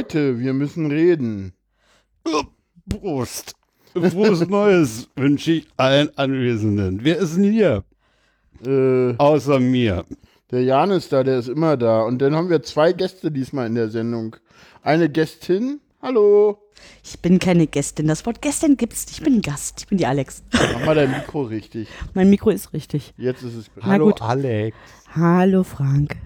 Leute, wir müssen reden. Prost. Frohes Neues wünsche ich allen Anwesenden. Wer ist denn hier? Äh, Außer mir. der Jan ist da, der ist immer da. Und dann haben wir zwei Gäste diesmal in der Sendung. Eine Gästin. Hallo. Ich bin keine Gästin. Das Wort Gästin gibt's. nicht. Ich bin Gast. Ich bin die Alex. Mach mal dein Mikro richtig. Mein Mikro ist richtig. Jetzt ist es. Hallo gut. Alex. Hallo Frank.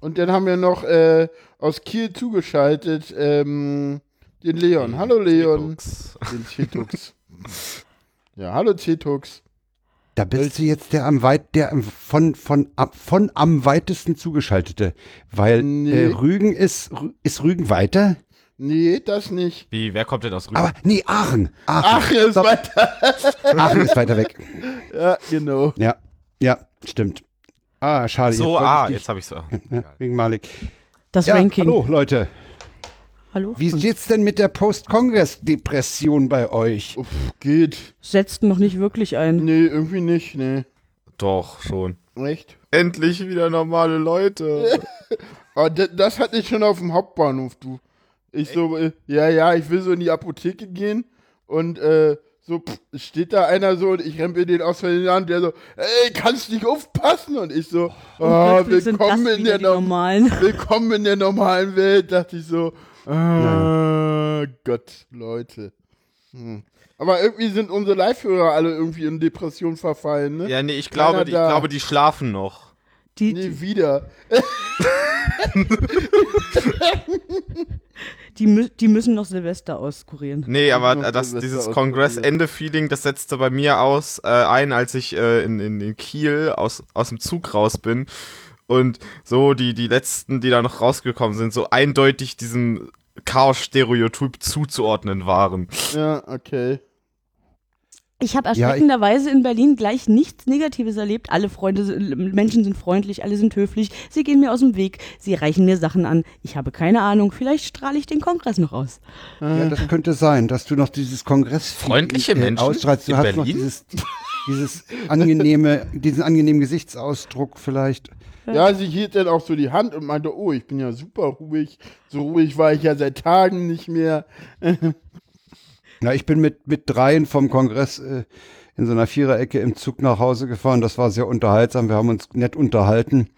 Und dann haben wir noch äh, aus Kiel zugeschaltet ähm, den Leon. Hallo Leon. Den Cetux. ja, hallo Cetux. Da bist du jetzt der am weit, der von, von, ab, von am weitesten zugeschaltete. Weil Nee. äh, Rügen ist, ist Rügen weiter? Nee, das nicht. Wie, wer kommt denn aus Rügen? Aber nee, Aachen. Aachen, Ach, er ist Stopp. weiter. Aachen ist weiter weg. Ja, genau. Ja, ja, stimmt. Ah, schade. so, jetzt ah, jetzt habe ich so. dich- Ja, wegen Malik. Das Ja, Ranking. hallo Leute. Hallo. Wie steht's denn mit der Post-Kongress-Depression bei euch? Uff, geht. Setzt noch nicht wirklich ein. Nee, irgendwie nicht, nee. Doch, schon. Echt? Endlich wieder normale Leute. Aber das, das hatte ich schon auf dem Hauptbahnhof, du. Ich so, äh, ja, ja, ich will so in die Apotheke gehen und äh, so pff, steht da einer so und ich rempel den aus Versehen an, der so, ey, kannst nicht aufpassen? Und ich so, Plötzlich sind willkommen in der normalen. Willkommen in der normalen Welt, dachte ich so, ah, Gott, Leute. Hm. Aber irgendwie sind unsere Live-Hörer alle irgendwie in Depression verfallen, ne? Ja, nee, ich glaube, die, ich glaube, die schlafen noch. Die, Nie die, wieder. die, mü die müssen noch Silvester auskurieren. Nee, aber das, dieses. Kongress-Ende-Feeling, das setzte bei mir aus äh, ein, als ich äh, in, in, in Kiel aus, aus dem Zug raus bin und so die, die letzten, die da noch rausgekommen sind, so eindeutig diesem Chaos-Stereotyp zuzuordnen waren. Ja, okay. Ich habe Ja, ich- erschreckenderweise in Berlin gleich nichts Negatives erlebt. Alle Freunde, sind- Menschen sind freundlich, alle sind höflich. Sie gehen mir aus dem Weg, sie reichen mir Sachen an. Ich habe keine Ahnung, vielleicht strahle ich den Kongress noch aus. Ja, das könnte sein, dass du noch dieses Kongress Freundliche Menschen ausstrahlst. Du in hast noch Berlin? dieses, dieses angenehme, diesen angenehmen Gesichtsausdruck vielleicht. Ja, sie hielt dann auch so die Hand und meinte, oh, ich bin ja super ruhig. So ruhig war ich ja seit Tagen nicht mehr. Ja, ich bin mit, mit dreien vom Kongress äh, in so einer Viererecke im Zug nach Hause gefahren. Das war sehr unterhaltsam. Wir haben uns nett unterhalten.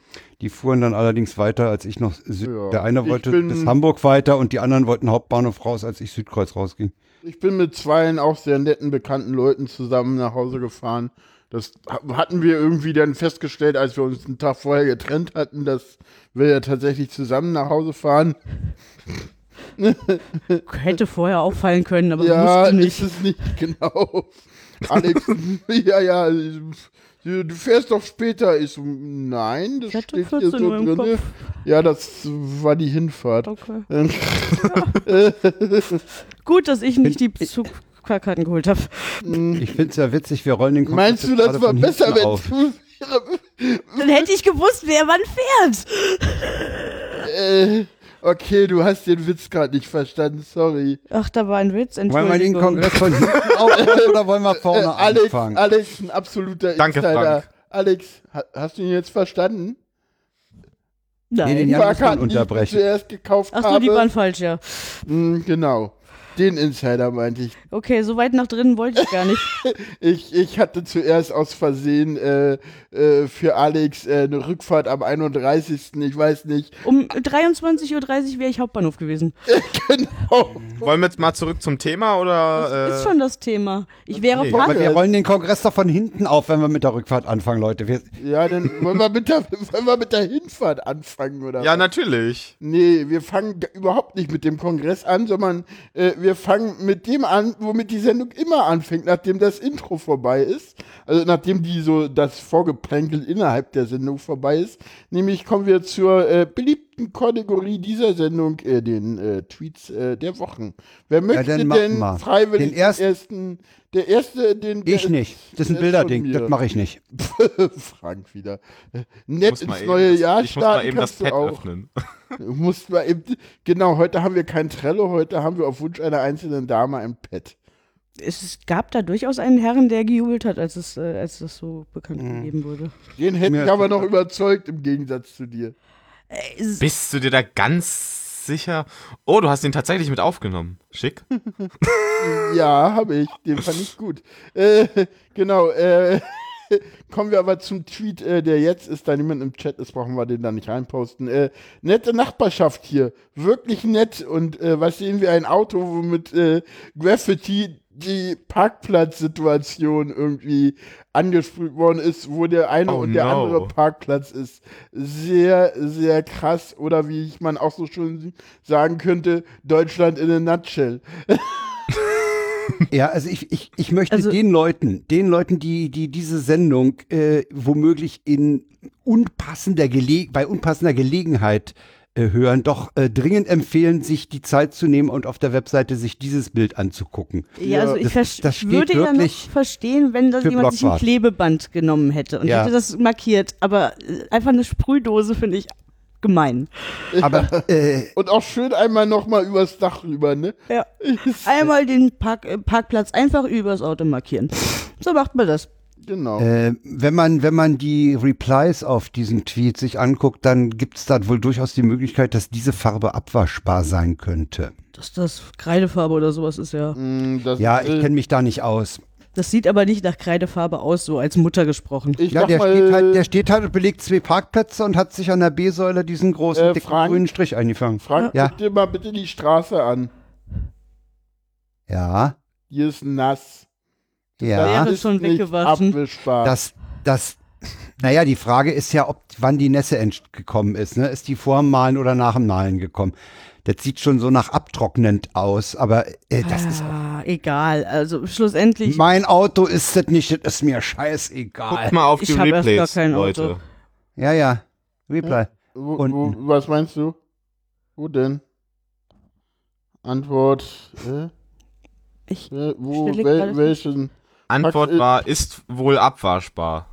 Die fuhren dann allerdings weiter, als ich noch Süd Ja, Der eine wollte bis Hamburg weiter und die anderen wollten Hauptbahnhof raus, als ich Südkreuz rausging. Ich bin mit zweien auch sehr netten, bekannten Leuten zusammen nach Hause gefahren. Das ha- hatten wir irgendwie dann festgestellt, als wir uns einen Tag vorher getrennt hatten, dass wir ja tatsächlich zusammen nach Hause fahren. Hätte vorher auffallen können, aber ja, musste nicht. ist es nicht, genau. Alex, ja, ja, du du fährst doch später. Ich so, nein, das steht hier 14 so drin. Kopf. Ja, das war die Hinfahrt. Okay. Gut, dass ich nicht die Zugfahrkarten geholt habe. Ich finde es ja witzig, wir rollen den Kongress Meinst du, das war besser, wenn auf. du Dann hätte ich gewusst, wer wann fährt. Äh, okay, du hast den Witz gerade nicht verstanden, sorry. Ach, da war ein Witz, Wollen wir den Entschuldigung. Kongress von hinten aufrollen oder wollen wir Äh, vorne Alex, anfangen? Alex, ein absoluter Danke, Insider. Frank. Alex, ha hast du ihn jetzt verstanden? Nee, den Nein. Jan muss man Fahrkarten, die ich unterbrechen. zuerst gekauft Ach so, habe. die waren falsch, ja. Mm, genau. Den Insider meinte ich. Okay, so weit nach drinnen wollte ich gar nicht. Ich, ich hatte zuerst aus Versehen äh, äh, für Alex äh, eine Rückfahrt am 31. Ich weiß nicht. Um 23.30 Uhr wäre ich Hauptbahnhof gewesen. Genau. Wollen wir jetzt mal zurück zum Thema oder? Das äh, ist schon das Thema. Ich wäre Okay. fast. Aber wir rollen den Kongress doch von hinten auf, wenn wir mit der Rückfahrt anfangen, Leute. Wir, Ja, dann wollen wir mit der, wollen wir mit der Hinfahrt anfangen, oder? ja, was? natürlich. Nee, wir fangen überhaupt nicht mit dem Kongress an, sondern äh, wir fangen mit dem an, womit die Sendung immer anfängt, nachdem das Intro vorbei ist. Also nachdem die so das Vorgeplänkel innerhalb der Sendung vorbei ist. Nämlich kommen wir zur äh, beliebten Kategorie dieser Sendung, äh, den äh, Tweets äh, der Wochen. Wer möchte mach denn mal. freiwillig Den ersten- ersten, der erste, den der ich nicht. Das ist ein der Bilderding. Das mache ich nicht. Frank wieder. Nett ins eben neue das- Jahr ich muss mal starten eben das Pad auch. öffnen. Musst mal eben, genau, heute haben wir kein Trello, heute haben wir auf Wunsch einer einzelnen Dame ein Pad. Es gab da durchaus einen Herrn, der gejubelt hat, als, es, äh, als das so bekannt gegeben wurde. Den hätte ich aber noch überzeugt im Gegensatz zu dir. Äh, Bist du dir da ganz sicher. Oh, du hast ihn tatsächlich mit aufgenommen. Schick. Ja, habe ich. Den fand ich gut. Äh, genau. Äh, kommen wir aber zum Tweet, äh, der jetzt ist. Da niemand im Chat ist, brauchen wir den da nicht reinposten. Äh, nette Nachbarschaft hier. Wirklich nett. Und äh, was sehen wir? Ein Auto, wo mit äh, Graffiti die Parkplatzsituation irgendwie angesprüht worden ist, wo der eine Oh und der no. andere Parkplatz ist. Sehr, sehr krass. Oder wie ich man auch so schon sagen könnte, Deutschland in a nutshell. Ja, also ich, ich, ich möchte Also- den Leuten, den Leuten, die, die diese Sendung äh, womöglich in unpassender Gele bei unpassender Gelegenheit äh, hören, doch äh, dringend empfehlen, sich die Zeit zu nehmen und auf der Webseite sich dieses Bild anzugucken. Ja, also ich, das- das würde ja noch verstehen, wenn das jemand sich ein Blockwart. Klebeband genommen hätte und Ja. hätte das markiert. Aber äh, einfach eine Sprühdose finde ich gemein. Aber äh, Und auch schön einmal nochmal übers Dach rüber, ne? Ja. Einmal den Park, äh, Parkplatz einfach übers Auto markieren. So macht man das. Genau. äh, wenn man wenn man die Replies auf diesen Tweet sich anguckt, dann gibt es da wohl durchaus die Möglichkeit, dass diese Farbe abwaschbar sein könnte. Dass das Kreidefarbe oder sowas ist, ja. Mm, das, Ja, ich kenne mich da nicht aus. Das sieht aber nicht nach Kreidefarbe aus, so als Mutter gesprochen. ich Ja, der mal, steht, halt, der steht halt und belegt zwei Parkplätze und hat sich an der B-Säule diesen großen, Äh, dicken Frank? grünen Strich eingefangen. Frank, Ja. guck dir mal bitte die Straße an. Ja, Die ist nass. Ja. Wäre ist schon nicht weggewaschen. abwischbar. Das, das, naja, die Frage ist ja, ob, wann die Nässe gekommen ist. Ne? Ist die vor dem Malen oder nach dem Malen gekommen? Das sieht schon so nach abtrocknend aus, aber äh, das ist ah, egal. Also schlussendlich, mein Auto ist das nicht, das ist mir scheißegal. Guckt mal auf Ich die erst Replays, gar kein Leute. Auto. Ja, ja. Reply. wo, wo, unten. was meinst du? Wo denn? Antwort. Äh, ich, äh, wo, wel, welchen? Antwort war, ist wohl abwaschbar.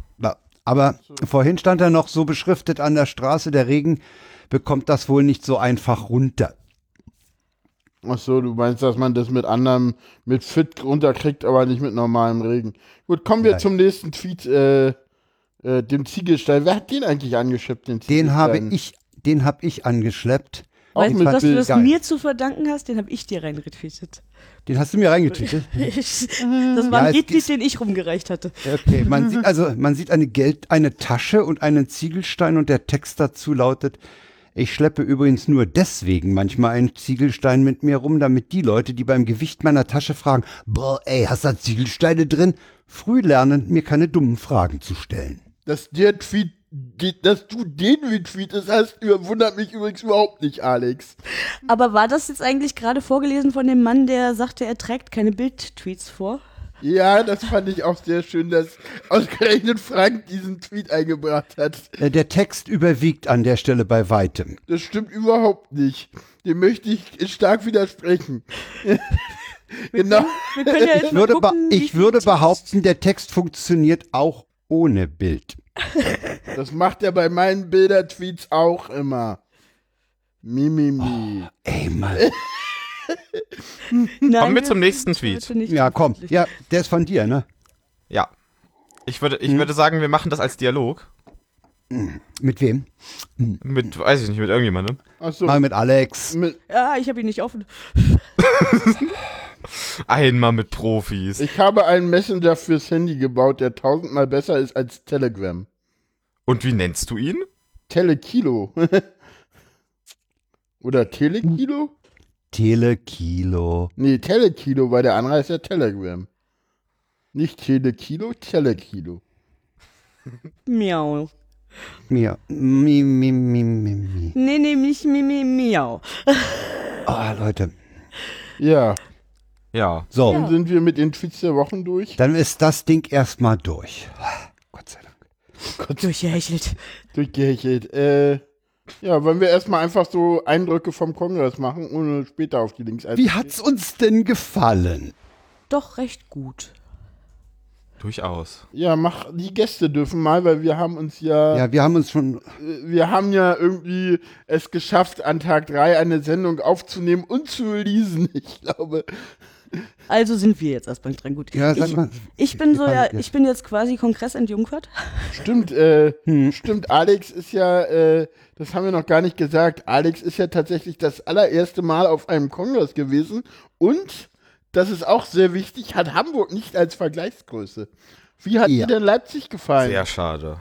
Aber vorhin stand er noch so beschriftet an der Straße, der Regen bekommt das wohl nicht so einfach runter. Ach so, du meinst, dass man das mit anderem, mit Fit runterkriegt, aber nicht mit normalem Regen. Gut, kommen wir Nein. zum nächsten Tweet, äh, äh, dem Ziegelstein. Wer hat den eigentlich angeschippt, den Den Ziegelstein? habe ich, den habe ich angeschleppt. Weißt du, dass du das geil. mir zu verdanken hast, den habe ich dir reingetweetet. Den hast du mir reingetütet. das war Ja, ein Lied, geht- den ich rumgereicht hatte. Okay, man sieht also, man sieht eine Geld, eine Tasche und einen Ziegelstein und der Text dazu lautet, ich schleppe übrigens nur deswegen manchmal einen Ziegelstein mit mir rum, damit die Leute, die beim Gewicht meiner Tasche fragen, boah, ey, hast du da Ziegelsteine drin, früh lernen, mir keine dummen Fragen zu stellen. Dass der Tweet, die, dass du den retweetest hast, wundert mich übrigens überhaupt nicht, Alex. Aber war das jetzt eigentlich gerade vorgelesen von dem Mann, der sagte, er trägt keine Bildtweets vor? Ja, das fand ich auch sehr schön, dass ausgerechnet Frank diesen Tweet eingebracht hat. Äh, Der Text überwiegt an der Stelle bei weitem. Das stimmt überhaupt nicht. Dem möchte ich stark widersprechen. genau. Wir können ja Ich würde, gucken, ich würde behaupten, der Text funktioniert auch ohne Bild. Das macht er bei meinen Bilder-Tweets auch immer. Mimimi. Ey, Mann. Nein, Kommen wir zum nächsten Tweet. Ja, komm. Ja, der ist von dir, ne? Ja. Ich würde, ich Hm. würde sagen, wir machen das als Dialog. Mit wem? Mit, weiß ich nicht, mit irgendjemandem. Achso. Mal mit Alex. Mit, Ja, ich habe ihn nicht offen. Einmal mit Profis. ich habe einen Messenger fürs Handy gebaut, der tausendmal besser ist als Telegram. Und wie nennst du ihn? Telekilo. Oder Telekilo? Telekilo. Nee, Telekilo, weil der andere heißt ja Telegram. Nicht Telekilo, Telekilo. Miau. Mir. Mi, mi, mi, mi, mi. Nee, nee, nicht mi, mi, miau. Ah, Leute. Ja, Ja. So, dann sind wir mit den Tweets der Wochen durch. dann ist das Ding erstmal durch. Gott sei Dank. Durchgehechelt. Durchgehechelt. Äh, ja, wollen wir erstmal einfach so Eindrücke vom Kongress machen, ohne später auf die Links Wie einzugehen? hat's uns denn gefallen? Doch recht gut. Durchaus. Ja, mach, die Gäste dürfen mal, weil wir haben uns ja, Ja, wir haben uns schon. äh, wir haben ja irgendwie es geschafft, an Tag 3 eine Sendung aufzunehmen und zu releasen. Ich glaube, Also sind wir jetzt erstmal dran. Gut. Ja, sag ich, mal. ich bin so, ja. ich bin jetzt quasi Kongress entjungfert. Stimmt, äh, Hm. stimmt, Alex ist ja, äh, das haben wir noch gar nicht gesagt, Alex ist ja tatsächlich das allererste Mal auf einem Kongress gewesen und, das ist auch sehr wichtig, hat Hamburg nicht als Vergleichsgröße. Wie hat Ja. dir denn Leipzig gefallen? Sehr schade.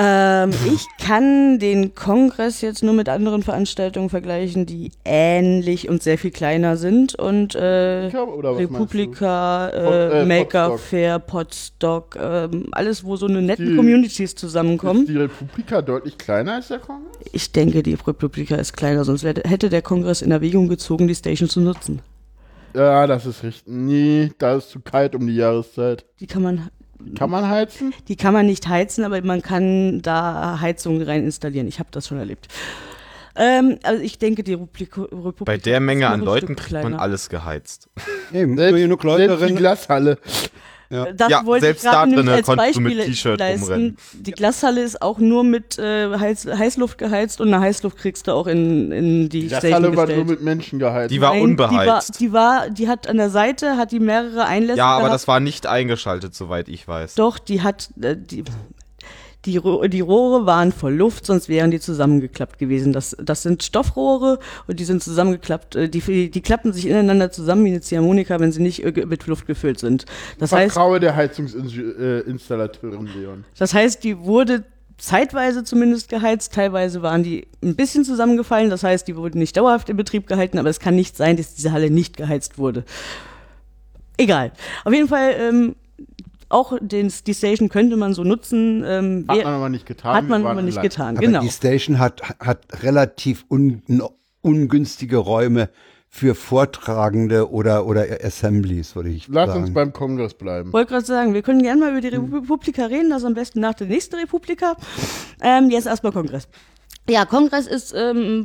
Ähm, ich kann den Kongress jetzt nur mit anderen Veranstaltungen vergleichen, die ähnlich und sehr viel kleiner sind. Und äh, Oder was Republika, äh, äh, Maker Podstock. Fair, Podstock, ähm, alles, wo so eine netten Die- Communities zusammenkommen. Ist die Republika deutlich kleiner als der Kongress? Ich denke, die Republika ist kleiner, sonst hätte der Kongress in Erwägung gezogen, die Station zu nutzen. Ja, das ist richtig. Nee, da ist zu kalt um die Jahreszeit. Die kann man, Kann man heizen? die kann man nicht heizen, aber man kann da Heizungen rein installieren. Ich habe das schon erlebt. Ähm, also ich denke, die Republika, Republika Bei der Menge an Leuten Stück kriegt man alles geheizt. Eben, nur Selbst, genug Leute selbst die drin. Glashalle. Das Ja, wollte selbst ich gerade da nämlich drinnen als du mit Beispiel T-Shirt leisten. rumrennen. Die Glashalle ist auch nur mit äh, Heiß, Heißluft geheizt und eine Heißluft kriegst du auch in, in die Die Glashalle war nur mit Menschen geheizt. Die war Nein, unbeheizt. Die war, die war, die hat an der Seite, hat die mehrere Einlässe ja, aber gehabt. das war nicht eingeschaltet, soweit ich weiß. Doch, die hat, äh, die, die, die Rohre waren voll Luft, sonst wären die zusammengeklappt gewesen. Das, das sind Stoffrohre und die sind zusammengeklappt. äh, Die, die klappen sich ineinander zusammen wie eine Ziehharmonika, wenn sie nicht mit Luft gefüllt sind. Das heißt, Vertraue der Heizungsinstallateurin Leon. das heißt, die wurde zeitweise zumindest geheizt, teilweise waren die ein bisschen zusammengefallen, das heißt, die wurden nicht dauerhaft in Betrieb gehalten, aber es kann nicht sein, dass diese Halle nicht geheizt wurde. Egal. Auf jeden Fall, ähm, auch den, die Station könnte man so nutzen. Ähm, Hat man aber nicht getan. hat man aber nicht getan, Aber genau. die Station hat, hat relativ un, ungünstige Räume für Vortragende oder, oder Assemblies, würde ich Lass sagen. uns beim Kongress bleiben. wollte gerade sagen, wir können gerne mal über die. Republika reden, das am besten nach der nächsten Republika. Ähm, jetzt erstmal Kongress. Ja, Kongress ist ähm,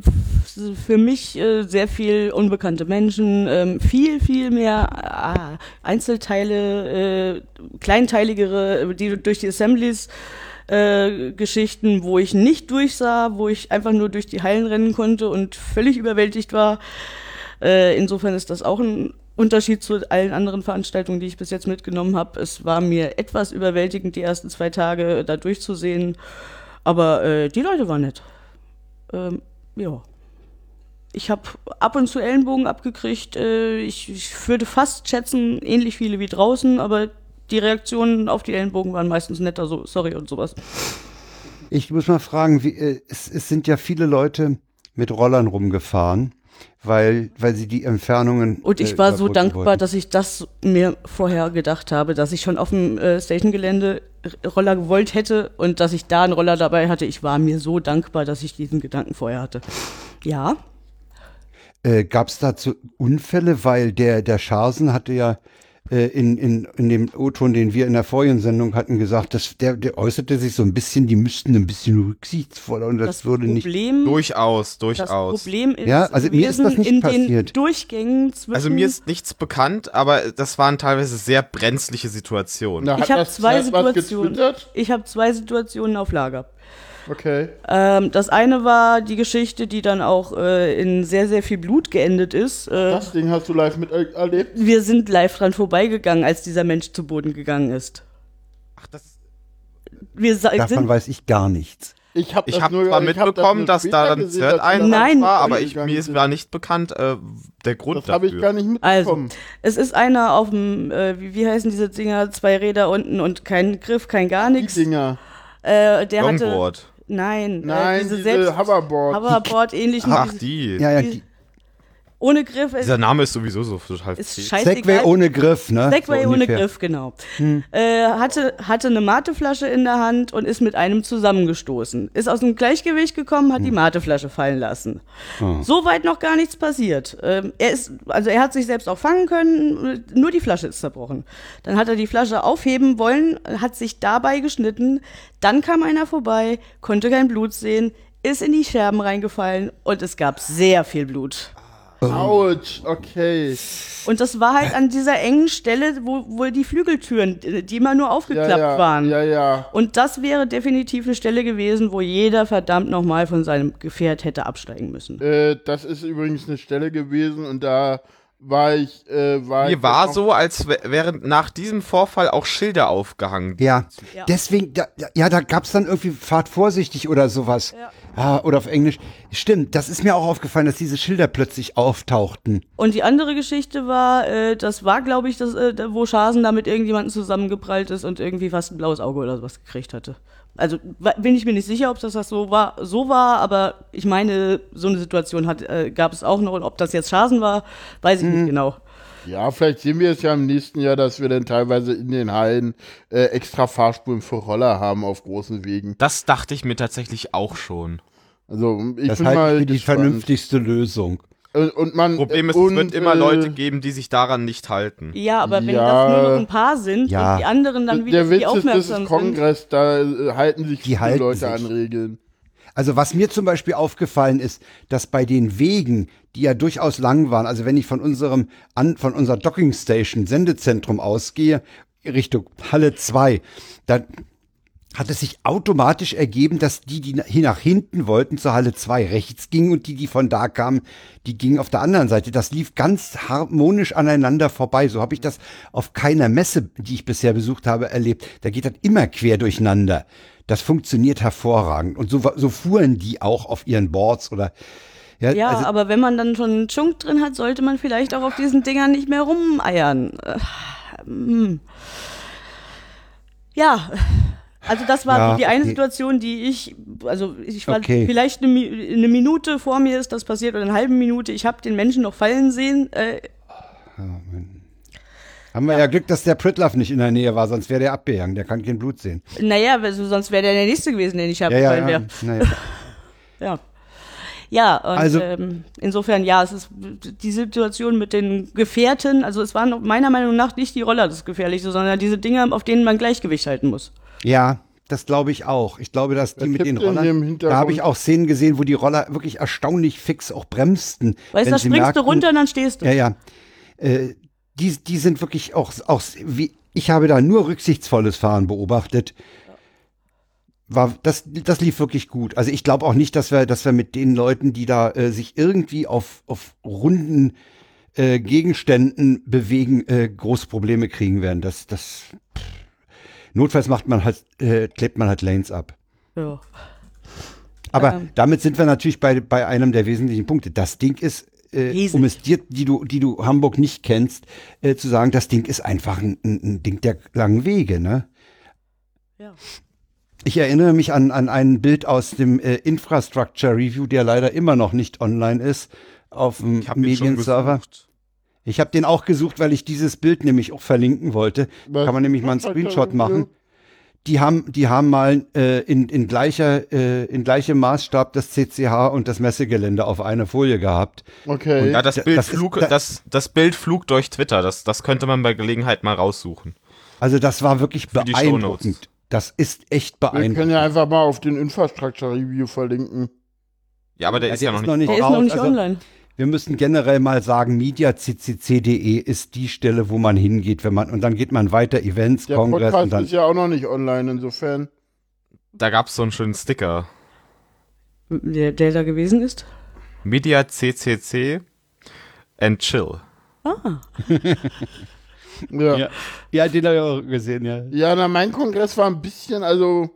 für mich äh, sehr viel unbekannte Menschen, ähm, viel, viel mehr ah, Einzelteile, äh, kleinteiligere, äh, die durch die Assemblies äh, Geschichten, wo ich nicht durchsah, wo ich einfach nur durch die Hallen rennen konnte und völlig überwältigt war. Äh, insofern ist das auch ein Unterschied zu allen anderen Veranstaltungen, die ich bis jetzt mitgenommen habe. Es war mir etwas überwältigend, die ersten zwei Tage äh, da durchzusehen, aber äh, die Leute waren nett. Ähm, ja. Ich habe ab und zu Ellenbogen abgekriegt. Äh, ich, ich würde fast schätzen, ähnlich viele wie draußen, aber die Reaktionen auf die Ellenbogen waren meistens netter, so sorry und sowas. Ich muss mal fragen, wie, äh, es, es sind ja viele Leute mit Rollern rumgefahren, weil, weil sie die Entfernungen. Und ich äh, war so überbrücken dankbar, wollten. dass ich das mir vorher gedacht habe, dass ich schon auf dem äh, Stationgelände Roller gewollt hätte und dass ich da einen Roller dabei hatte. Ich war mir so dankbar, dass ich diesen Gedanken vorher hatte. Ja, Äh, Gab es dazu Unfälle, weil der, der Scharsen hatte ja äh, in, in, in dem O-Ton, den wir in der vorigen Sendung hatten, gesagt, dass der, der äußerte sich so ein bisschen, die müssten ein bisschen rücksichtsvoller und das, das, würde nicht. Problem, Durchaus, das durchaus. Problem ist, Ja, also mir ist das nicht in passiert. den Durchgängen zwischen Also mir ist nichts bekannt, aber das waren teilweise sehr brenzliche Situationen. Na, Ich hat hab das zwei Situationen. ich habe zwei Situationen auf Lager. Okay. Ähm, das eine war die Geschichte, die dann auch äh, in sehr, sehr viel Blut geendet ist. Äh, Das Ding hast du live miterlebt? wir sind live dran vorbeigegangen, als dieser Mensch zu Boden gegangen ist. Ach, das, Wir Davon sind, weiß ich gar nichts. Ich habe ich habe zwar mitbekommen, dass da ein Third-Einsatz Nein. war, aber ich, mir ist war nicht bekannt äh, der Grund Das habe ich dafür. gar nicht also, mitbekommen. es ist einer auf dem, äh, wie, wie heißen diese Dinger, zwei Räder unten und kein Griff, kein gar die nichts. Dinger. Äh, der hatte, Longboard. Nein, Nein, äh, diese, diese selbst Hoverboard. Hoverboard ähnlichen, Ach, die. Ja, ja, die, ohne Griff, Dieser Name ist sowieso so total ist. Segway ohne Griff, ne? Segway So ohne. Griff, genau. Äh, hatte, hatte eine Mateflasche in der Hand und ist mit einem zusammengestoßen. Ist aus dem Gleichgewicht gekommen, hat die Mateflasche fallen lassen. Soweit noch gar nichts passiert. Ähm, er ist, also er hat sich selbst auch fangen können, nur die Flasche ist zerbrochen. Dann hat er die Flasche aufheben wollen, hat sich dabei geschnitten. Dann kam einer vorbei, konnte kein Blut sehen, ist in die Scherben reingefallen und es gab sehr viel Blut. Autsch, okay. Und das war halt an dieser engen Stelle, wo, wo die Flügeltüren, die immer nur Ja, aufgeklappt ja, waren. ja, ja. Und das wäre definitiv eine Stelle gewesen, wo jeder verdammt nochmal von seinem Gefährt hätte absteigen müssen. Äh, das ist übrigens eine Stelle gewesen und da war ich, äh, war ich Mir war noch- so, als wä- wären nach diesem Vorfall auch Schilder aufgehangen. Ja, Ja. deswegen, da, ja, da gab's dann irgendwie Fahrt vorsichtig oder sowas. Ja. Ah, oder auf Englisch. Stimmt, das ist mir auch aufgefallen, dass diese Schilder plötzlich auftauchten. Und die andere Geschichte war, äh, das war, glaube ich, das, äh, wo Schasen da mit irgendjemandem zusammengeprallt ist und irgendwie fast ein blaues Auge oder sowas gekriegt hatte. Also bin ich mir nicht sicher, ob das, das so war, so war, aber ich meine, so eine Situation hat, äh, gab es auch noch und ob das jetzt Schasen war, weiß ich nicht genau. Ja, vielleicht sehen wir es ja im nächsten Jahr, dass wir dann teilweise in den Hallen äh, extra Fahrspuren für Roller haben auf großen Wegen. Das dachte ich mir tatsächlich auch schon. Also ich Das bin halte mal ich für die gespannt. vernünftigste Lösung. Und, man Problem ist, und, es wird immer äh, Leute geben, die sich daran nicht halten. Ja, aber wenn Ja. das nur noch ein paar sind Ja. und die anderen dann wieder der Witz die ist, das ist. Kongress, da äh, halten sich Die halten Leute sich. an Regeln. Also was mir zum Beispiel aufgefallen ist, dass bei den Wegen, die ja durchaus lang waren, also wenn ich von unserem an, von unserer Docking Station Sendezentrum ausgehe, Richtung Halle 2, dann hat es sich automatisch ergeben, dass die, die hier nach hinten wollten, zur Halle 2 rechts gingen und die, die von da kamen, die gingen auf der anderen Seite. Das lief ganz harmonisch aneinander vorbei. So habe ich das auf keiner Messe, die ich bisher besucht habe, erlebt. Da geht das immer quer durcheinander. Das funktioniert hervorragend. Und so, so fuhren die auch auf ihren Boards oder ja, Ja, also, aber wenn man dann schon einen Chunk drin hat, sollte man vielleicht auch auf diesen Dingern nicht mehr rumeiern. Äh, hm. Ja, also das war Ja, die eine okay. Situation, die ich, also ich war Okay. vielleicht eine, eine Minute vor mir ist das passiert oder eine halbe Minute. Ich habe den Menschen noch fallen sehen. Äh, haben wir ja. Glück, dass der Pritlove nicht in der Nähe war, sonst wäre der abgegangen. Der kann kein Blut sehen. naja, also sonst wäre der der nächste gewesen, den ich habe. Ja, ja, fallen ja. Naja. Ja. Ja, und Also- ähm, insofern, ja, es ist die Situation mit den Gefährten, also es waren meiner Meinung nach nicht die Roller das Gefährliche, sondern diese Dinge, auf denen man Gleichgewicht halten muss. Ja, das glaube ich auch. Ich glaube, dass die Wer mit den Rollern, Hintergrund? da habe ich auch Szenen gesehen, wo die Roller wirklich erstaunlich fix auch bremsten. Weißt du, wenn da sie springst merkten, du runter und dann stehst du. Ja, ja. Äh, die, die sind wirklich auch, auch wie, ich habe da nur rücksichtsvolles Fahren beobachtet. War, das, das lief wirklich gut. Also ich glaube auch nicht, dass wir, dass wir mit den Leuten, die da äh, sich irgendwie auf, auf runden äh, Gegenständen bewegen, äh, große Probleme kriegen werden. Das, das, notfalls macht man halt, äh, klebt man halt Lanes ab. Ja. Aber Ähm. damit sind wir natürlich bei, bei einem der wesentlichen Punkte. Das Ding ist, äh, um es dir, die du, die du Hamburg nicht kennst, äh, zu sagen, das Ding ist einfach ein, ein, Ding der langen Wege, ne? Ja. Ich erinnere mich an, an ein Bild aus dem äh, Infrastructure Review, der leider immer noch nicht online ist, auf dem Medienserver. gesucht. Ich habe den auch gesucht, weil ich dieses Bild nämlich auch verlinken wollte. Was- Kann man nämlich mal einen Screenshot der machen. Die haben, die haben mal äh, in, in, gleicher, äh, in gleichem Maßstab das CCH und das Messegelände auf eine Folie gehabt. Okay. Ja, das Da- Bild, das ist- flug, da- das, das Bild flog durch Twitter. Das, das könnte man bei Gelegenheit mal raussuchen. Also das war wirklich Für beeindruckend. Das ist echt wir können beeindruckend. ja einfach mal auf den Infrastructure Review verlinken. Ja, aber der Ja, ist ja noch nicht. Der ist noch nicht Also, online. Wir müssen generell mal sagen, mediaccc.de ist die Stelle, wo man hingeht, wenn man und dann geht man weiter Events, Der Kongress Podcast und dann ist ja auch noch nicht online, insofern. Da gab es so einen schönen Sticker. Der, der da gewesen ist. Media CCC and chill. Ah, Ja. ja, ja, den habe ich auch gesehen, ja. Ja, na, mein Kongress war ein bisschen, also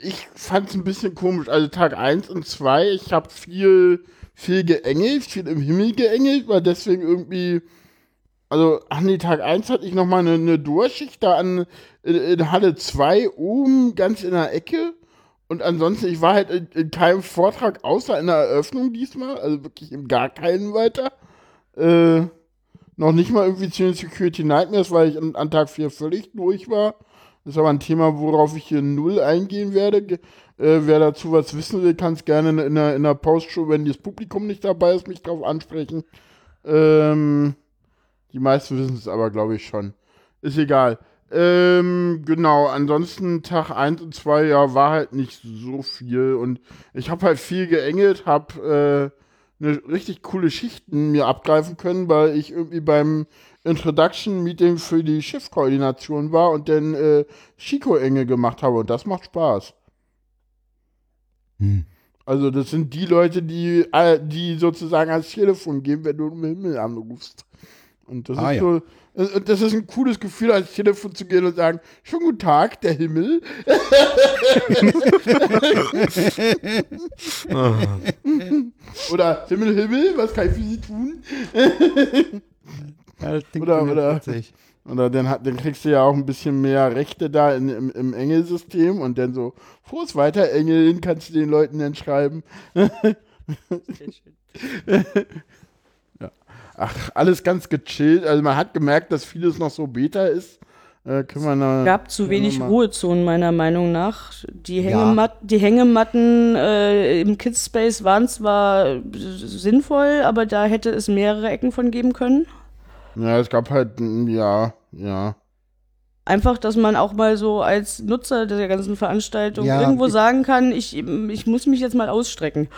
ich fand es ein bisschen komisch. Also Tag 1 und 2, ich habe viel, viel geengelt, viel im Himmel geengelt, war deswegen irgendwie, also, ach nee, Tag 1 hatte ich nochmal eine, eine Durchschicht da an, in, in Halle 2 oben, ganz in der Ecke. Und ansonsten, ich war halt in, in keinem Vortrag außer in der Eröffnung diesmal, also wirklich in gar keinen weiter. Äh, noch nicht mal irgendwie zu den Security Nightmares, weil ich an, an Tag 4 völlig durch war. Das ist aber ein Thema, worauf ich hier null eingehen werde. Äh, wer dazu was wissen will, kann es gerne in, der, in der Postshow, wenn das Publikum nicht dabei ist, mich darauf ansprechen. Ähm, die meisten wissen es aber, glaube ich, schon. Ist egal. Ähm, genau, ansonsten Tag 1 und 2, ja, war halt nicht so viel. Und ich habe halt viel geengelt, habe äh, eine richtig coole Schichten mir abgreifen können, weil ich irgendwie beim Introduction Meeting für die Schiffkoordination war und dann äh, Chico-Enge gemacht habe und das macht Spaß. Hm. Also das sind die Leute, die, äh, die sozusagen ans Telefon gehen, wenn du im Himmel anrufst. Und das Ah, ist ja. so, äh, und das ist ein cooles Gefühl, ans Telefon zu gehen und sagen, schönen guten Tag, der Himmel. Oder Himmel, Himmel, was kann ich für Sie tun? Ja, das Oder- oder- witzig. Oder dann, hat, dann kriegst du ja auch ein bisschen mehr Rechte da in, im, im Engelsystem und dann so, frohes weiter, Engeln, kannst du den Leuten dann schreiben. ja. Ach, alles ganz gechillt. Also man hat gemerkt, dass vieles noch so Beta ist. Äh, da, gab zu wenig Ruhezonen meiner Meinung nach. Die, Ja. Hängemat die Hängematten äh, im Kidspace waren zwar sinnvoll, aber da hätte es mehrere Ecken von geben können. Ja, es gab halt, ja, ja. Einfach, dass man auch mal so als Nutzer der ganzen Veranstaltung Ja, irgendwo sagen kann, ich, ich muss mich jetzt mal ausstrecken.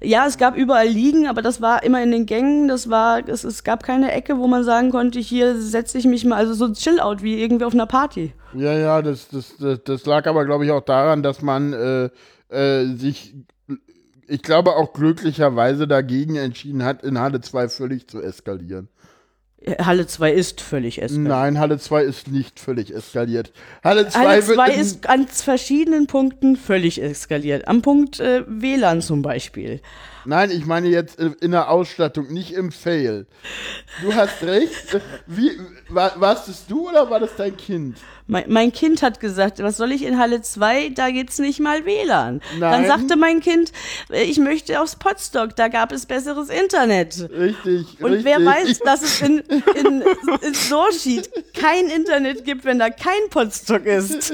Ja, es gab überall Liegen, aber das war immer in den Gängen. Das war, es, es gab keine Ecke, wo man sagen konnte, hier setze ich mich mal, also so ein Chill-Out wie irgendwie auf einer Party. Ja, ja, das, das, das, das lag aber, glaube ich, auch daran, dass man äh, äh, sich, ich glaube, auch glücklicherweise dagegen entschieden hat, in Halle 2 völlig zu eskalieren. Halle 2 ist völlig eskaliert. Nein, Halle 2 ist nicht völlig eskaliert. Halle 2 Halle wird 2 in- ist an verschiedenen Punkten völlig eskaliert. Am Punkt äh, WLAN zum Beispiel. Nein, ich meine jetzt äh, in der Ausstattung, nicht im Fail. Du hast recht. Wie, war, warst es du oder war das dein Kind? Mein, mein Kind hat gesagt, was soll ich in Halle 2? Da gibt's nicht mal WLAN. Dann Nein. sagte mein Kind, äh, ich möchte aufs Potstock, da gab es besseres Internet. Richtig, Und richtig. wer weiß, dass es in, in, in Sorschied kein Internet gibt, wenn da kein Potstock ist.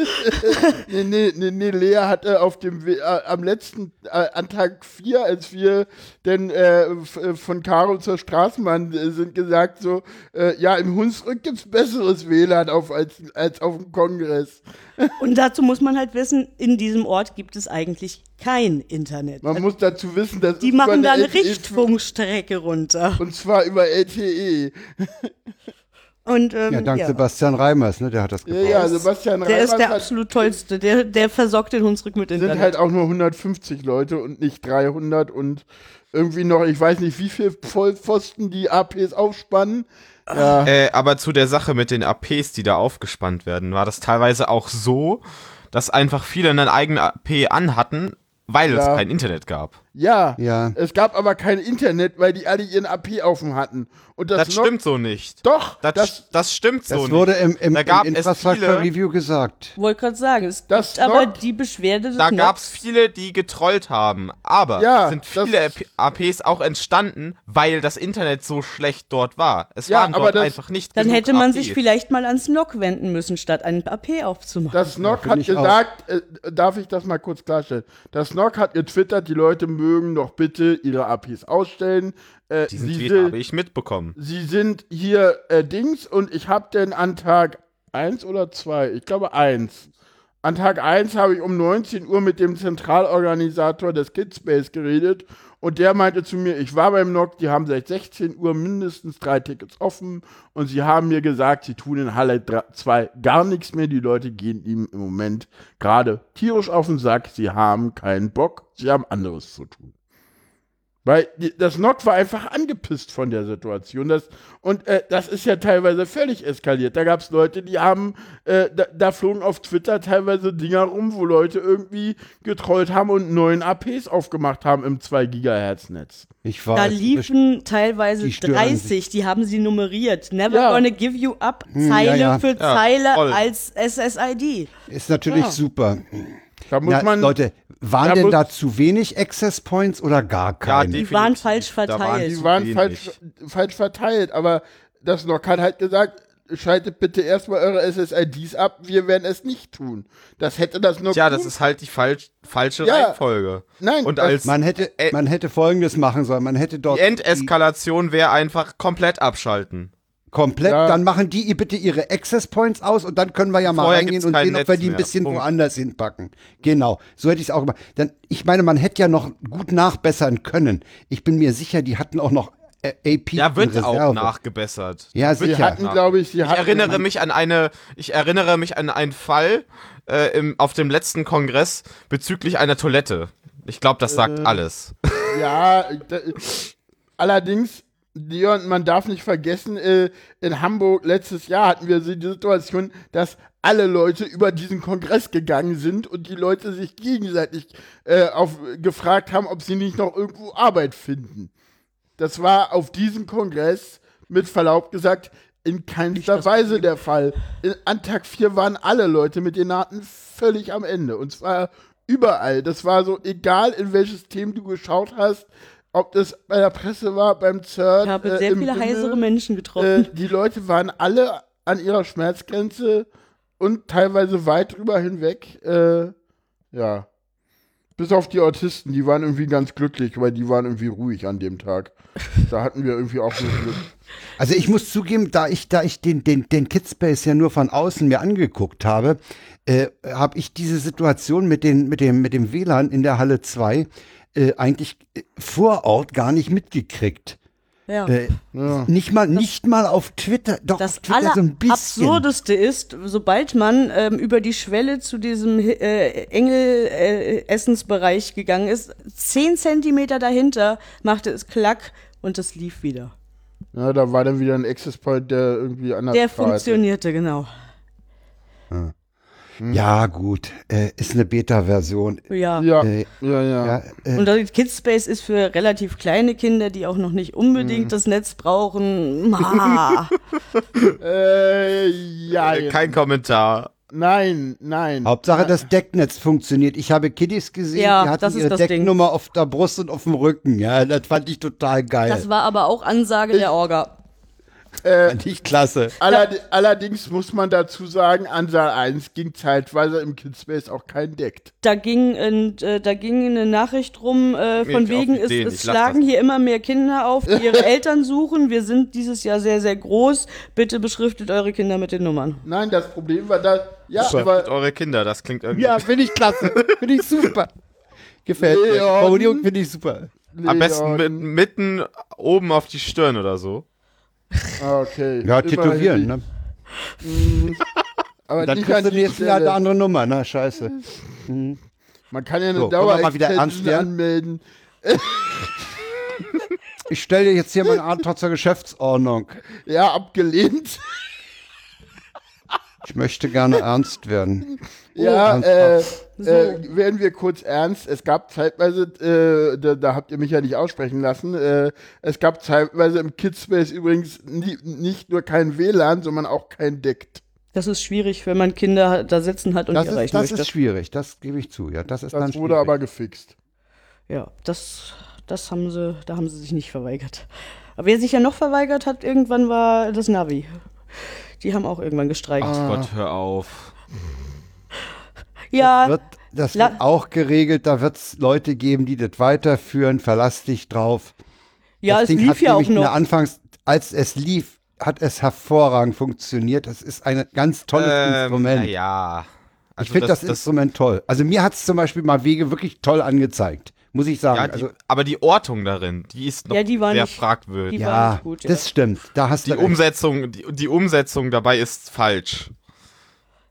Nee, nee, nee, nee, Lea hatte auf dem äh, am letzten, äh, an Tag 4, als wir denn äh, äh, von Karo zur Straßenbahn äh, sind, gesagt so, äh, ja, im Hunsrück gibt's besseres WLAN auf, als, als auf dem Kongress. Und dazu muss man halt wissen, in diesem Ort gibt es eigentlich kein Internet. Man muss dazu wissen, dass Die machen da eine Richtfunkstrecke runter. Und zwar über E. LTE. Und ähm, Ja, dank ja. Sebastian Reimers, ne? Der hat das Ja, gebaut. ja, Sebastian Der ist Reimers der absolut tollste. Der, der versorgt den Hunsrück mit sind Internet. halt auch nur 150 Leute und nicht 300 und irgendwie noch, ich weiß nicht, wie viel Vollpfosten die APs aufspannen. Ja, Äh, aber zu der Sache mit den APs, die da aufgespannt werden, war das teilweise auch so, dass einfach viele einen eigenen AP anhatten, weil Ja. es kein Internet gab. Ja, Ja. Es gab aber kein Internet, weil die alle ihren AP offen hatten. Und das, Das noch- stimmt so nicht. Doch, Das, das, das, stimmt so Das nicht. wurde im, im, Da gab im es Infrastructure-Review gesagt. Wollte gerade sagen, es Das gibt aber die Beschwerde des Da Nocks. gab's viele, die getrollt haben. Aber Ja, sind das- viele AP APs auch entstanden, weil das Internet so schlecht dort war. Es Ja, waren aber dort das- einfach nicht Dann hätte man APs. sich vielleicht mal ans Nock wenden müssen, statt einen AP aufzumachen. das Nock find hat gesagt, äh, darf ich das mal kurz klarstellen? Das Nock hat getwittert, die Leute mögen doch bitte ihre APs ausstellen. Äh, Diesen sie, Tweet sind, habe ich mitbekommen. sie sind hier äh, Dings und ich habe denn an Tag 1 oder 2, ich glaube 1. An Tag 1 habe ich um 19 Uhr mit dem Zentralorganisator des Kidspace geredet und der meinte zu mir, ich war beim NOC, die haben seit 16 Uhr mindestens drei Tickets offen und sie haben mir gesagt, sie tun in Halle 2 gar nichts mehr. Die Leute gehen ihm im Moment gerade tierisch auf den Sack, sie haben keinen Bock, sie haben anderes zu tun. Weil das NOC war einfach angepisst von der Situation. Das, und äh, das ist ja teilweise völlig eskaliert. Da gab es Leute, die haben, äh, da, da flogen auf Twitter teilweise Dinger rum, wo Leute irgendwie getrollt haben und neuen APs aufgemacht haben im 2 Gigahertz Netz. Ich war Da liefen teilweise die stören 30, die haben sie nummeriert. Never Ja. gonna give you up, Hm, Zeile ja, ja. für Ja, Zeile voll. als SSID. ist natürlich Ja. super. Da muss Na, man. Leute, waren Da denn da zu wenig Access Points oder gar keine? Die waren falsch Da waren verteilt. die waren falsch, falsch verteilt, aber das NOC hat halt gesagt, schaltet bitte erstmal eure SSIDs ab, wir werden es nicht tun. Das hätte das NOC Tja, tun- das ist halt die falsch, falsche Ja. Reihenfolge. Nein, Und als Man hätte, man hätte folgendes machen sollen. Man hätte dort die Endeskalation wäre einfach komplett abschalten. Die komplett, Ja. dann machen die bitte ihre Access Points aus und dann können wir ja mal Vorher reingehen und sehen, ob wir Netz die ein mehr. bisschen Punkt. woanders hinpacken. Genau, so hätte ich es auch gemacht. Dann, ich meine, man hätte ja noch gut nachbessern können. Ich bin mir sicher, die hatten auch noch äh, AP Ja, wird auch nachgebessert. Ja, sie sicher. hatten, glaube ich, sie Ich hatten. erinnere mich an eine, ich erinnere mich an einen Fall äh, im, auf dem letzten Kongress bezüglich einer Toilette. Ich glaube, das sagt Äh. alles. Ja, da, allerdings, Leon, man darf nicht vergessen, äh, in Hamburg letztes Jahr hatten wir die Situation, dass alle Leute über diesen Kongress gegangen sind und die Leute sich gegenseitig äh, auf, gefragt haben, ob sie nicht noch irgendwo Arbeit finden. Das war auf diesem Kongress, mit Verlaub gesagt, in keinster Weise der Fall. In, an Tag 4 waren alle Leute mit den Naten völlig am Ende. Und zwar überall. Das war so, egal in welches Thema du geschaut hast, ob das bei der Presse war, beim CERN. Ich habe äh, sehr viele Himmel, heisere Menschen getroffen. Äh, die Leute waren alle an ihrer Schmerzgrenze und teilweise weit drüber hinweg. Äh, ja. Bis auf die Autisten, die waren irgendwie ganz glücklich, weil die waren irgendwie ruhig an dem Tag. Da hatten wir irgendwie auch so Glück. Also ich muss zugeben, da ich, da ich den, den, den Kidspace ja nur von außen mir angeguckt habe, äh, habe ich diese Situation mit, den, mit, dem, mit dem WLAN in der Halle 2 äh, eigentlich äh, vor Ort gar nicht mitgekriegt. ja. Äh, Ja. nicht mal, nicht mal auf Twitter, doch Das auf Twitter so ein bisschen. Allerabsurdeste ist, sobald man ähm, über die Schwelle zu diesem äh, Engel-Essensbereich gegangen ist, zehn Zentimeter dahinter machte es Klack und es lief wieder. Ja, da war dann wieder ein Access Point, der irgendwie anders Der funktionierte, genau. Ja, gut, äh, ist eine Beta-Version. Ja. Ja, Äh, ja, ja. Ja, äh, Und das Kidspace ist für relativ kleine Kinder, die auch noch nicht unbedingt Mhm. das Netz brauchen. Äh, ja, Äh, Kein Kommentar. nein, nein. Hauptsache das Decknetz funktioniert. Ich habe Kiddies gesehen, Ja, die hatten ihre das Ding. Decknummer auf der Brust und auf dem Rücken. Ja, das fand ich total geil. Das war aber auch Ansage der Orga. Äh, ich klasse. allerd allerdings muss man dazu sagen, an Saal 1 ging zeitweise im Kidspace auch kein Deckt. Da ging, äh, da ging eine Nachricht rum, äh, von Mir wegen, es, es schlagen hier immer mehr Kinder auf, die ihre Eltern suchen. Wir sind dieses Jahr sehr, sehr groß. Bitte beschriftet eure Kinder mit den Nummern. Nein, das Problem war da, ja, Beschäftigt aber eure Kinder, das klingt irgendwie. Ja, finde ich klasse. Finde ich super. Gefällt mir. Leon. Formulierung finde ich super. Am besten mit, Leon- mitten oben auf die Stirn oder so. Ah, okay. Ja, tätowieren, ne? Aber Dann kriegst du nächstes Jahr eine andere Nummer, na scheiße. Man kann ja eine So, Dauerextension anmelden. Ich stelle dir jetzt hier meinen Antrag zur Geschäftsordnung. Ja, abgelehnt. Ich möchte gerne ernst werden. Ja, äh, ernsthaft. äh, werden wir kurz ernst. Es gab zeitweise, äh, da, da habt ihr mich ja nicht aussprechen lassen, äh, es gab zeitweise im Kidspace übrigens nie, nicht nur kein WLAN, sondern auch kein Deckt. Das ist schwierig, wenn man Kinder da sitzen hat und Das, die ist, erreichen das möchte. ist schwierig, das gebe ich zu. Ja, das ist dann Das schwierig. wurde aber gefixt. Ja, das, das haben sie, da haben sie sich nicht verweigert. Aber wer sich ja noch verweigert hat, irgendwann war das Navi. Die haben auch irgendwann gestreikt. Ach Gott, hör auf. Ja, wird, das wird auch geregelt, da wird es Leute geben, die das weiterführen, verlass dich drauf. ja, das es Ding lief hat ja auch noch. Anfangs, als es lief, hat es hervorragend funktioniert. Das ist ein ganz tolles Ähm, Instrument. Ja. Also ich finde das, Instrument toll. Also mir hat es zum Beispiel mal Wege wirklich toll angezeigt, muss ich sagen. Ja, die, also, aber die Ortung darin, die ist noch Ja, die war sehr nicht- fragwürdig. die war ja, nicht gut, ja. das stimmt. Da hast Die. Umsetzung, die, die Umsetzung dabei ist falsch.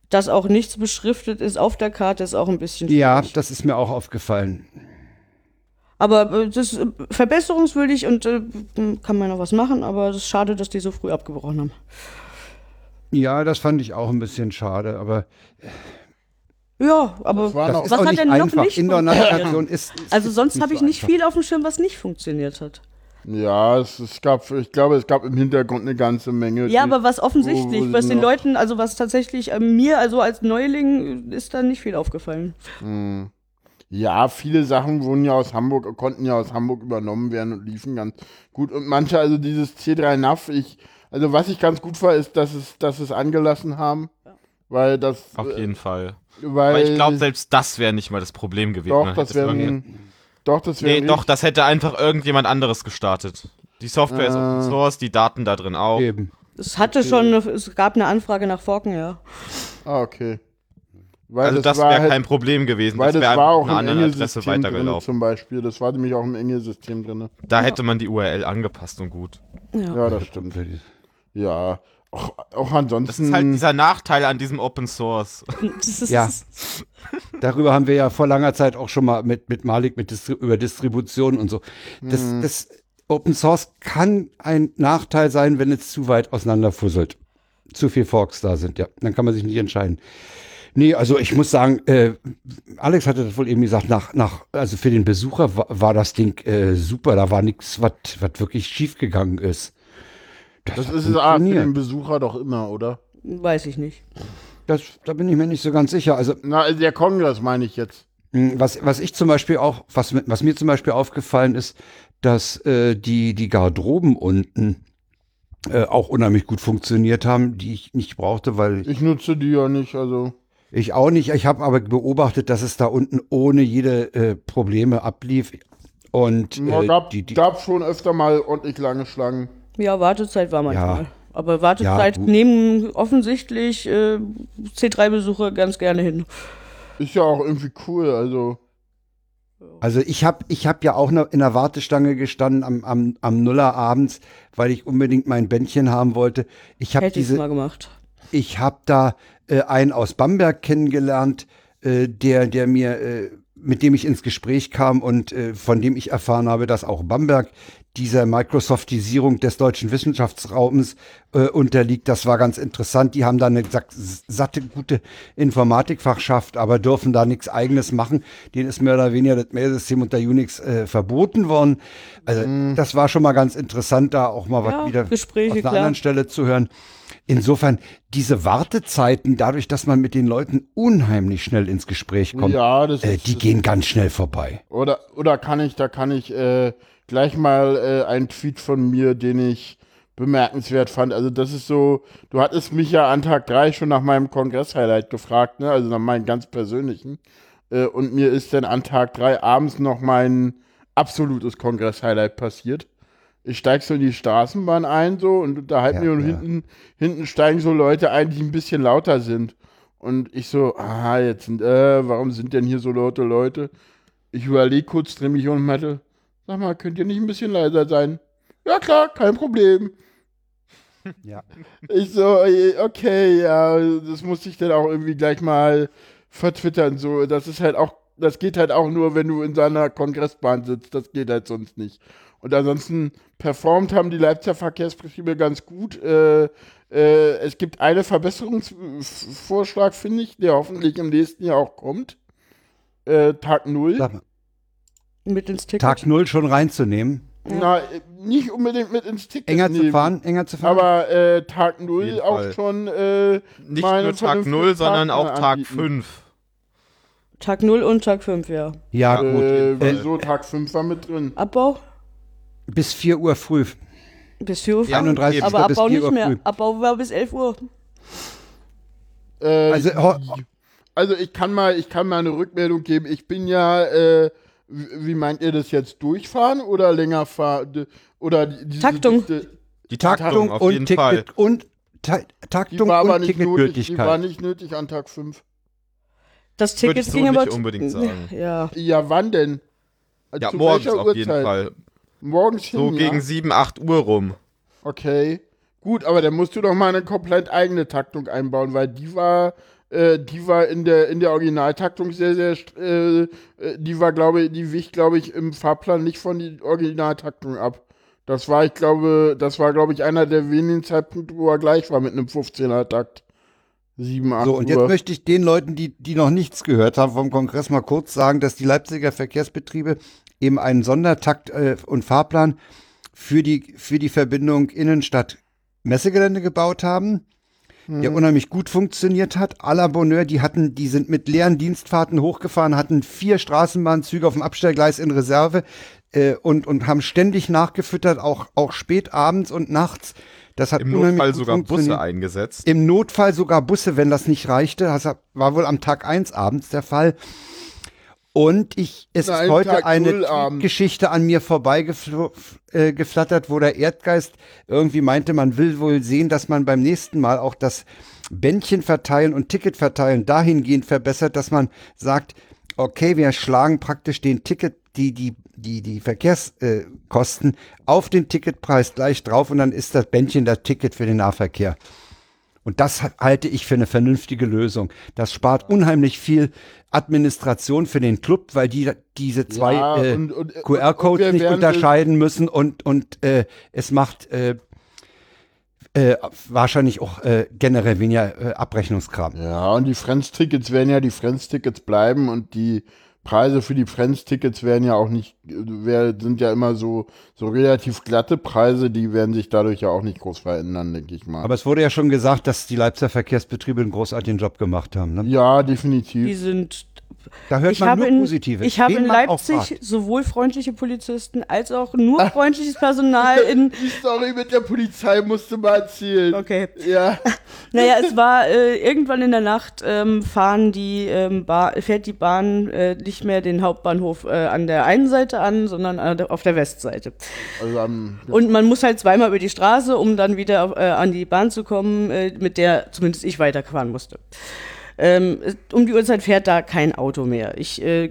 Dass auch nichts beschriftet ist auf der Karte, ist auch ein bisschen Ja, schwierig. das ist mir auch aufgefallen. Aber äh, das ist äh, verbesserungswürdig und äh, kann man noch was machen, aber es ist schade, dass die so früh abgebrochen haben. Ja, das fand ich auch ein bisschen schade, aber Ja, aber Was hat denn noch nicht Indoor-Navigation ist, ist also sonst habe ich so nicht einfach. viel auf dem Schirm, was nicht funktioniert hat. Ja, es, es gab, ich glaube, es gab im Hintergrund eine ganze Menge. Ja, aber was offensichtlich, was den Leuten, also was tatsächlich äh, mir, also als Neuling, äh, ist da nicht viel aufgefallen. Ja, viele Sachen wurden ja aus Hamburg, konnten ja aus Hamburg übernommen werden und liefen ganz gut. Und manche, also dieses C3 NAV, ich, also was ich ganz gut war, ist, dass es, dass es angelassen haben. Weil das, Auf äh, jeden Fall. weil, Aber ich glaube, selbst das wäre nicht mal das Problem gewesen. doch, Man das wäre, doch, das wäre, Nee, doch, das hätte einfach irgendjemand anderes gestartet. Die Software ist Äh. Open Source, die Daten da drin auch. Eben. Es hatte schon, eine, es gab eine Anfrage nach Forken, ja. ah, okay. Weil Also das war wäre halt- kein Problem gewesen. Weil das, wäre war auch einer anderen Adresse Engel-System drin weitergelaufen. zum Beispiel. Das war nämlich auch im Engel-System drin. Da hätte man die URL angepasst und gut. ja. Ja, das stimmt. Ja. Auch, auch ansonsten. Das ist halt dieser Nachteil an diesem Open Source. Das ist, Ja. Darüber haben wir ja vor langer Zeit auch schon mal mit, mit Malik mit Distri über Distribution und so. Das, Mhm. das, Open Source kann ein Nachteil sein, wenn es zu weit auseinanderfusselt. Zu viel Forks da sind, ja. Dann kann man sich nicht entscheiden. Nee, also ich muss sagen, äh, Alex hatte das wohl eben gesagt, nach, nach, also für den Besucher war, war das Ding äh, super, da war nichts, was wirklich schiefgegangen ist. Das hat ist es für den Besucher doch immer, oder? Weiß ich nicht. Das, da bin ich mir nicht so ganz sicher. Also Na, der Kongress meine ich jetzt. mh, was, was ich zum Beispiel auch, was, was mir zum Beispiel aufgefallen ist, dass äh, die, die Garderoben unten äh, auch unheimlich gut funktioniert haben, die ich nicht brauchte, weil Ich nutze die ja nicht, also. Ich auch nicht. Ich habe aber beobachtet, dass es da unten ohne jede äh, Probleme ablief. Und Ja, äh, gab, die, die, gab schon öfter mal ordentlich lange Schlangen. Ja, Wartezeit war manchmal. Aber Wartezeit Ja, nehmen offensichtlich äh, C3-Besucher ganz gerne hin. Ist ja auch irgendwie cool, also. also ich habe ich hab ja auch noch in der Wartestange gestanden am, am, am Nuller abends, weil ich unbedingt mein Bändchen haben wollte. Ich habe Hätte ich diese, mal gemacht. ich habe da äh, einen aus Bamberg kennengelernt, äh, der, der mir, äh, mit dem ich ins Gespräch kam und äh, von dem ich erfahren habe, dass auch Bamberg dieser Microsoftisierung des deutschen Wissenschaftsraums äh, unterliegt. Das war ganz interessant. Die haben da eine sa- satte, gute Informatikfachschaft, aber dürfen da nichts eigenes machen. Denen ist mehr oder weniger das Mailsystem unter Unix äh, verboten worden. Also das war schon mal ganz interessant, da auch mal Ja, was wieder Gespräche, aus einer klar. anderen Stelle zu hören. Insofern, diese Wartezeiten, dadurch, dass man mit den Leuten unheimlich schnell ins Gespräch kommt, ja, äh, ist. die gehen ganz schnell vorbei. Oder, oder kann ich, da kann ich äh, gleich mal äh, einen Tweet von mir, den ich bemerkenswert fand. Also das ist so, du hattest mich ja an Tag 3 schon nach meinem Kongress-Highlight gefragt, ne? also nach meinem ganz persönlichen. Äh, und mir ist dann an Tag 3 abends noch mein absolutes Kongress-Highlight passiert. Ich steig so in die Straßenbahn ein so und unterhalte Ja, mich und ja. hinten, hinten steigen so Leute ein, die ein bisschen lauter sind. Und ich so, aha, jetzt sind, äh, warum sind denn hier so laute Leute? Ich überlege kurz, drehe mich um und meinte, sag mal, könnt ihr nicht ein bisschen leiser sein? Ja klar, kein Problem. Ja. Ich so, eh, okay, ja, das musste ich dann auch irgendwie gleich mal vertwittern. So, das ist halt auch, das geht halt auch nur, wenn du in seiner Kongressbahn sitzt. Das geht halt sonst nicht. Und ansonsten performt haben die Leipziger Verkehrsbetriebe ganz gut. Äh, äh, es gibt einen Verbesserungsvorschlag, finde ich, der hoffentlich im nächsten Jahr auch kommt. Äh, Tag 0. Sag mal, Mit ins Ticket. Tag null schon reinzunehmen, Na, äh, nicht unbedingt mit ins Ticket enger zu nehmen. fahren, enger zu fahren. Aber äh, Tag 0 jeden auch Fall. schon äh, Nicht nur Tag vernünftigen 0, sondern auch Tag anbieten. 5. Tag 0 und Tag 5, ja. ja, Ja, gut. Äh, Äh, wieso Tag 5 war mit drin? Abbau? bis 4 Uhr früh. Bis 4 Uhr. Ja, früh. 31. Aber Abbau 4 nicht Uhr mehr. früh. Abbau war bis 11 Uhr. Äh, Also, also ich kann mal, ich kann mal eine Rückmeldung geben. Ich bin ja, äh, wie meint ihr das jetzt? Durchfahren oder länger fahren? Oder die- diese Taktung. Liste, Die Taktung, Taktung, auf und jeden Ticket Fall. und Ta die Taktung war aber und nicht nötig. Die war nicht nötig an Tag 5. Das Würde Ticket ich so ging aber. nicht unbedingt sagen. Ja. Ja, wann denn? Ja, Zu morgens auf jeden Uhrzeit? Fall. Morgens hin, So ja? gegen 7, 8 Uhr rum. Okay. Gut, aber dann musst du doch mal eine komplett eigene Taktung einbauen, weil die war, äh, die war in der, in der Originaltaktung sehr, sehr, äh, äh, die war, glaube ich, die wich, glaube ich, im Fahrplan nicht von der Originaltaktung ab. Das war, ich glaube, das war, glaube ich, einer der wenigen Zeitpunkte, wo er gleich war mit einem 15er Takt. 7, 8 So, und Uhr. jetzt möchte ich den Leuten, die, die noch nichts gehört haben vom Kongress, mal kurz sagen, dass die Leipziger Verkehrsbetriebe eben einen Sondertakt äh, und Fahrplan für die, für die Verbindung Innenstadt-Messegelände gebaut haben, der unheimlich gut funktioniert hat. À la Bonheur, die hatten, die sind mit leeren Dienstfahrten hochgefahren, hatten vier Straßenbahnzüge auf dem Abstellgleis in Reserve äh, und, und haben ständig nachgefüttert, auch, auch spät abends und nachts. Das hat Im Notfall sogar. Busse eingesetzt. Im Notfall sogar Busse, wenn das nicht reichte. Das war wohl am Tag 1 abends der Fall. Und ich, es Nein, ist heute Tag eine null. Geschichte an mir vorbeigeflattert, äh, geflattert, wo der Erdgeist irgendwie meinte, man will wohl sehen, dass man beim nächsten Mal auch das Bändchen verteilen und Ticket verteilen dahingehend verbessert, dass man sagt, okay, wir schlagen praktisch den Ticket, die, die, die, die Verkehrskosten Kosten auf den Ticketpreis gleich drauf und dann ist das Bändchen das Ticket für den Nahverkehr. Und das ha- halte ich für eine vernünftige Lösung. Das spart unheimlich viel Administration für den Club, weil die diese zwei Ja, äh, QR-Codes nicht unterscheiden müssen und, und äh, es macht äh, äh, wahrscheinlich auch äh, generell weniger äh, Abrechnungskram. Ja, und die Friends-Tickets werden ja die Friends-Tickets bleiben und die Preise für die Friends-Tickets werden ja auch nicht, sind ja immer so, so relativ glatte Preise, die werden sich dadurch ja auch nicht groß verändern, denke ich mal. Aber es wurde ja schon gesagt, dass die Leipziger Verkehrsbetriebe einen großartigen Job gemacht haben. Ne? ja, Die definitiv. sind Da hört ich man habe nur in, Positives. Ich habe in Leipzig sowohl freundliche Polizisten als auch nur freundliches Personal in. Die Story mit der Polizei musste mal erzählen. Okay. Ja, Naja, es war äh, irgendwann in der Nacht ähm, fahren die ähm, fährt die Bahn äh, nicht mehr den Hauptbahnhof äh, an der einen Seite an, sondern auf der Westseite. also am, Und man muss halt zweimal über die Straße, um dann wieder auf, äh, an die Bahn zu kommen, äh, mit der zumindest ich weiterfahren musste. Ähm, um die Uhrzeit fährt da kein Auto mehr. Ich äh,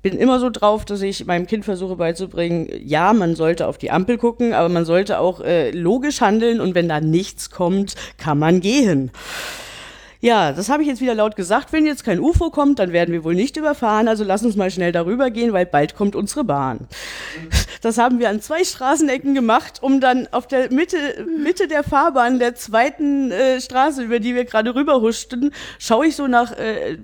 bin immer so drauf, dass ich meinem Kind versuche beizubringen, ja, man sollte auf die Ampel gucken, aber man sollte auch äh, logisch handeln und wenn da nichts kommt, kann man gehen. Ja, das habe ich jetzt wieder laut gesagt. Wenn jetzt kein UFO kommt, dann werden wir wohl nicht überfahren. Also lass uns mal schnell darüber gehen, weil bald kommt unsere Bahn. Das haben wir an zwei Straßenecken gemacht, um dann auf der Mitte, Mitte der Fahrbahn der zweiten äh, Straße, über die wir gerade rüberhuschten, schaue ich so nach äh,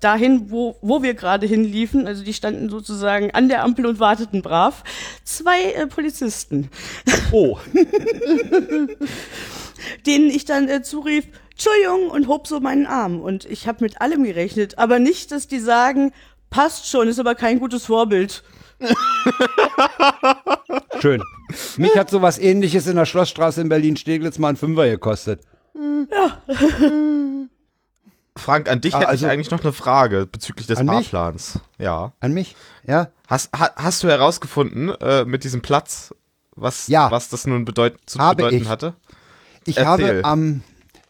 dahin, wo, wo wir gerade hinliefen. Also die standen sozusagen an der Ampel und warteten brav. Zwei äh, Polizisten Oh, denen ich dann äh, zurief, Entschuldigung, und hob so meinen Arm. Und ich habe mit allem gerechnet, aber nicht, dass die sagen, passt schon, ist aber kein gutes Vorbild. schön. Mich hat sowas ähnliches in der Schlossstraße in Berlin-Steglitz mal ein Fünfer gekostet. Frank, an dich Ah, hätte also- ich eigentlich noch eine Frage bezüglich des? Fahrplans. Ja. An mich? Ja? Hast, ha, hast du herausgefunden äh, mit diesem Platz, was, Ja. was das nun bedeut zu Habe bedeuten ich. hatte? Ich Erzähl. habe am,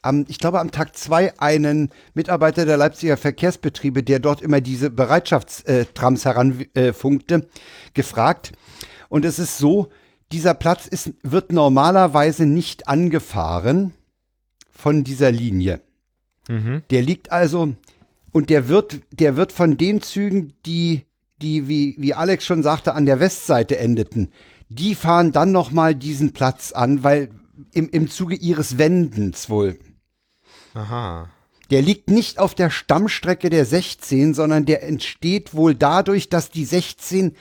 am, ich glaube, am Tag zwei einen Mitarbeiter der Leipziger Verkehrsbetriebe, der dort immer diese Bereitschaftstrams heranfunkte, gefragt. Und es ist so, dieser Platz ist, wird normalerweise nicht angefahren von dieser Linie. Mhm. Der liegt also und der wird, der wird von den Zügen, die, die wie, wie Alex schon sagte, an der Westseite endeten, die fahren dann nochmal diesen Platz an, weil im, im Zuge ihres Wendens wohl. Aha. Der liegt nicht auf der Stammstrecke der 16, sondern der entsteht wohl dadurch, dass die 16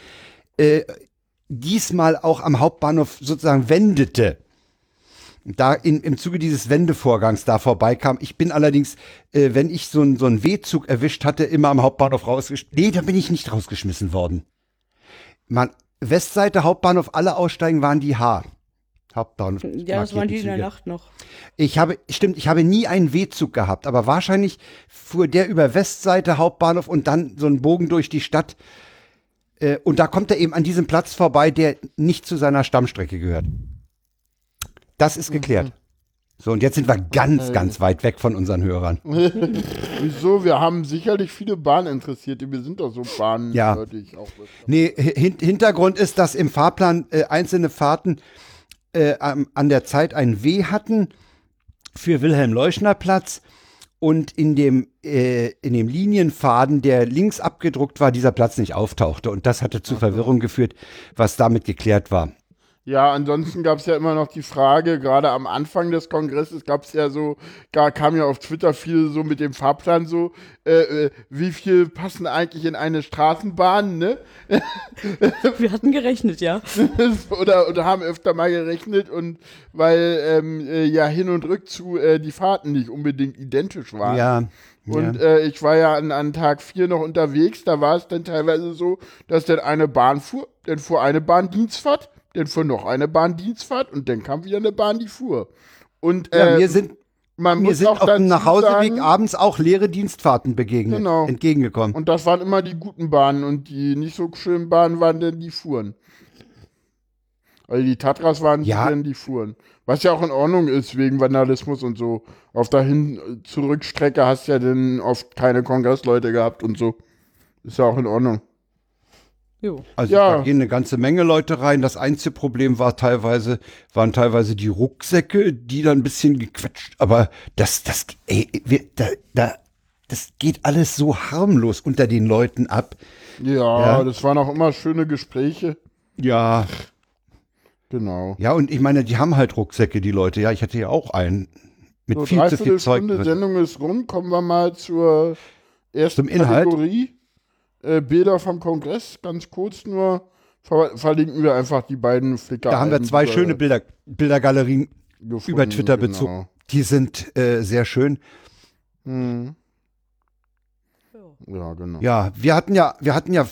äh, diesmal auch am Hauptbahnhof sozusagen wendete. Da in, im Zuge dieses Wendevorgangs da vorbeikam. Ich bin allerdings, äh, wenn ich so einen so einen W-Zug erwischt hatte, immer am Hauptbahnhof rausgeschmissen. Nee, da bin ich nicht rausgeschmissen worden. Man, Westseite Hauptbahnhof, alle Aussteigen waren die H. Hauptbahnhof. Ja, das waren die in der. Nacht noch. Ich habe, stimmt, ich habe nie einen W-Zug gehabt, aber wahrscheinlich fuhr der über Westseite Hauptbahnhof und dann so einen Bogen durch die Stadt. Äh, und da kommt er eben an diesem Platz vorbei, der nicht zu seiner Stammstrecke gehört. Das ist geklärt. So, und jetzt sind wir ganz, ganz weit weg von unseren Hörern. wieso? Wir haben sicherlich viele Bahninteressierte. Wir sind doch so Bahnen. Ja. Nee, hin Hintergrund ist, dass im Fahrplan äh, einzelne Fahrten äh, an der Zeit ein W hatten für Wilhelm-Leuschner-Platz und in dem, äh, in dem Linienfaden, der links abgedruckt war, dieser Platz nicht auftauchte. Und das hatte zu Verwirrung geführt, was damit geklärt war. Ja, ansonsten gab es ja immer noch die Frage, gerade am Anfang des Kongresses gab es ja so, gar kam ja auf Twitter viel so mit dem Fahrplan so, äh, äh, wie viel passen eigentlich in eine Straßenbahn, ne? Wir hatten gerechnet, ja. oder, oder haben öfter mal gerechnet und weil ähm, äh, ja hin und rückzu äh, die Fahrten nicht unbedingt identisch waren. Ja. Und ja. äh, ich war ja an, an Tag 4 noch unterwegs, da war es dann teilweise so, dass dann eine Bahn fuhr, dann fuhr eine Bahn Dienstfahrt, dann fuhr noch eine Bahn Dienstfahrt und dann kam wieder eine Bahn, die fuhr. Und ja, äh, mir sind, man mir sind auch auf dem Nachhauseweg abends auch leere Dienstfahrten begegnet, Genau. entgegengekommen. Und das waren immer die guten Bahnen und die nicht so schönen Bahnen waren dann die fuhren. Also die Tatras waren Ja. die die fuhren. Was ja auch in Ordnung ist wegen Vandalismus und so. Auf der Hin Zurückstrecke hast ja dann oft keine Kongressleute gehabt und so. Ist ja auch in Ordnung. Jo. Also Ja. da gehen eine ganze Menge Leute rein. Das einzige Problem war teilweise, waren teilweise die Rucksäcke, die dann ein bisschen gequetscht. Aber das, das, ey, wir, da, da, das geht alles so harmlos unter den Leuten ab. Ja, Ja. das waren auch immer schöne Gespräche. Ja, Genau. ja, und ich meine, die haben halt Rucksäcke, die Leute. Ja, ich hatte ja auch einen mit So, viel zu viel Zeug drin. Sendung ist rum. Kommen wir mal zur ersten Zum Inhalt. Kategorie. Äh, Bilder vom Kongress, ganz kurz nur. Ver verlinken wir einfach die beiden Flickr. Da haben wir zwei schöne Bilder, Bildergalerien gefunden, über Twitter genau. bezogen. Die sind äh, sehr schön. Hm. Ja, genau. Ja, wir hatten ja, wir hatten ja,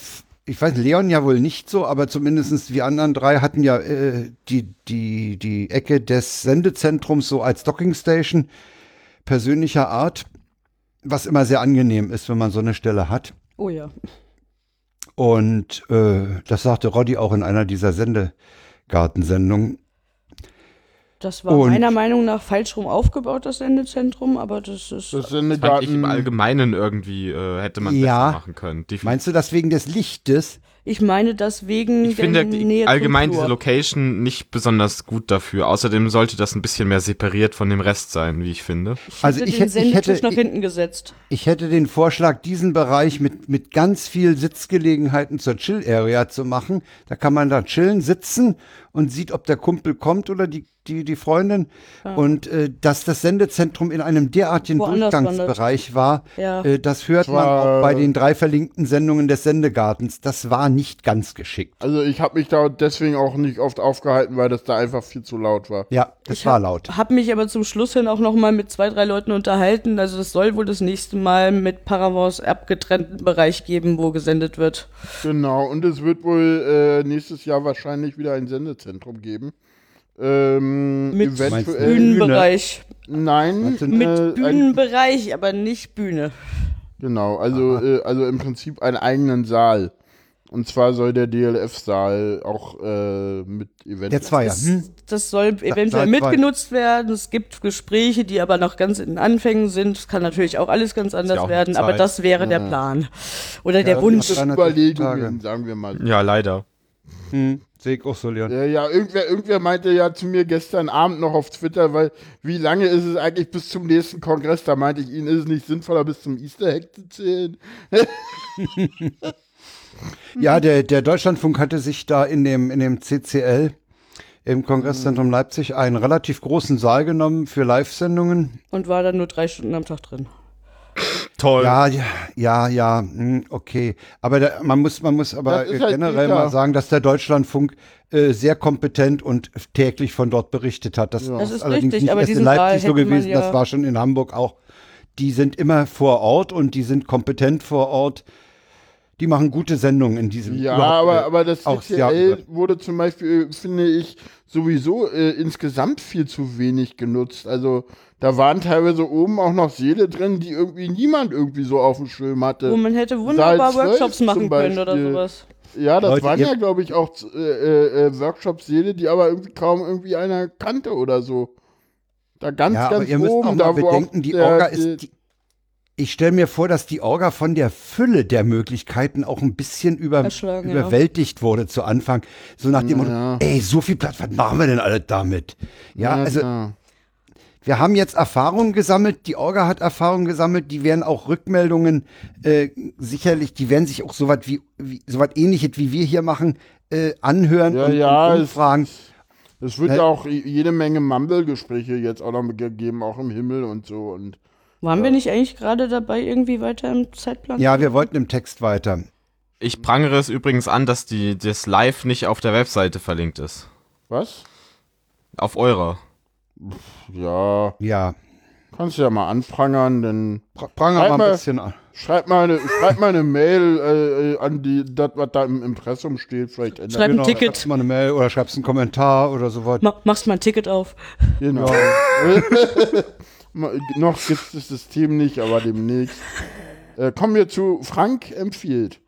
ich weiß, Leon ja wohl nicht so, aber zumindest wir anderen drei hatten ja äh, die, die, die Ecke des Sendezentrums so als Dockingstation persönlicher Art, was immer sehr angenehm ist, wenn man so eine Stelle hat. Oh ja. Und äh, das sagte Roddy auch in einer dieser Sendegartensendungen. Das war Und- meiner Meinung nach falsch rum aufgebaut, das Sendezentrum, aber das ist. Das Fand ich im Sendegarten. Allgemeinen irgendwie äh, hätte man Ja. besser machen können. Die, Meinst du das wegen des Lichtes? Ich meine das wegen ich der finde Nähe allgemein diese. Location nicht besonders gut dafür. Außerdem sollte das ein bisschen mehr separiert von dem Rest sein, wie ich finde. Ich Also hätte ich den hätte- ich hätte- nach hinten gesetzt. Ich hätte den Vorschlag, diesen Bereich mit, mit ganz viel Sitzgelegenheiten zur Chill-Area zu machen. Da kann man da chillen, sitzen und sieht, ob der Kumpel kommt oder die, die, die Freundin. Und äh, dass das Sendezentrum in einem derartigen Woanders Durchgangsbereich war, Ja. äh, das hört Das man auch bei den drei verlinkten Sendungen des Sendegartens. Das war nicht ganz geschickt. Also ich habe mich da deswegen auch nicht oft aufgehalten, weil das da einfach viel zu laut war. Ja, das Ich war hab- laut. Hab mich aber zum Schluss hin auch noch mal mit zwei, drei Leuten unterhalten. Also das soll wohl das nächste Mal mit Paravors abgetrennten Bereich geben, wo gesendet wird. Genau, und es wird wohl äh, nächstes Jahr wahrscheinlich wieder ein Sendezentrum geben. Ähm, Mit eventuell. Bühnenbereich. Nein, Meinst du- Mit äh, ein, Bühnenbereich, aber nicht Bühne. genau, also, äh, also im Prinzip einen eigenen Saal. Und zwar soll der DLF-Saal auch äh, mit eventuell. Der Zweier. Das, Hm? das soll eventuell Saal zwei. mitgenutzt werden. Es gibt Gespräche, die aber noch ganz in den Anfängen sind. Es kann natürlich auch alles ganz anders ja werden, Zeit. aber das wäre der Plan. Oder der Ja, Wunsch. Das 360 Überlegungen, sagen wir mal. Ja, leider. Hm, Sehe ich auch so, Leon. Ja, ja, irgendwer, irgendwer meinte ja zu mir gestern Abend noch auf Twitter, weil wie lange ist es eigentlich bis zum nächsten Kongress? Da meinte ich, Ihnen ist es nicht sinnvoller, bis zum Easter Egg zu zählen. Ja, der, der Deutschlandfunk hatte sich da in dem, in dem CCL im Kongresszentrum Leipzig einen relativ großen Saal genommen für Live-Sendungen. Und war dann nur drei Stunden am Tag drin. Toll. Ja, ja, ja, ja, hm, okay. Aber der, man muss, man muss aber halt generell klar. mal sagen, dass der Deutschlandfunk äh, sehr kompetent und täglich von dort berichtet hat. Das, Das ist allerdings richtig, nicht aber erst in Leipzig so gewesen, ja- das war schon in Hamburg auch. Die sind immer vor Ort und die sind kompetent vor Ort. Die machen gute Sendungen in diesem Ja, überhaupt, aber, äh, aber das Jahr CCL wurde zum Beispiel, finde ich, sowieso äh, insgesamt viel zu wenig genutzt. Also da waren teilweise oben auch noch Säle drin, die irgendwie niemand irgendwie so auf dem Schirm hatte. Wo man hätte wunderbar Saal 12 Workshops machen können oder sowas. Ja, das Leute, waren ja, glaube ich, auch äh, äh, äh, Workshop-Säle, die aber irgendwie kaum irgendwie einer kannte oder so. Da ganz, Ja, aber ganz ihr müsst oben, auch mal da wo bedenken, auch die der, Orga ist. Die, ich stelle mir vor, dass die Orga von der Fülle der Möglichkeiten auch ein bisschen über, Erschlagen, ja. überwältigt wurde zu Anfang. So nach dem Motto, Ja. ey, so viel Platz, was machen wir denn alle damit? Ja, ja, also. Wir haben jetzt Erfahrungen gesammelt, die Orga hat Erfahrungen gesammelt, die werden auch Rückmeldungen äh, sicherlich, die werden sich auch so was wie, wie so was ähnliches wie wir hier machen, äh, anhören Ja, und, ja, und es- umfragen. Es wird Äh, ja auch jede Menge Mumble-Gespräche jetzt auch noch gegeben, auch im Himmel und so. Und Waren wir nicht eigentlich gerade dabei, irgendwie weiter im Zeitplan? Ja, wir wollten im Text weiter. Ich prangere es übrigens an, dass die, das Live nicht auf der Webseite verlinkt ist. was? Auf eurer. Ja, Ja, kannst du ja mal anprangern, denn pra- pranger mal mal- ein bisschen an. schreib mal eine, schreib mal eine Mail äh, an die, das, was da im Impressum steht. Vielleicht ändert Schreib ein Ticket. Schreibst mal eine Mail oder schreibst einen Kommentar oder so was. Ma machst mal ein Ticket auf. Genau. Noch gibt es das System nicht, aber demnächst. Äh, kommen wir zu Frank empfiehlt.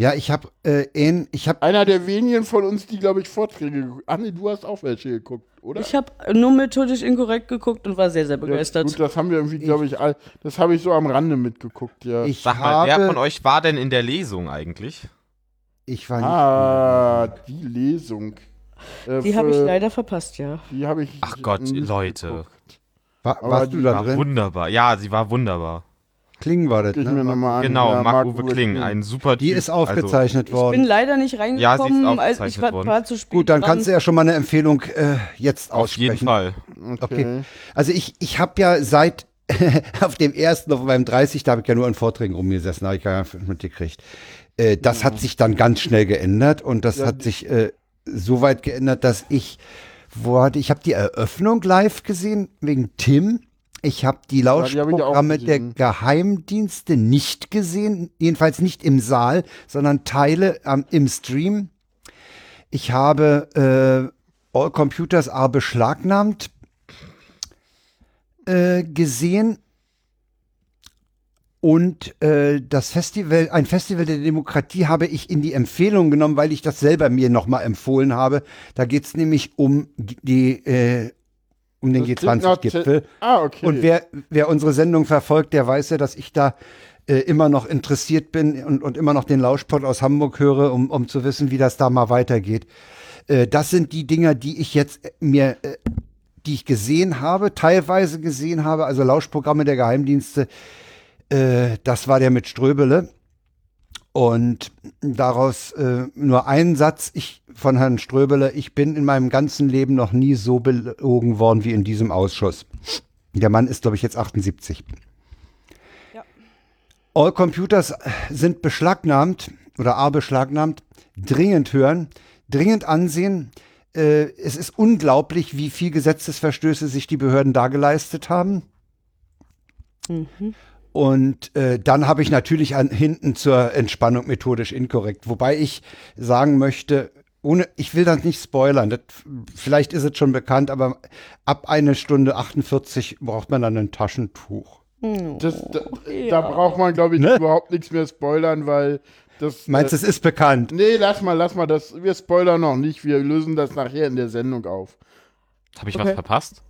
Ja, ich habe äh, ich habe Einer der wenigen von uns, die, glaube ich, Vorträge geguckt Ah, nee, du hast auch welche geguckt, oder? Ich habe nur methodisch inkorrekt geguckt und war sehr, sehr ja, begeistert. gut, das haben wir irgendwie, glaube ich, all, das habe ich so am Rande mitgeguckt, ja. ich Sag mal, wer habe von euch war denn in der Lesung eigentlich? Ich war nicht. Ah, die Lesung. Äh, Die habe ich leider verpasst, ja. Die habe ich. Ach Gott, Leute. War, aber warst du da War drin? wunderbar. Ja, sie war wunderbar. Klingen war das, ich ne? an. Genau, Ja, Marc-Uwe Kling, ein super Die Typ. ist aufgezeichnet Ich bin worden. leider nicht reingekommen, als ich aufgezeichnet war, worden. war zu spät Gut, dann dran. kannst du ja schon mal eine Empfehlung äh, jetzt Also, auf aussprechen. jeden Fall. Okay. Okay. Also ich, ich habe ja seit auf dem ersten, auf meinem 30, da habe ich ja nur an Vorträgen rumgesessen, da habe ich gar nicht mitgekriegt. Äh, das hat sich dann ganz schnell geändert und das Ja. hat sich äh, so weit geändert, dass ich, wo hatte ich habe die Eröffnung live gesehen wegen Tim. Ich habe die die hab ich auch Lauschprogramme der. Geheimdienste nicht gesehen, jedenfalls nicht im Saal, sondern Teile am im Stream. Ich habe äh, All Computers are beschlagnahmt äh, gesehen und äh, das Festival, ein Festival der Demokratie habe ich in die Empfehlung genommen, weil ich das selber mir nochmal empfohlen habe. Da geht es nämlich um die äh, um den Das klingt nach Z- G20-Gipfel. Ah, okay. Und wer, wer unsere Sendung verfolgt, der weiß ja, dass ich da äh, immer noch interessiert bin und, und immer noch den Lauschpot aus Hamburg höre, um, um zu wissen, wie das da mal weitergeht. Äh, das sind die Dinger, die ich jetzt äh, mir, die ich gesehen habe, teilweise gesehen habe, also Lauschprogramme der Geheimdienste. Das war der mit Ströbele. Und daraus äh, nur ein Satz ich, von Herrn Ströbele. Ich bin in meinem ganzen Leben noch nie so belogen worden wie in diesem Ausschuss. Der Mann ist, glaube ich, jetzt 78. Ja. All Computers sind beschlagnahmt oder are beschlagnahmt. Dringend hören, dringend ansehen. Äh, es ist unglaublich, wie viel Gesetzesverstöße sich die Behörden da geleistet haben. Mhm. Und äh, dann habe ich natürlich an, hinten zur Entspannung methodisch inkorrekt. Wobei ich sagen möchte, ohne, ich will das nicht spoilern, das, vielleicht ist es schon bekannt, aber ab eine Stunde 48 braucht man dann ein Taschentuch. das, da, ja. da braucht man, glaube ich, Ne? überhaupt nichts mehr spoilern, weil das. Meinst du, äh, es ist bekannt? Nee, lass mal, lass mal das. Wir spoilern noch nicht. Wir lösen das nachher in der Sendung auf. Habe ich Okay. was verpasst?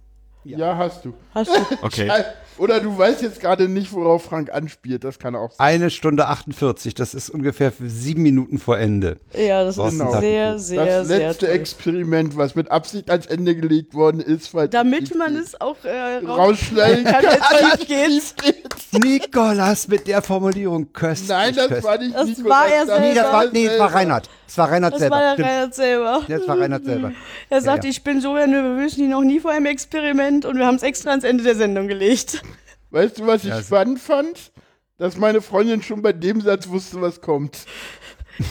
Ja, hast du. Hast du? Okay. Oder du weißt jetzt gerade nicht, worauf Frank anspielt. Das kann auch sein. Eine Stunde 48, das ist ungefähr sieben Minuten vor Ende. Ja, das ist Genau. sehr, sehr, das sehr letzte toll. Experiment, was mit Absicht ans Ende gelegt worden ist, weil Damit man es auch äh, rausschneiden kann, kann. Nikolas mit der Formulierung köstlich. Nein, das köstlich. war nicht Das Nico, war er das Nee, das war, nee, es war selber. Reinhard. Es war Reinhard Das selber. war der. Reinhard selber. Ja, es war Reinhard selber. Er sagt, ja. ich bin so nervös wie noch nie vor einem Experiment und wir haben es extra ans Ende der Sendung gelegt. Weißt du, was ich Ja, spannend fand? Dass meine Freundin schon bei dem Satz wusste, was kommt.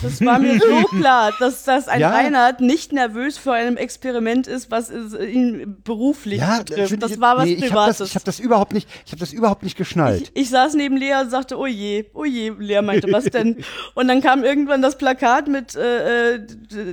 Das war mir so klar, dass, dass ein Ja. Reinhard nicht nervös vor einem Experiment ist, was ihn beruflich Ja, betrifft. Das ich- war was nee, ich hab Privates. das, ich habe das überhaupt nicht, ich habe das überhaupt nicht geschnallt. Ich, ich saß neben Lea und sagte, oh je, oh je, Lea meinte, was denn? Und dann kam irgendwann das Plakat mit, äh, äh,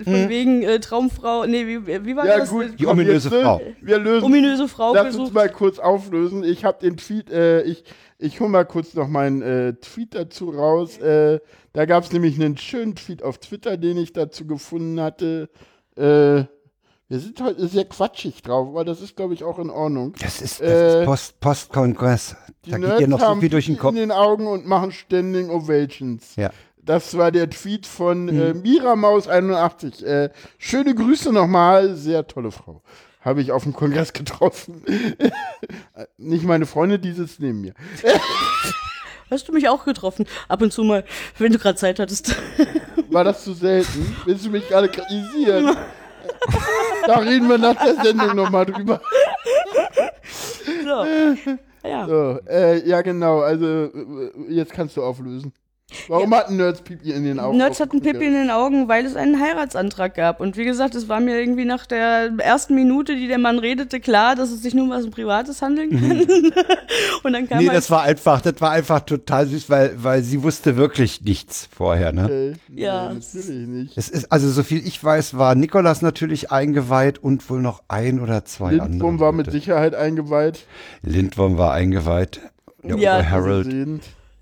von wegen äh, Traumfrau, nee, wie, wie war Ja, das? gut. Die komm, ominöse jetzt, Frau. Wir lösen. Ominöse Frau Lass uns gesucht. mal kurz auflösen. Ich habe den Tweet, äh, ich, ich hole mal kurz noch meinen äh, Tweet dazu raus. Äh, da gab es nämlich einen schönen Tweet auf Twitter, den ich dazu gefunden hatte. Äh, wir sind heute sehr quatschig drauf, aber das ist, glaube ich, auch in Ordnung. Das ist, das Äh, ist Post, Postkongress. Die Da geht dir noch so viel durch den Kopf. in den Augen und machen Standing Ovations. Ja. Das war der Tweet von Hm. äh, Miramaus81. Äh, schöne Grüße nochmal, sehr tolle Frau. Habe ich auf dem Kongress getroffen. Nicht meine Freunde, die sitzt neben mir. Hast du mich auch getroffen? Ab und zu mal, wenn du gerade Zeit hattest. War das zu selten? Willst du mich gerade kritisieren? da reden wir nach der Sendung nochmal drüber. so. Ja. So, äh, ja, genau. Also, äh, jetzt kannst du auflösen. Warum hat ein Nerds Pipi in den Augen? Nerds hatten? Pippi in den Augen, weil es einen Heiratsantrag gab. Und wie gesagt, es war mir irgendwie nach der ersten Minute, die der Mann redete, klar, dass es sich nur um was Privates handeln kann. Und dann kam Nee, halt, das war einfach, das war einfach total süß, weil, weil sie wusste wirklich nichts vorher, ne? Nee, Ja. Natürlich nicht. Es ist, also so viel ich weiß, war Nikolas natürlich eingeweiht und wohl noch ein oder zwei Lindwurm andere. war mit. Sicherheit eingeweiht. Lindwurm war eingeweiht. Der Ja, Harold.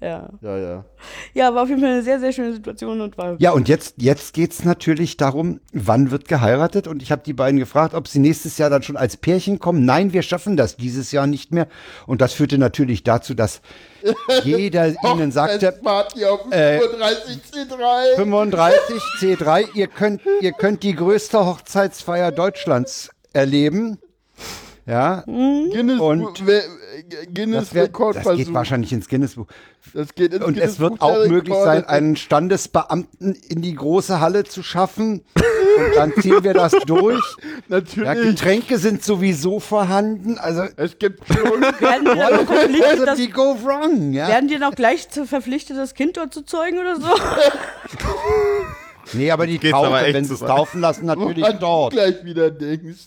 Ja. Ja, ja. Ja, war auf jeden Fall eine sehr, sehr schöne Situation und war. Ja, und jetzt, jetzt geht's natürlich darum, wann wird geheiratet? Und ich habe die beiden gefragt, ob sie nächstes Jahr dann schon als Pärchen kommen. Nein, wir schaffen das dieses Jahr nicht mehr. Und das führte natürlich dazu, dass jeder ihnen sagte, Party auf dem äh, 35 C3. 35 C3, ihr könnt, ihr könnt die größte Hochzeitsfeier Deutschlands erleben. Ja, Guinness, und Guinness das, wär, das Rekordversuch. geht wahrscheinlich ins Guinness-Buch. Das geht ins Und Guinness es wird Buch auch möglich sein, einen Standesbeamten in die große Halle zu schaffen. Und dann ziehen wir das durch. Ja, Natürlich. Getränke sind sowieso vorhanden. Also, es gibt schon. Werden dann verpflichtet, das, die go wrong, ja. werden die noch gleich zu- verpflichtet, das Kind dort zu zeugen oder so? Nee, aber die Geht's aber wenn sie es taufen lassen, natürlich du dort. gleich wieder denkst.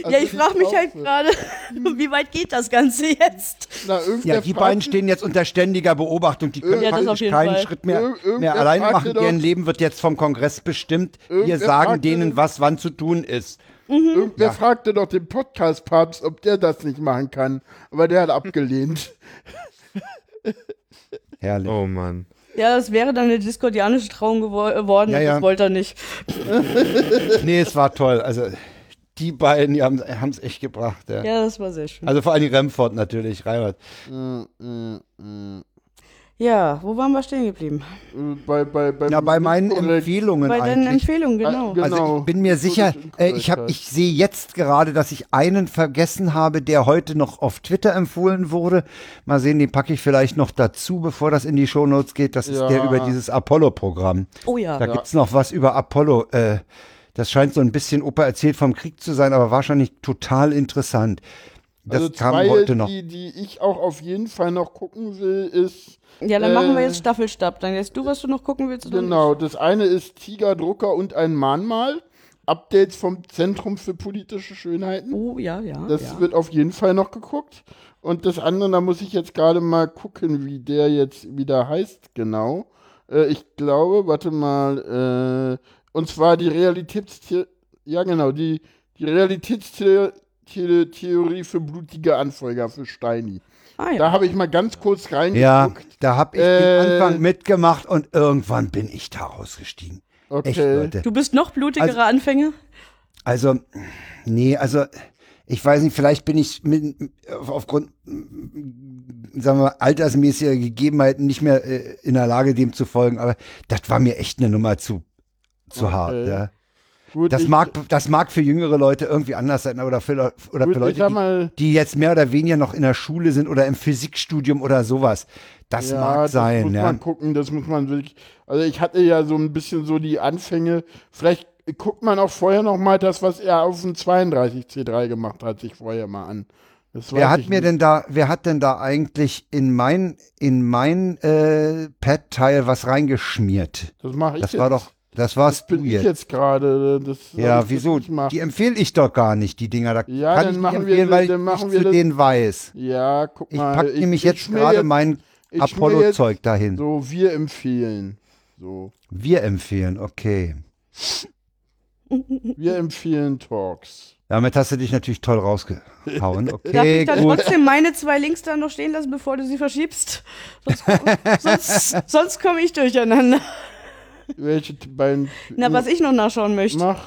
Ja, Also ich die frage mich halt gerade, wie weit geht das Ganze jetzt? Na, Ja, die beiden stehen jetzt unter ständiger Beobachtung. Die können Ja, praktisch keinen Fall. Schritt mehr, Ir- mehr allein machen. doch- Deren Leben wird jetzt vom Kongress bestimmt. Wir sagen denen, was wann zu tun ist. Irgendwer Ja. fragte doch den Podcast-Papst, ob der das nicht machen kann. Aber der hat abgelehnt. Herrlich. Oh Mann. Ja, das wäre dann eine diskordianische Trauung gewo- geworden, Ja, ja. das wollte er nicht. Nee, es war toll. Also, die beiden, die haben es echt gebracht. Ja. Ja, das war sehr schön. Also vor allem Remford natürlich, Reinhard. Ja, wo waren wir stehen geblieben? Äh, Bei, bei, bei, Ja, bei meinen Empfehlungen Bei deinen eigentlich. Empfehlungen, genau. Ah, genau. Also ich bin mir sicher, äh, ich ich sehe jetzt gerade, dass ich einen vergessen habe, der heute noch auf Twitter empfohlen wurde. Mal sehen, den packe ich vielleicht noch dazu, bevor das in die Shownotes geht. Das ist Ja. der über dieses Apollo-Programm. Oh ja. Da gibt's noch was über Apollo. Äh, das scheint so ein bisschen Opa erzählt vom Krieg zu sein, aber wahrscheinlich total interessant. Das also kam zwei, heute noch. Die, die ich auch auf jeden Fall noch gucken will, ist Ja, dann machen wir Äh, jetzt Staffelstab. Dann jetzt du, was du noch gucken willst. Genau, das eine ist Tiger, Drucker und ein Mahnmal. Updates vom Zentrum für politische Schönheiten. Oh, ja, ja. Das ja. wird auf jeden Fall noch geguckt. Und das andere, da muss ich jetzt gerade mal gucken, wie der jetzt wieder heißt, genau. Äh, ich glaube, warte mal, äh, und zwar die Realitätstheorie, ja genau, die, die Realitätstheorie für blutige Anfolger für Steini. Ah, ja. Da habe ich mal ganz kurz Ja, reingeguckt. da habe ich Äh, den Anfang mitgemacht und irgendwann bin ich da ausgestiegen. Echt, Okay. Leute. Du bist noch blutigere Also- Anfänger? Also, nee, also ich weiß nicht, vielleicht bin ich mit, aufgrund, sagen wir, altersmäßiger Gegebenheiten nicht mehr äh, in der Lage, dem zu folgen, aber das war mir echt eine Nummer zu, zu Okay. hart. Ja. Gut, Das, ich, mag, das mag für jüngere Leute irgendwie anders sein, oder für, oder gut, für Leute, sag die, mal, die jetzt mehr oder weniger noch in der Schule sind oder im Physikstudium oder sowas. Das ja, mag das sein, muss ja. man gucken, das muss man wirklich. Also ich hatte ja so ein bisschen so die Anfänge. Vielleicht guckt man auch vorher noch mal das, was er auf dem 32 C3 gemacht hat, sich vorher mal an. Das Wer hat mir nicht. denn da, wer hat denn da eigentlich in mein, in mein äh, Pad-Teil was reingeschmiert? Das mache ich Das jetzt. war doch, das warst das bin du ich jetzt. jetzt gerade. Das soll Ja, ich wieso? Die empfehle ich doch gar nicht, die Dinger. Da Ja, kann dann ich machen wir empfehlen, das- weil ich dann machen nichts wir zu das- denen weiß. Ja, guck Ich mal. packe nämlich ich jetzt gerade jetzt- mein ich Apollo-Zeug dahin. So, wir empfehlen. So, Wir empfehlen, okay. wir empfehlen Talks. Damit hast du dich natürlich toll rausgehauen. Darf Okay, ich dann gut. trotzdem meine zwei Links da noch stehen lassen, bevor du sie verschiebst? Sonst, sonst, sonst komme ich durcheinander. Welche beiden? Na, was ich noch nachschauen möchte. Mach.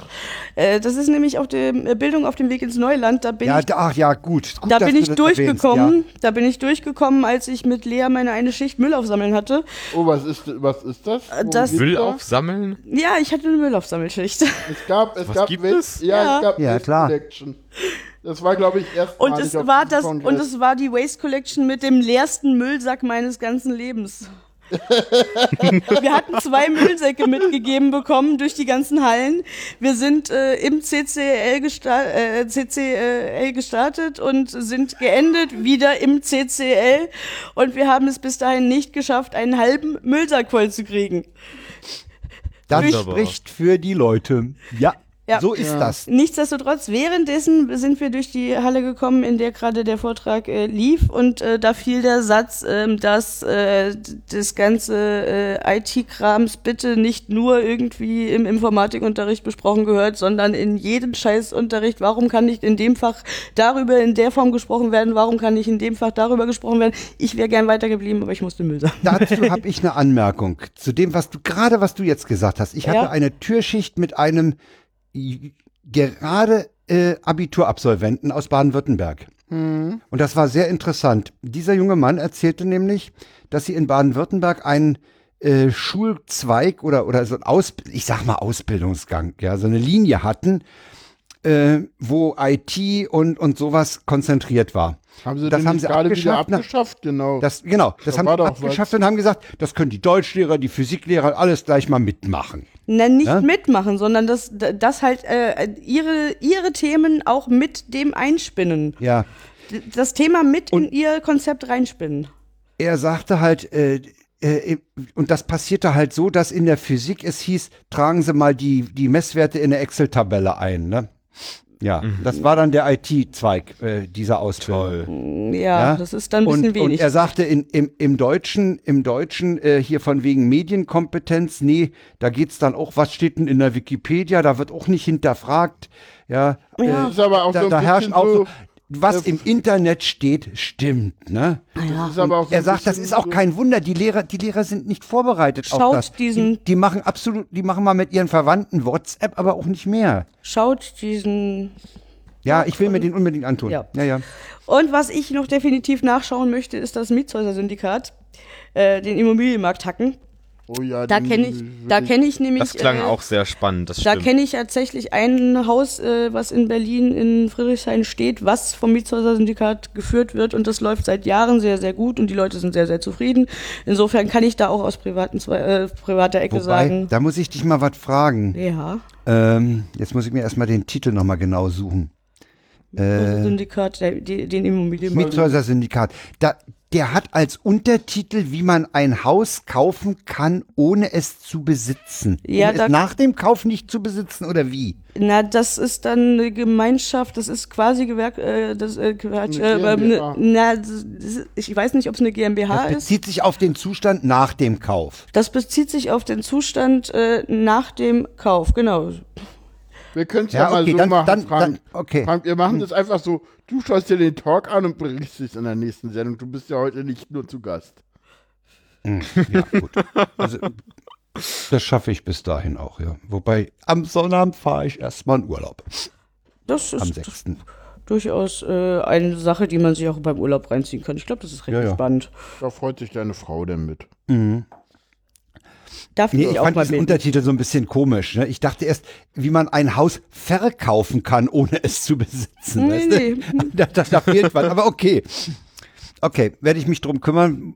Äh, das ist nämlich auf der äh, Bildung auf dem Weg ins Neuland. Da bin Ja, ich, ach ja, gut. gut da bin ich durchgekommen. Erwähnst, Da bin ich durchgekommen, als ich mit Lea meine eine Schicht Müll aufsammeln hatte. Oh, was ist, was ist das? Worum das- Müll da? aufsammeln? Ja, ich hatte eine Müllaufsammelschicht. Es gab, es Was gab gibt Waste- es? Ja, Ja. es gab Ja, Waste klar. Collection. Das war, glaube ich, erst Und es war das, und es war die Waste Collection mit dem leersten Müllsack meines ganzen Lebens. Wir hatten zwei Müllsäcke mitgegeben bekommen durch die ganzen Hallen. Wir sind äh, im CCL, gesta äh, CCL gestartet und sind geendet wieder im CCL. Und wir haben es bis dahin nicht geschafft, einen halben Müllsack voll zu kriegen. Das spricht für die Leute. Ja. Ja. So ist das. Nichtsdestotrotz, währenddessen sind wir durch die Halle gekommen, in der gerade der Vortrag äh, lief und äh, da fiel der Satz, ähm, dass äh, das ganze äh, IT-Krams bitte nicht nur irgendwie im Informatikunterricht besprochen gehört, sondern in jedem Scheißunterricht. Warum kann nicht in dem Fach darüber in der Form gesprochen werden? Warum kann nicht in dem Fach darüber gesprochen werden? Ich wäre gern weitergeblieben, aber ich musste Müll sammeln. Dazu habe ich eine Anmerkung zu dem, was du gerade, was du jetzt gesagt hast. Ich hatte Ja. eine Türschicht mit einem gerade äh, Abiturabsolventen aus Baden-Württemberg. Und das war sehr interessant. Dieser junge Mann erzählte nämlich, dass sie in Baden-Württemberg einen äh, Schulzweig oder, oder so ein Aus, ich sag mal Ausbildungsgang, ja, so eine Linie hatten, äh, wo IT und, und sowas konzentriert war. Haben sie Das haben sie gerade abgeschafft, ne? abgeschafft, genau. Das, genau, das Da haben sie abgeschafft und haben gesagt, das können die Deutschlehrer, die Physiklehrer, alles gleich mal mitmachen. Na, nicht Ja? mitmachen, sondern dass, dass halt äh, ihre, ihre Themen auch mit dem einspinnen. Ja, Das Thema mit in Und- ihr Konzept reinspinnen. er sagte halt, äh, äh, und das passierte halt so, dass in der Physik es hieß, tragen Sie mal die, die Messwerte in eine Excel-Tabelle ein. Ne? Ja, das war dann der IT-Zweig äh, dieser Ausbildung. Ja, Ja? das ist dann ein bisschen und, wenig. Und er sagte in, im, im Deutschen, im Deutschen äh, hier von wegen Medienkompetenz, nee, da geht's dann auch, was steht denn in der Wikipedia, da wird auch nicht hinterfragt. Ja, Ja. Das ist aber auch da, so ein da herrscht auch so, was äh, im Internet steht, stimmt, ne? so Er sagt, das ist auch kein Wunder, die Lehrer, die Lehrer sind nicht vorbereitet auf Schaut das. diesen- die, die machen absolut, die machen mal mit ihren Verwandten WhatsApp, aber auch nicht mehr. Schaut diesen. Ja, ich will mir den unbedingt antun. Ja. ja. ja. Und was ich noch definitiv nachschauen möchte, ist das Mietshäuser-Syndikat, äh, den Immobilienmarkt hacken. Oh ja, Da kenne ich, da kenne ich nämlich. Das klang äh, auch sehr spannend, das Da kenne ich tatsächlich ein Haus, äh, was in Berlin in Friedrichshain steht, was vom Mietshäuser-Syndikat geführt wird und das läuft seit Jahren sehr, sehr gut und die Leute sind sehr, sehr zufrieden. Insofern kann ich da auch aus privaten, äh, privater Ecke Wobei, sagen. da muss ich dich mal was fragen. Ja, Ähm, jetzt muss ich mir erstmal den Titel nochmal genau suchen. Äh, Syndikat, der, die, den Immobilienmarkt. Mietshäuser-Syndikat. Da, der hat als Untertitel, wie man ein Haus kaufen kann, ohne es zu besitzen. Ja, um es nach dem Kauf nicht zu besitzen oder wie? Na, das ist dann eine Gemeinschaft, das ist quasi Gewerk, äh, das, äh, Quatsch, äh, GmbH. ne, na, das ist, ich weiß nicht, ob es eine GmbH Das ist. bezieht sich auf den Zustand nach dem Kauf. Das bezieht sich auf den Zustand äh, nach dem Kauf, genau. Wir können es Ja, ja, mal okay, so dann- machen, dann- Frank. dann- okay. Frank, wir machen das einfach so. Du schaust dir den Talk an und berichtest in der nächsten Sendung. Du bist ja heute nicht nur zu Gast. Ja, gut. Also, das schaffe ich bis dahin auch, ja. Wobei, am Sonnabend fahre ich erstmal in Urlaub. Das Am ist 6. durchaus äh, eine Sache, die man sich auch beim Urlaub reinziehen kann. Ich glaube, das ist recht Ja, ja. spannend. Da freut sich deine Frau denn mit. Darf Nee, ich ich auch fand mal diesen mit? Untertitel so ein bisschen komisch. Ne? Ich dachte erst, wie man ein Haus verkaufen kann, ohne es zu besitzen. Nee, weißt nee. Da, da, da fehlt was, aber okay. Okay, werde ich mich drum kümmern.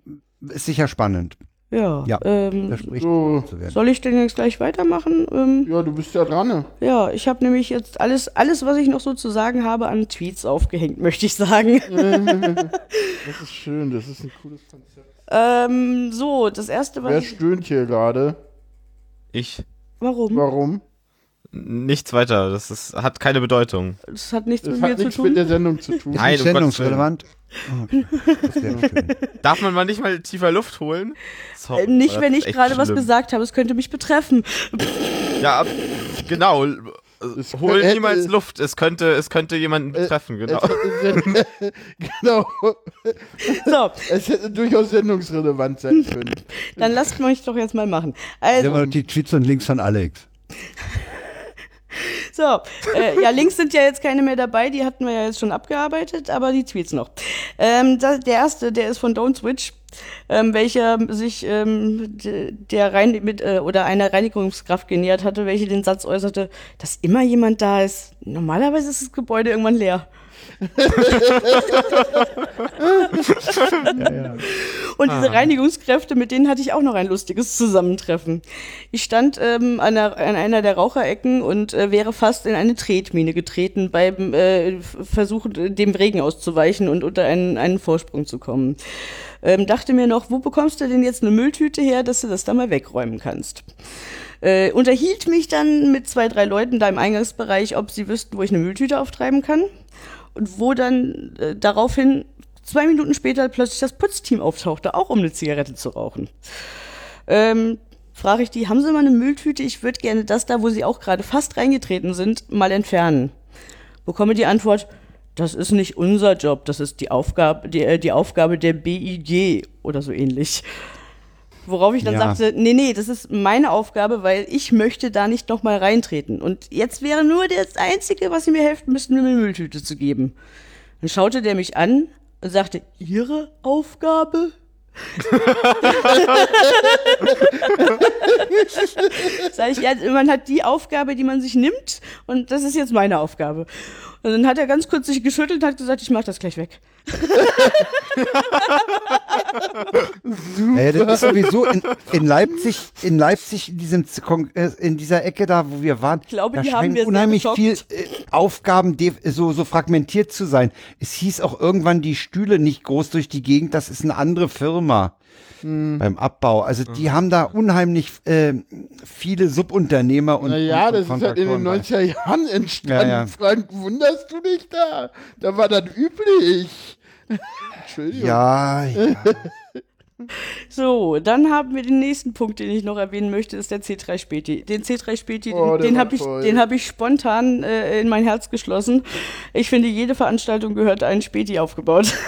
Ist sicher spannend. Ja. Ja, Ähm, Da spricht So, zu werden. soll ich denn jetzt gleich weitermachen? Ähm, ja, du bist ja dran. ne? ja, ich habe nämlich jetzt alles, alles, was ich noch so zu sagen habe, an Tweets aufgehängt, möchte ich sagen. Das ist schön, das ist ein cooles Konzept. Ähm, so, das erste, Wer was ich, stöhnt hier gerade? Ich. warum? Warum? Nichts weiter. Das ist, hat keine Bedeutung. Das hat nichts Das mit mir hat zu nichts tun. mit der Sendung zu tun. Ist Nein, Gottes sendungsrelevant? Oh, okay. Darf man mal nicht mal tiefer Luft holen? Sorry, Äh, nicht, wenn ist ich gerade was gesagt habe, es könnte mich betreffen. Ja, genau. Es Hol hätte- niemals Luft. Es könnte, es könnte jemanden Äh, betreffen, genau. Es hätte, genau. So, Es hätte durchaus sendungsrelevant sein können. dann lasst mich doch jetzt mal machen. Also, wir die Tweets und Links von Alex. so, äh, ja, Links sind ja jetzt keine mehr dabei, die hatten wir ja jetzt schon abgearbeitet, aber die Tweets noch. Ähm, da, der erste, der ist von Don't Switch, ähm, welcher sich ähm, der Rein mit äh, oder einer Reinigungskraft genähert hatte, welche den Satz äußerte, dass immer jemand da ist. Normalerweise ist das Gebäude irgendwann leer. Und diese Reinigungskräfte, mit denen hatte ich auch noch ein lustiges Zusammentreffen. Ich stand ähm, an, einer, an einer der Raucherecken und äh, wäre fast in eine Tretmine getreten beim äh, Versuch, dem Regen auszuweichen und unter einen, einen Vorsprung zu kommen. Ähm, dachte mir noch, wo bekommst du denn jetzt eine Mülltüte her, dass du das da mal wegräumen kannst? Äh, unterhielt mich dann mit zwei, drei Leuten da im Eingangsbereich, ob sie wüssten, wo ich eine Mülltüte auftreiben kann. Und wo dann äh, daraufhin zwei Minuten später plötzlich das Putzteam auftauchte, auch um eine Zigarette zu rauchen. Ähm, frage ich die, haben Sie mal eine Mülltüte? Ich würde gerne das da, wo Sie auch gerade fast reingetreten sind, mal entfernen. Bekomme die Antwort, das ist nicht unser Job, das ist die Aufgabe, die, äh, die Aufgabe der BIG oder so ähnlich. Worauf ich dann Ja. sagte, nee, nee, das ist meine Aufgabe, weil ich möchte da nicht nochmal reintreten. Und jetzt wäre nur das Einzige, was Sie mir helfen müssten, mir eine Mülltüte zu geben. Dann schaute der mich an und sagte, Ihre Aufgabe? Sag ich, ja, man hat die Aufgabe, die man sich nimmt und das ist jetzt meine Aufgabe. Und dann hat er ganz kurz sich geschüttelt und hat gesagt, ich mach das gleich weg. Ja, das ist sowieso in, in Leipzig, in Leipzig, in diesem äh, in dieser Ecke da, wo wir waren, glaube, da die haben scheinen wir sehr unheimlich viel äh, Aufgaben so, so fragmentiert zu sein. Es hieß auch irgendwann die Stühle nicht groß durch die Gegend, das ist eine andere Firma Hm. beim Abbau. Also die haben da unheimlich äh, viele Subunternehmer und Naja, und, das ist halt in den Kontraktoren 90er Jahren entstanden. Ja, ja. Frank, wunderst du dich da? Da war das üblich. Entschuldigung. Ja, ja. So, dann haben wir den nächsten Punkt, den ich noch erwähnen möchte, ist der C3 Späti. Den C3 Späti, Oh, den, den habe ich, den habe ich spontan äh, in mein Herz geschlossen. Ich finde, jede Veranstaltung gehört ein Späti aufgebaut.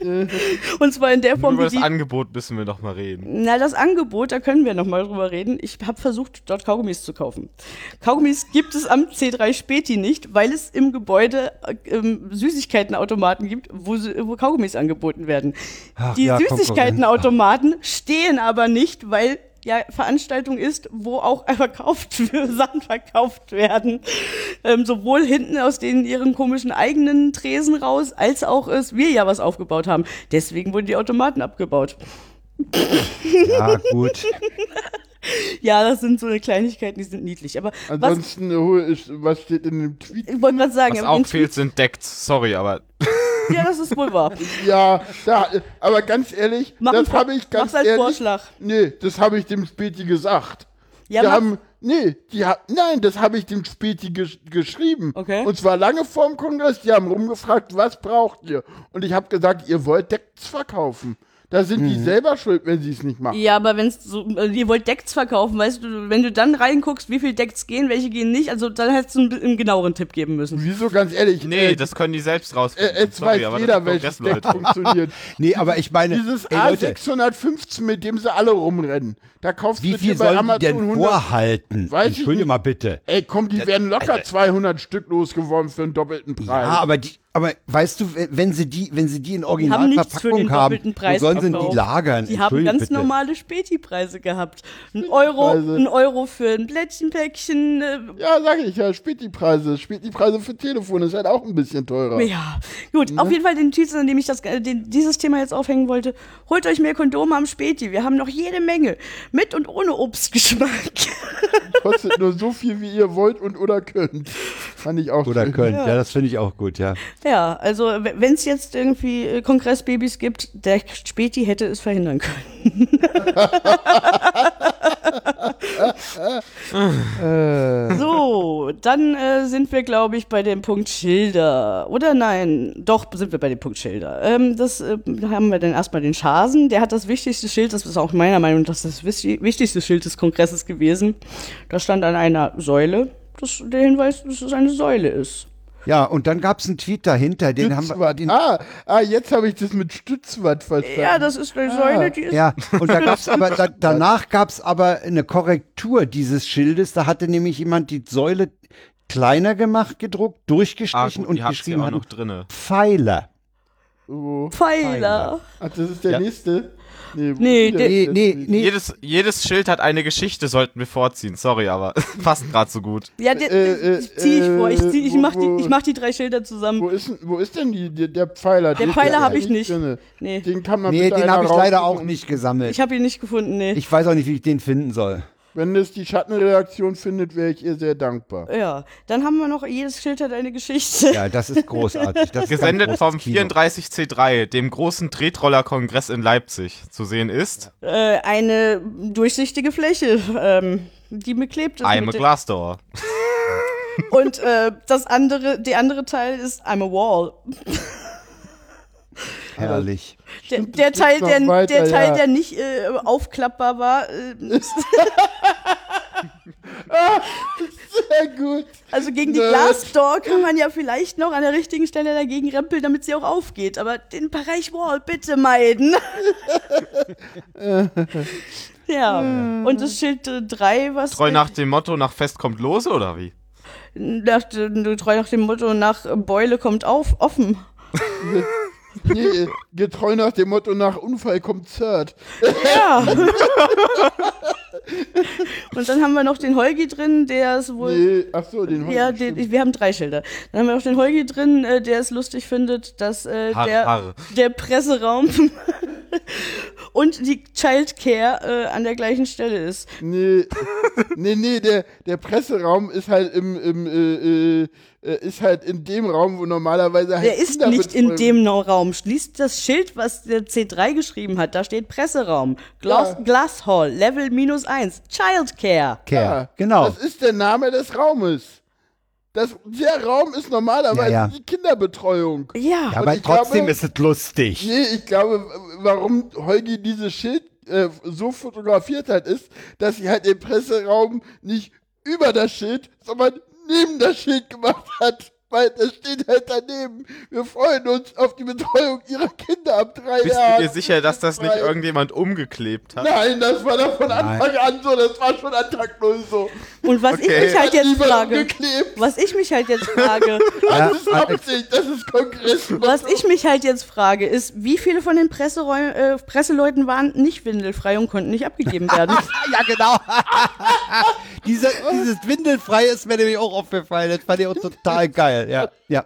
Und zwar in der Form, über das die, Angebot müssen wir noch mal reden. Na, das Angebot, da können wir noch mal drüber reden. Ich habe versucht, dort Kaugummis zu kaufen. Kaugummis gibt es am C3 Späti nicht, weil es im Gebäude äh, ähm, Süßigkeitenautomaten gibt, wo, wo Kaugummis angeboten werden. Ach Die ja, Süßigkeitenautomaten stehen aber nicht, weil ja Veranstaltung ist, wo auch verkauft Sachen verkauft werden. Ähm, sowohl hinten aus den ihren komischen eigenen Tresen raus, als auch es wir ja was aufgebaut haben. Deswegen wurden die Automaten abgebaut. ja, gut. Ja, das sind so eine Kleinigkeiten, die sind niedlich. Aber was, Ansonsten, hol- ist- was steht in dem Tweet? ich wollte gerade sagen, Was auch fehlt, sind Decks. Sorry, aber Ja, das ist wohl wahr. Ja, da, aber ganz ehrlich, Mach das habe ich ganz ehrlich. Vorschlag. Nee, das habe ich dem Späti gesagt. Ja, die mach- haben, nee, die ha nein, das habe ich dem Späti gesch geschrieben. Okay. Und zwar lange vorm Kongress. Die haben rumgefragt, was braucht ihr? Und ich habe gesagt, ihr wollt Decks verkaufen. Da sind Mhm. die selber schuld, wenn sie es nicht machen. Ja, aber wenn's so, äh, ihr wollt Decks verkaufen, weißt du, wenn du dann reinguckst, wie viel Decks gehen, welche gehen nicht, also dann hättest du einen, einen genaueren Tipp geben müssen. Wieso, ganz ehrlich? nee, äh, das können die selbst äh, rausfinden. jetzt Sorry, weiß aber jeder, das welches Deck funktioniert. Nee, aber ich meine, Dieses ey, Leute, A615, mit dem sie alle rumrennen. Da kaufst wie du viel bei sollen die Amazon denn 100 vorhalten? Weiß ich Entschuldige mal bitte. Ey, komm, die werden locker 200 Stück losgeworden für einen doppelten Preis. Ja, aber die, aber weißt du, wenn- sie die, wenn sie die in haben Originalverpackung haben, doppelten Preis wo sollen sie die lagern? Die haben ganz bitte. normale Späti-Preise gehabt. Ein Euro, ein Euro für ein Plättchenpäckchen, äh, Ja, sag ich ja, Späti-Preise. Späti-Preise für Telefon ist halt auch ein bisschen teurer. Ja, gut. Ne? Auf jeden Fall den Titel, an dem ich das, äh, den, dieses Thema jetzt aufhängen wollte. Holt euch mehr Kondome am Späti. Wir haben noch jede Menge. Mit und ohne Obstgeschmack. Kostet nur so viel, wie ihr wollt und oder könnt. Fand ich auch Oder schön. könnt. Ja, das finde ich auch gut, ja. ja, also wenn es jetzt irgendwie äh, Kongressbabys gibt, der Späti hätte es verhindern können. So, dann äh, sind wir, glaube ich, bei dem Punkt Schilder. Oder nein, doch sind wir bei dem Punkt Schilder. Ähm, das äh, da haben wir dann erstmal den Schasen. Der hat das wichtigste Schild, das ist auch meiner Meinung nach das wichtig- wichtigste Schild des Kongresses gewesen. Da stand an einer Säule, das, der Hinweis, dass es eine Säule ist. ja, und dann gab es einen Tweet dahinter, den haben wir. Den, Ah, ah, jetzt habe ich das mit Stützwatt verstanden. Ja, das ist eine Säule, die ist. ja, und da gab's aber, da, danach gab es aber eine Korrektur dieses Schildes. Da hatte nämlich jemand die Säule kleiner gemacht, gedruckt, Ah, durchgestrichen gut, und geschrieben auch noch drinne. Pfeiler. Oh. Pfeiler. Ach, das ist der Ja. nächste. Nee, Nee, Nee, nee, nee. Jedes, jedes Schild hat eine Geschichte, sollten wir vorziehen. Sorry, aber passt gerade so gut. Ja, der, Äh, äh, ich zieh ich vor. Ich, zieh, ich, wo- mach die, ich mach die drei Schilder zusammen. Wo ist, denn- wo ist denn die, die, der Pfeiler? Der Den- Pfeiler der hab ist ich nicht. drinne. Nee, Den kann man Nee, bitte den habe ich leider auch nicht gesammelt. ich habe ihn nicht gefunden, nee. Ich weiß auch nicht, wie ich den finden soll. Wenn es die Schattenredaktion findet, wäre ich ihr sehr dankbar. ja, dann haben wir noch, jedes Schild hat eine Geschichte. Ja, das ist großartig. Das ist Gesendet ganz vom großes Kino. 34C3, dem großen Tretroller-Kongress in Leipzig. Zu sehen ist Äh, eine durchsichtige Fläche, ähm, die beklebt ist. I'm a Glass Door. Und äh, das andere, der andere Teil ist I'm a Wall. Herrlich. Der, Stimmt, der Teil, der, weiter, der, Teil ja. der nicht äh, aufklappbar war, äh, Sehr gut. also gegen die Nerd. Glassdoor kann man ja vielleicht noch an der richtigen Stelle dagegen rempeln, damit sie auch aufgeht. Aber den Bereich Wall bitte meiden. ja, und das Schild 3, was Treu nach dem Motto, nach Fest kommt Lose oder wie? nach, treu nach dem Motto nach Beule kommt auf, offen. Nee, getreu nach dem Motto, nach Unfall kommt Zert. Ja. und dann haben wir noch den Holgi drin, der ist wohl Nee, ach so, den Ja, Hund, den, wir haben drei Schilder. Dann haben wir noch den Holgi drin, äh, der es lustig findet, dass äh, Har, der, har. der Presseraum und die Childcare äh, an der gleichen Stelle ist. Nee, nee, nee, der, der Presseraum ist halt im, im äh, äh, ist halt in dem Raum, wo normalerweise halt Der ist nicht in dem No- Raum. Schließt das Schild, was der C3 geschrieben hat. Da steht Presseraum. Glass, Ja. Glass Hall, Level minus eins. Childcare. Care. Genau. Das ist der Name des Raumes. Das, der Raum ist normalerweise Ja, ja. die Kinderbetreuung. Ja. Ja, Und aber ich trotzdem glaube- ist es lustig. Nee, ich glaube, warum Holgi dieses Schild äh, so fotografiert hat, ist, dass sie halt den Presseraum nicht über das Schild, sondern neben das Schild gemacht hat. Weil das steht halt daneben. Wir freuen uns auf die Betreuung ihrer Kinder ab drei Bist Jahren. du dir sicher, dass das nicht irgendjemand umgeklebt hat? Nein, das war doch von Nein. Anfang an so. Das war schon an Tag Null so. Und was ich Okay. mich halt jetzt frage, umgeklebt. was ich mich halt jetzt frage, Das ist. Absicht, das ist Kongress. Was ich mich halt jetzt frage, ist, wie viele von den Presseräu äh, Presseleuten waren nicht windelfrei und konnten nicht abgegeben werden? Ja, genau. Diese, dieses Windelfrei ist mir nämlich auch aufgefallen. Das fand ich auch total geil. Ja, ja.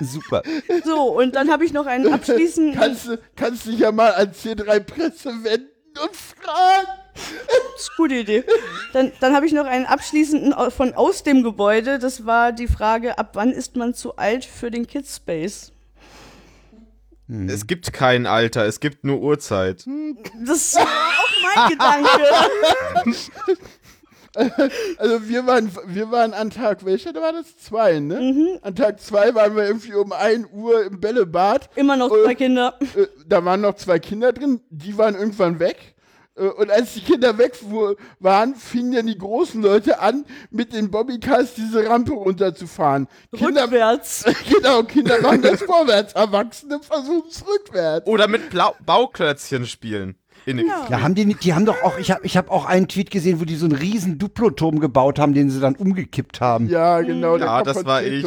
Super. so, und dann habe ich noch einen abschließenden. Kannst du kannst dich ja mal an C3 Presse wenden und fragen. Das ist eine gute Idee. Dann, dann habe ich noch einen abschließenden von aus dem Gebäude. Das war die Frage, ab wann ist man zu alt für den Kids Space? Es gibt kein Alter, es gibt nur Uhrzeit. Das ist auch mein Gedanke. Also wir waren, wir waren an Tag, welcher war das? Zwei, ne? Mhm. An Tag zwei waren wir irgendwie um 1 Uhr im Bällebad. Immer noch zwei Kinder. Äh, da waren noch zwei Kinder drin, die waren irgendwann weg. Äh, Und als die Kinder weg waren, fingen dann die großen Leute an, mit den Bobbycars diese Rampe runterzufahren. Kinder, Rückwärts. genau, Kinder machen das vorwärts, Erwachsene versuchen es rückwärts. Oder mit Blau Bauklötzchen spielen. In den Ja, haben die, die haben doch auch, ich habe ich hab auch einen Tweet gesehen, wo die so einen riesen Duploturm gebaut haben, den sie dann umgekippt haben. Ja, genau. der Ja, das war ich.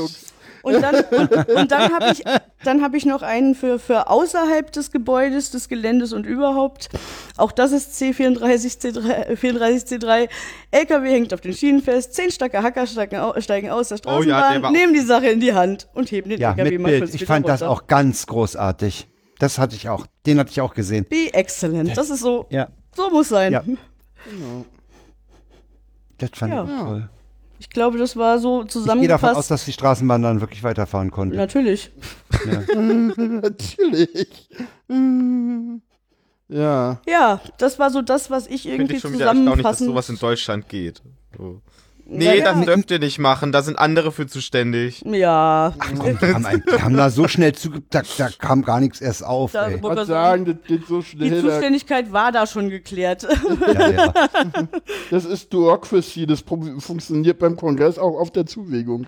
Und dann, und, und dann habe ich, dann hab ich noch einen für, für außerhalb des Gebäudes, des Geländes und überhaupt. Auch das ist C34, C3, 34C3. LKW hängt auf den Schienen fest, zehn starke Hacker steigen, au- steigen aus der Oh ja, Straßenbahn, der war auch- nehmen die Sache in die Hand und heben den Ja, LKW mit mal Bild. kurz Ich fand das runter. auch ganz großartig. Das hatte ich auch. Den hatte ich auch gesehen. Be excellent. Das ist so, Ja, so muss sein. Ja. das fand Ja. ich auch toll. Ich glaube, das war so Ich gehe davon aus, zusammengefasst. dass die Straßenbahn dann wirklich weiterfahren konnte. Natürlich. Natürlich. Ja. Ja, das war so das, was ich Finde irgendwie ich schon wieder erstaunlich, dass zusammenfassen. sowas in Deutschland geht. So. Nee, Ja, das ja. dürft ihr nicht machen, da sind andere für zuständig. Ja, Die haben, ein, die haben da so schnell zuge... Da, da kam gar nichts erst auf. Da- Ey. Grad sagen, das geht so die schnell. da- Zuständigkeit war da schon geklärt. Ja, ja. Das ist Duocracy, das funktioniert beim Kongress auch auf der Zuwägung.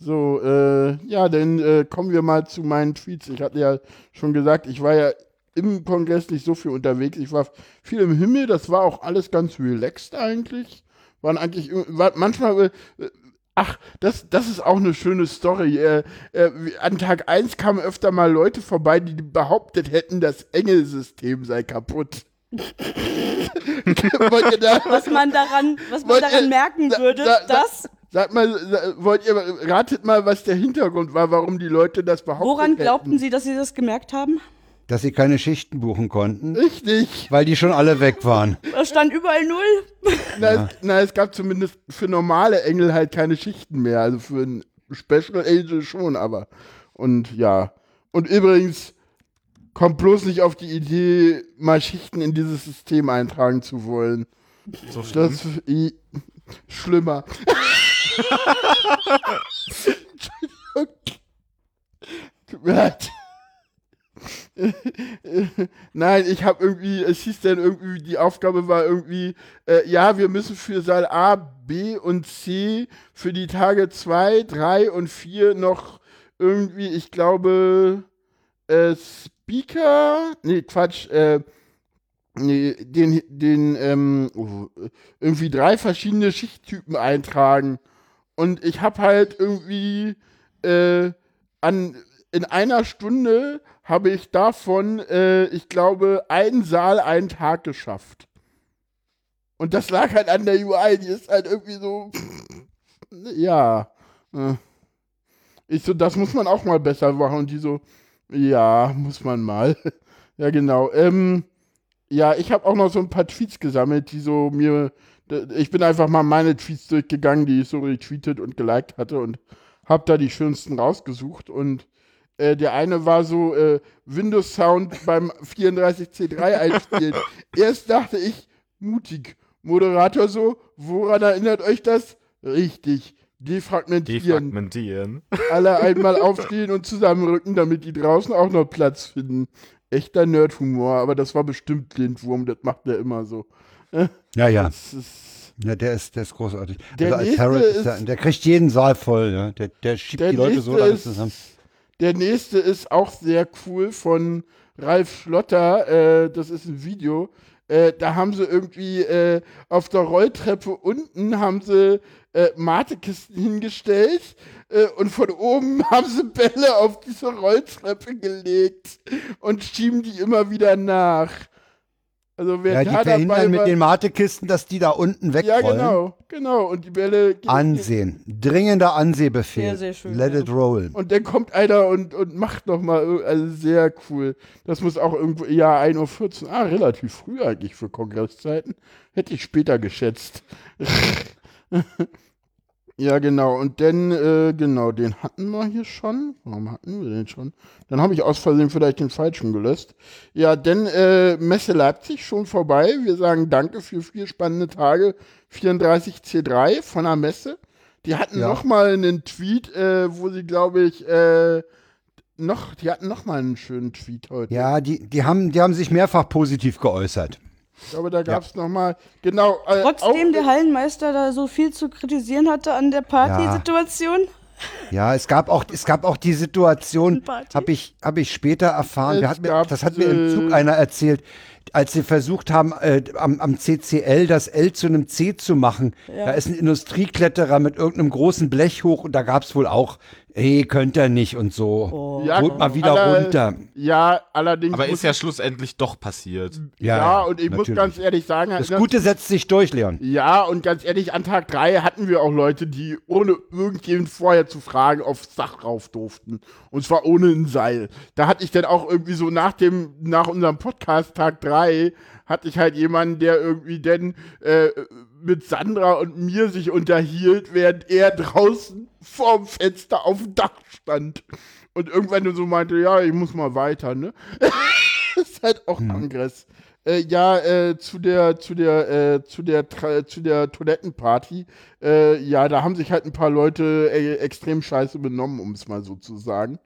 So, äh, ja, dann äh, kommen wir mal zu meinen Tweets. Ich hatte ja schon gesagt, ich war ja im Kongress nicht so viel unterwegs. Ich war viel im Himmel, das war auch alles ganz relaxed eigentlich. Waren eigentlich, war manchmal, äh, Ach, das, das ist auch eine schöne Story. Äh, äh, an Tag 1 kamen öfter mal Leute vorbei, die behauptet hätten, das Engelsystem sei kaputt. Wollt ihr da, Was man daran, was man daran ihr- merken sa- würde, sa- sa- dass, Sag mal, sa- wollt ihr, ratet mal, was der Hintergrund war, warum die Leute das behauptet woran hätten. glaubten Sie, dass Sie das gemerkt haben? Dass sie keine Schichten buchen konnten, Richtig. weil die schon alle weg waren. Da stand überall null. Na, es, na, es gab zumindest für normale Engel halt keine Schichten mehr. Also für ein Special Angel schon, aber. Und ja. Und übrigens, kommt bloß nicht auf die Idee, mal Schichten in dieses System eintragen zu wollen. So schlimm. Das i, schlimmer. Entschuldigung. Tut mir leid. Nein, ich habe irgendwie, es hieß dann irgendwie, die Aufgabe war irgendwie, äh, ja, wir müssen für Saal A, B und C für die Tage 2, 3 und 4 noch irgendwie, ich glaube, äh, Speaker, nee, Quatsch, äh, nee, den, den, ähm, irgendwie drei verschiedene Schichttypen eintragen. Und ich habe halt irgendwie äh, an, in einer Stunde habe ich davon, äh, ich glaube, einen Saal einen Tag geschafft. Und das lag halt an der UI, die ist halt irgendwie so, ja. äh. Ich so, das muss man auch mal besser machen. Und die so, ja, muss man mal. ja, genau. Ähm, ja, ich habe auch noch so ein paar Tweets gesammelt, die so mir. Ich bin einfach mal meine Tweets durchgegangen, die ich so retweetet und geliked hatte und habe da die schönsten rausgesucht. Und äh, der eine war so äh, Windows Sound beim 34C3 einspielen. Erst dachte ich, mutig. Moderator so, woran erinnert euch das? Richtig. Defragmentieren. Defragmentieren. Alle einmal aufstehen und zusammenrücken, damit die draußen auch noch Platz finden. Echter Nerdhumor, aber das war bestimmt Lindwurm, das macht er immer so. Ja, ja. Das ist, Ja, der ist, der ist großartig. Der also als nächste Harold ist ist- der, der kriegt jeden Saal voll, ja. Der, der schiebt der die Leute so lange ist- zusammen. Der nächste ist auch sehr cool von Ralf Schlotter. Äh, das ist ein Video. Äh, da haben sie irgendwie äh, auf der Rolltreppe unten haben sie äh, Matekisten hingestellt äh, und von oben haben sie Bälle auf diese Rolltreppe gelegt und schieben die immer wieder nach. Also wer Ja, die da dabei verhindern mit den Matekisten, dass die da unten ja wegrollen. genau, genau und die Bälle Ansehen. Dringender Ansehbefehl. Sehr, sehr schön, Let ja. it roll. Und dann kommt einer und, und macht noch mal, also sehr cool. Das muss auch irgendwo, ja, 1.14 Uhr, ah, relativ früh eigentlich für Kongresszeiten. Hätte ich später geschätzt. ja, genau. Und dann, äh, genau, den hatten wir hier schon. Warum hatten wir den schon? Dann habe ich aus Versehen vielleicht den falschen gelöst. Ja, dann äh, Messe Leipzig schon vorbei. Wir sagen Danke für vier spannende Tage. 34C3 von der Messe. Die hatten Ja. noch mal einen Tweet, äh, wo sie, glaube ich, äh, noch, die hatten noch mal einen schönen Tweet heute. Ja, die, die, haben, die haben sich mehrfach positiv geäußert. Ich glaube, da gab es noch mal, genau. Äh, Trotzdem der Hallenmeister da so viel zu kritisieren hatte an der Partysituation. Ja, es gab auch, es gab auch die Situation, habe ich, hab ich später erfahren, Es mir, das hat mir im Zug äh, einer erzählt, als sie versucht haben, äh, am, am CCL das L zu einem C zu machen. Da ist ein Industriekletterer mit irgendeinem großen Blech hoch und da gab es wohl auch, hey, könnt ihr nicht und so. ja, Holt mal wieder aller- runter. Ja, allerdings. Aber muss ist ja schlussendlich doch passiert. Ja, Ja, und ich muss natürlich. ganz ehrlich sagen, Das Gute setzt sich durch, Leon. ja, und ganz ehrlich, an Tag 3 hatten wir auch Leute, die ohne irgendjemand vorher zu fragen aufs Dach rauf durften. Und zwar ohne ein Seil. Da hatte ich dann auch irgendwie so nach dem, nach unserem Podcast Tag 3, hatte ich halt jemanden, der irgendwie dann äh, mit Sandra und mir sich unterhielt, während er draußen vorm Fenster auf dem Dach stand. Und irgendwann nur so meinte, ja, ich muss mal weiter, ne? ist halt auch Kongress. Äh, ja, äh, zu der, zu der, äh, zu der, Tra zu der Toilettenparty, äh, ja, da haben sich halt ein paar Leute äh, extrem scheiße benommen, um es mal so zu sagen.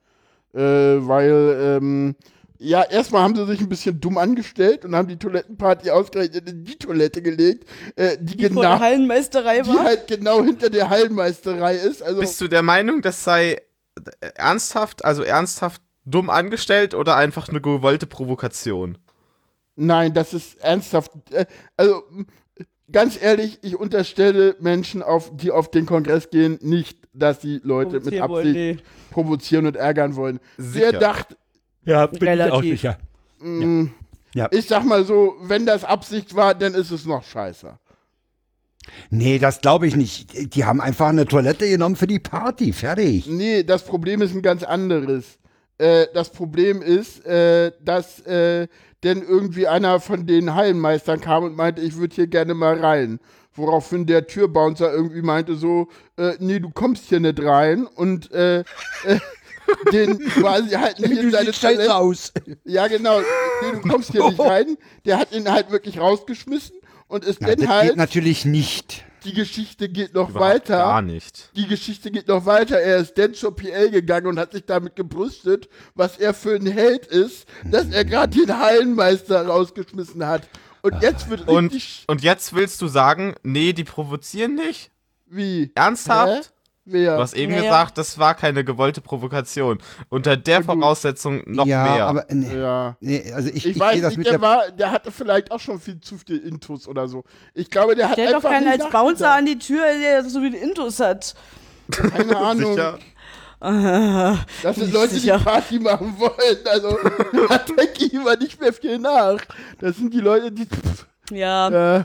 Äh, weil, ähm, ja, erstmal haben sie sich ein bisschen dumm angestellt und haben die Toilettenparty ausgerechnet in die Toilette gelegt, äh, die, Die genau, Hallenmeisterei die war. halt genau hinter der Hallenmeisterei ist. Also, Bist du der Meinung, das sei äh, ernsthaft, also ernsthaft dumm angestellt oder einfach eine gewollte Provokation? Nein, das ist ernsthaft. Äh, also, ganz ehrlich, ich unterstelle Menschen, auf, die auf den Kongress gehen, nicht, dass die Leute mit Absicht wollen, nee. provozieren und ärgern wollen. Sicher. Wer dachte, Ja, bin ich auch Relativ. sicher. mh, Ja. ich sag mal so, wenn das Absicht war, dann ist es noch scheiße. Nee, das glaube ich nicht. Die haben einfach eine Toilette genommen für die Party. Fertig. Nee, das Problem ist ein ganz anderes. Äh, das Problem ist, äh, dass äh, denn irgendwie einer von den Hallenmeistern kam und meinte, ich würde hier gerne mal rein. Woraufhin der Türbouncer irgendwie meinte so, äh, nee, du kommst hier nicht rein und äh, äh, den quasi halt nicht in seine Toilette. aus. Ja, genau. Nee, du kommst hier nicht rein. Der hat ihn halt wirklich rausgeschmissen und ist Na, dann das halt, geht natürlich nicht. die Geschichte geht noch Überhaupt weiter Gar nicht. die Geschichte geht noch weiter. Er ist dann zur PL gegangen und hat sich damit gebrüstet, was er für ein Held ist, dass er gerade den Hallenmeister rausgeschmissen hat. Und jetzt wird Und, richtig und jetzt willst du sagen, nee, die provozieren nicht? wie Ernsthaft? Hä? Wer? Du hast eben Ja, ja. gesagt, das war keine gewollte Provokation. Unter der Voraussetzung noch ja, mehr. aber nee, ja. nee, also ich, Ich, ich, weiß das nicht, mit der war, der hatte vielleicht auch schon viel zu viel Intus oder so. Ich glaube, der hat Stell doch einfach keinen nicht als Bouncer an die Tür, der so wie den Intus hat. Keine Ahnung. Sicher. Das sind Nicht Leute, sicher. die Party machen wollen. Also da denke ich immer nicht mehr viel nach. Das sind die Leute, die Ja. Äh,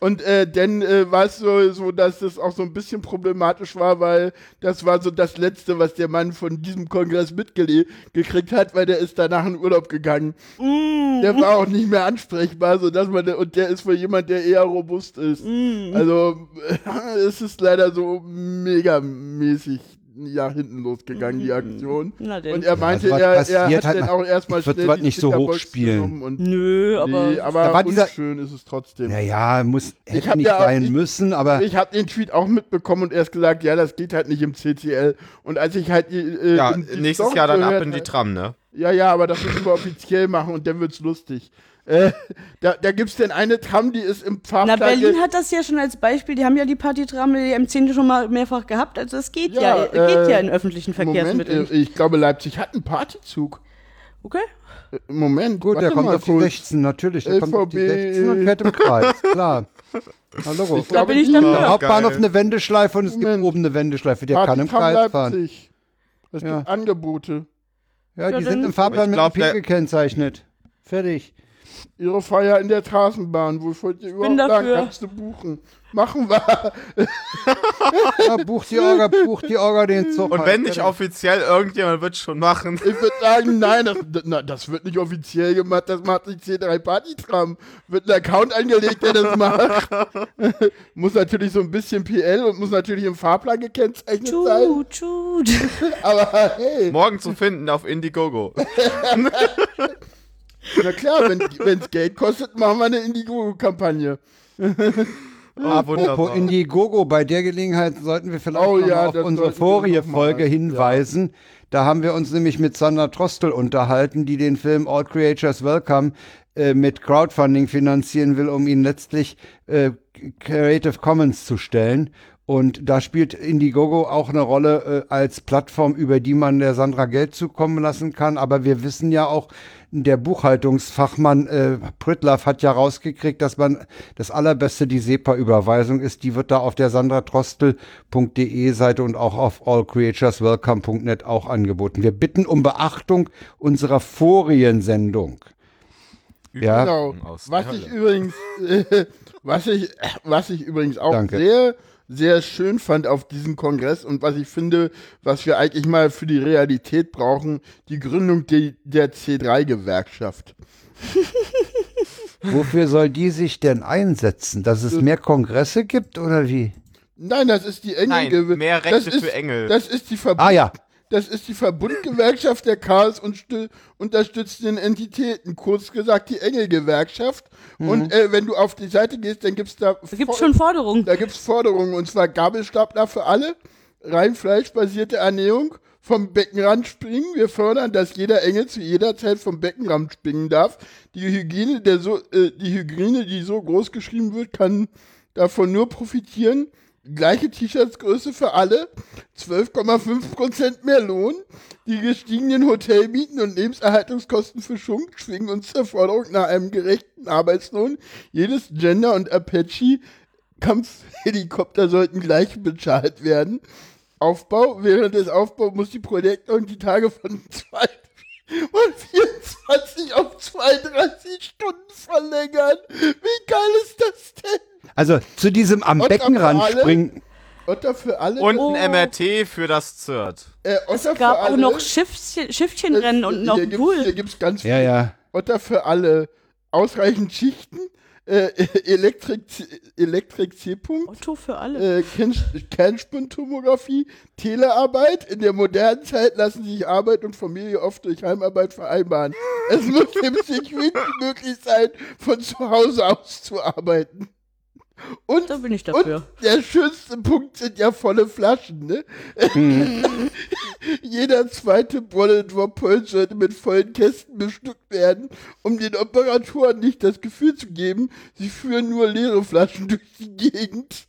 und äh, dann äh, war es so, so, dass das auch so ein bisschen problematisch war, weil das war so das Letzte, was der Mann von diesem Kongress mitgekriegt hat, weil der ist danach in Urlaub gegangen. Der war auch nicht mehr ansprechbar, so dass man und der ist wohl jemand, der eher robust ist. Also äh, es ist leider so megamäßig ja hinten losgegangen die Aktion. Na denn. Und er meinte, sowas er, er hat halt dann auch erstmal schnell die nicht so genommen Und Nö, aber. nee, aber Da war dieser- unschön ist es trotzdem. Naja, muss Ich hätte nicht ja sein ich- müssen, aber Ich habe den Tweet auch mitbekommen und erst gesagt, ja, das geht halt nicht im CCL. Und als ich halt die, äh, Ja, nächstes Story Jahr dann ab in die Tram, ne? Ja, ja, aber das müssen wir offiziell machen und dann wird's lustig. Äh, da da gibt's denn eine Tram, die ist im Na, Fahrplan. Berlin hat das ja schon als Beispiel. Die haben ja die Partytram die M10 schon mal mehrfach gehabt. Also es geht ja, Ja, geht äh, ja in öffentlichen Moment, Verkehrsmitteln. äh, ich glaube, Leipzig hat einen Partyzug. Okay. Äh, Moment, gut, der kommt mal auf die kurz. 16, natürlich. Der kommt auf die LVB. 16 und fährt im Kreis, klar. Hallo. Ich Da glaube, bin ich die dafür. Der Hauptbahnhof eine Wendeschleife und es gibt Moment. oben eine Wendeschleife. Der kann im Kreis fahren. Leipzig. Es Ja. gibt Angebote. Ja, Ja, die dann- sind im Fahrplan mit glaub, gekennzeichnet. Fertig. Ihre Feier in der Straßenbahn. Wo wollt ihr überhaupt lang? Kannst du buchen. Machen wir. Ja, bucht die Orga, bucht die Orga den Zug. Und halt. wenn nicht offiziell, irgendjemand wird schon machen. Ich würde sagen, nein, das, na, das wird nicht offiziell gemacht, das macht die C3 Partytram. Wird ein Account angelegt, der das macht. muss natürlich so ein bisschen PL und muss natürlich im Fahrplan gekennzeichnet sein. Tschut, tschut. Aber hey, Morgen zu finden auf Indiegogo. Na klar, wenn es Geld kostet, machen wir eine Indiegogo-Kampagne. Ah, Apropos Indiegogo, bei der Gelegenheit sollten wir vielleicht Oh ja, auf unsere vorige Folge ja. hinweisen. Da haben wir uns nämlich mit Sandra Trostel unterhalten, die den Film All Creatures Welcome äh, mit Crowdfunding finanzieren will, um ihn letztlich äh, Creative Commons zu stellen. Und da spielt Indiegogo auch eine Rolle äh, als Plattform, über die man der Sandra Geld zukommen lassen kann. Aber wir wissen ja auch, der Buchhaltungsfachmann äh, Prittlaff hat ja rausgekriegt, dass man das allerbeste die SEPA-Überweisung ist. Die wird da auf der sandratrostel.de Seite und auch auf allcreatureswelcome.net auch angeboten. Wir bitten um Beachtung unserer Foriensendung. Ja. Genau. Was ich übrigens, äh, was ich, was ich übrigens auch Danke. sehr, sehr schön fand auf diesem Kongress und was ich finde, was wir eigentlich mal für die Realität brauchen, die Gründung de, der C3-Gewerkschaft. Wofür soll die sich denn einsetzen? Dass es mehr Kongresse gibt oder wie? Nein, das ist die Nein, Engel. mehr das Rechte ist, für Engel. Das ist die Verbund Ah ja, Das ist die Verbundgewerkschaft der Chaos- und stü- unterstützenden Entitäten, kurz gesagt die Engelgewerkschaft. Und äh, wenn du auf die Seite gehst, dann gibt's da Da gibt's Vor- schon Forderungen. da gibt's Forderungen und zwar Gabelstapler für alle, rein fleischbasierte Ernährung, vom Beckenrand springen. Wir fördern, dass jeder Engel zu jeder Zeit vom Beckenrand springen darf. Die Hygiene, der so, äh, die Hygiene, die so groß geschrieben wird, kann davon nur profitieren. Gleiche T-Shirts-Größe für alle, 12,5% mehr Lohn. Die gestiegenen Hotelmieten und Lebenserhaltungskosten für Schunk schwingen uns zur Forderung nach einem gerechten Arbeitslohn. Jedes Gender und Apache Kampfhelikopter sollten gleich bezahlt werden. Aufbau, während des Aufbaus muss die Projektor die Tage von zwei von 24 auf 32 Stunden verlängern. Wie geil ist das denn? Also zu diesem am Beckenrand alle? springen. Otter für alle. Und Oh. ein MRT für das ZIRT. äh, Es gab auch alle. noch Schiffchen, Schiffchenrennen und noch hier einen gibt's, Hier Pool. gibt's ganz Ja, viel. ja. Otter für alle. Ausreichend Schichten. Äh, Elektrik, Elektrik C-Punkt. Otto für alle. äh, Kern- Kernspintomographie, Telearbeit. In der modernen Zeit lassen sich Arbeit und Familie oft durch Heimarbeit vereinbaren. Es muss im Circuit möglich sein, von zu Hause aus zu arbeiten. Und, Da bin ich und dafür. der schönste Punkt sind ja volle Flaschen, ne? Jeder zweite Bullet Drop Pulse sollte mit vollen Kästen bestückt werden, um den Operatoren nicht das Gefühl zu geben, sie führen nur leere Flaschen durch die Gegend.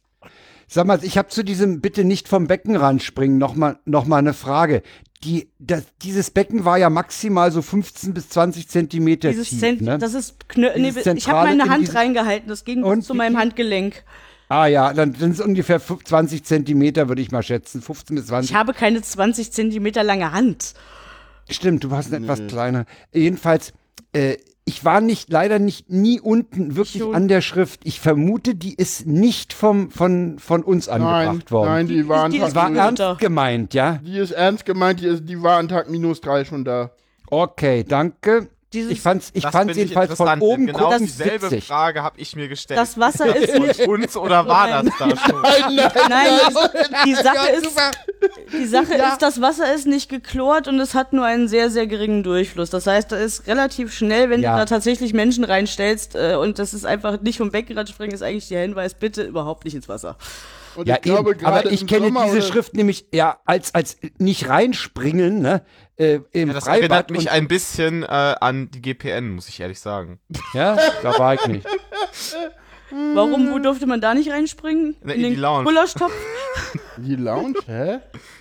Sag mal, ich habe zu diesem bitte nicht vom Beckenrand springen noch mal, noch mal eine Frage. Die, das, dieses Becken war ja maximal so 15 bis 20 Zentimeter Dieses tief. Zent ne? das ist knö nee, ich habe meine in Hand reingehalten, das ging Und bis zu meinem? Handgelenk. Ah ja, dann sind es ungefähr 5 20 Zentimeter, würde ich mal schätzen. 15 bis 20. Ich habe keine 20 Zentimeter lange Hand. Stimmt, du hast eine etwas kleiner. Jedenfalls, äh, ich war nicht, leider nicht nie unten wirklich Schon. an der Schrift. Ich vermute, die ist nicht vom, von, von uns Nein, angebracht worden. nein, die war, an die Tag ist war runter. ernst gemeint, ja? die ist ernst gemeint, die, ist, die war an Tag minus drei schon da. Okay, danke. Dieses- ich fand's, ich fand's jedenfalls von interessant, oben Genau gucken dieselbe witzig. Frage habe ich mir gestellt. Das Wasser ist Von nicht. uns oder war Nein. das da schon? Nein, nein, Nein, die Sache ist, die Sache ist, das Wasser ist nicht geklort und es hat nur einen sehr, sehr geringen Durchfluss. Das heißt, da ist relativ schnell, wenn Ja. du da tatsächlich Menschen reinstellst äh, und das ist einfach nicht vom Beckenrand springen, ist eigentlich der Hinweis, bitte überhaupt nicht ins Wasser. Und Ja, ich glaube, eben. aber ich kenne Sommer diese oder- Schrift nämlich ja als als nicht reinspringen, ne? Äh, Im Ja, das Freibad erinnert mich ein bisschen äh, an die GPN, muss ich ehrlich sagen. ja, da war ich nicht. Warum, wo durfte man da nicht reinspringen? Ne, in die Lounge. Gulaschtopf? Die Lounge, hä?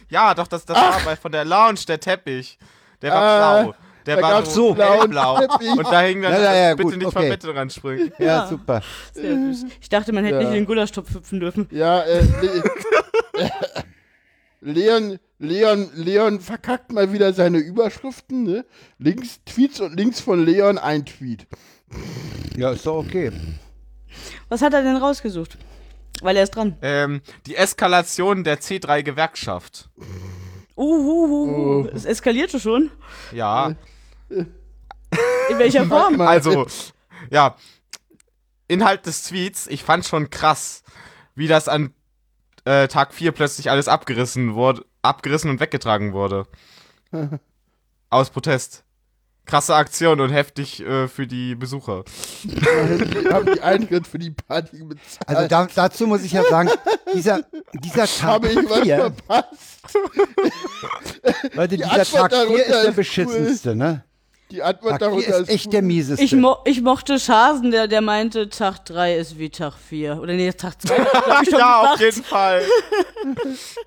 Ja, doch, das, das war bei, von der Lounge, der Teppich. Der war Ah, blau. Der da war so blauen hellblau. Teppich. Und da hing dann, Ja, ja, ja, bitte gut, nicht okay. vom Bett ranspringen. Ja, Ja. super. Sehr süß. Ich dachte, man hätte Ja. nicht in den Gulaschtopf hüpfen dürfen. Ja, äh, Le Leon, Leon, Leon verkackt mal wieder seine Überschriften, ne? Links Tweets und links von Leon ein Tweet. Ja, ist doch okay. Was hat er denn rausgesucht? Weil er ist dran. Ähm, die Eskalation der Uh, C3-Gewerkschaft. Uh, uh. Es eskalierte schon. Ja, In welcher Form? Also, ja. Inhalt des Tweets, ich fand schon krass, wie das an äh, Tag 4 plötzlich alles abgerissen wurde, abgerissen und weggetragen wurde. Aus Protest. Krasse Aktion und heftig äh, für die Besucher. Die haben die Eintritt für die Party bezahlt. Also da, dazu muss ich ja sagen, dieser, dieser Tag habe ich was 4, verpasst. Leute, die dieser Antwort Tag 4 darunter ist der ist cool. beschissenste, ne? Die Antwort Tag 4 darunter ist echt der cool. mieseste. Ich, mo ich mochte Schasen, der, der meinte, Tag 3 ist wie Tag 4. Oder nee, Tag 2. hab ich schon ja, auf gesagt. jeden Fall.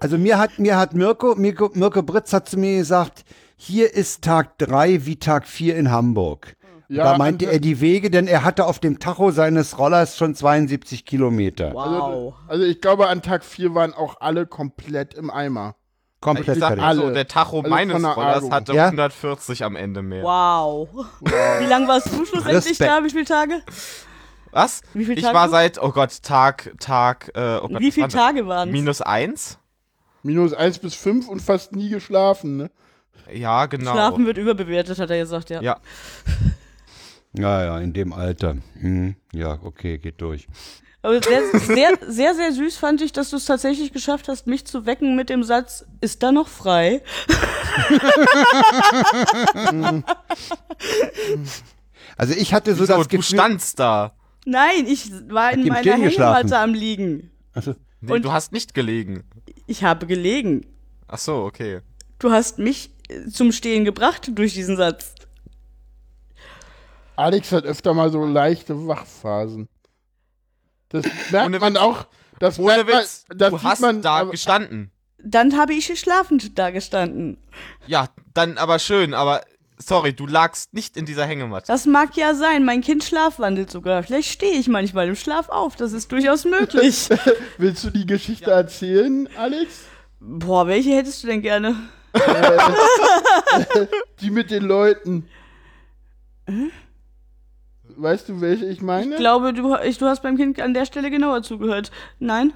Also mir hat, mir hat Mirko, Mirko, Mirko Britz hat zu mir gesagt, hier ist Tag 3 wie Tag 4 in Hamburg. Ja, da meinte also- er die Wege, denn er hatte auf dem Tacho seines Rollers schon 72 Kilometer. Wow. Also ich glaube, an Tag 4 waren auch alle komplett im Eimer. Komplett Ich sag mal so, Alle. der Tacho Also meines der Rollers hatte Ja? 140 am Ende mehr. Wow. Wie lange warst du schlussendlich da? Wie viele Tage? Was? Wie viele ich Tage? war seit, oh Gott, Tag, Tag, äh, oh Gott, Wie viele? Tage waren es? Minus eins? Minus 1 bis 5 und fast nie geschlafen, ne? Ja, genau. Schlafen wird überbewertet, hat er gesagt, ja. Ja. Ja, ja, in dem Alter. Hm, ja, okay, geht durch. Aber sehr, sehr, sehr, sehr süß fand ich, dass du es tatsächlich geschafft hast, mich zu wecken mit dem Satz, ist da noch frei? Also ich hatte so Wieso, das du Gefühl, standst da. Nein, ich war in meiner? Hängematte am Liegen. also, Nee, Und- du hast nicht gelegen. Ich habe gelegen. Ach so, okay. Du hast mich zum Stehen gebracht durch diesen Satz. Alex hat öfter mal so leichte Wachphasen. Das merkt Ohne man Witz. auch. Das Ohne merkt man, Witz, das du hast man, da aber- gestanden. Dann habe ich schlafend da gestanden. Ja, dann aber schön, aber sorry, du lagst nicht in dieser Hängematte. Das mag ja sein. Mein Kind schlafwandelt sogar. Vielleicht stehe ich manchmal im Schlaf auf. Das ist durchaus möglich. Willst du die Geschichte erzählen, Alex? Boah, welche hättest du denn gerne? Die mit den Leuten. Weißt du, welche ich meine? Ich glaube, du, ich, du hast beim Kind an der Stelle genauer zugehört. Nein?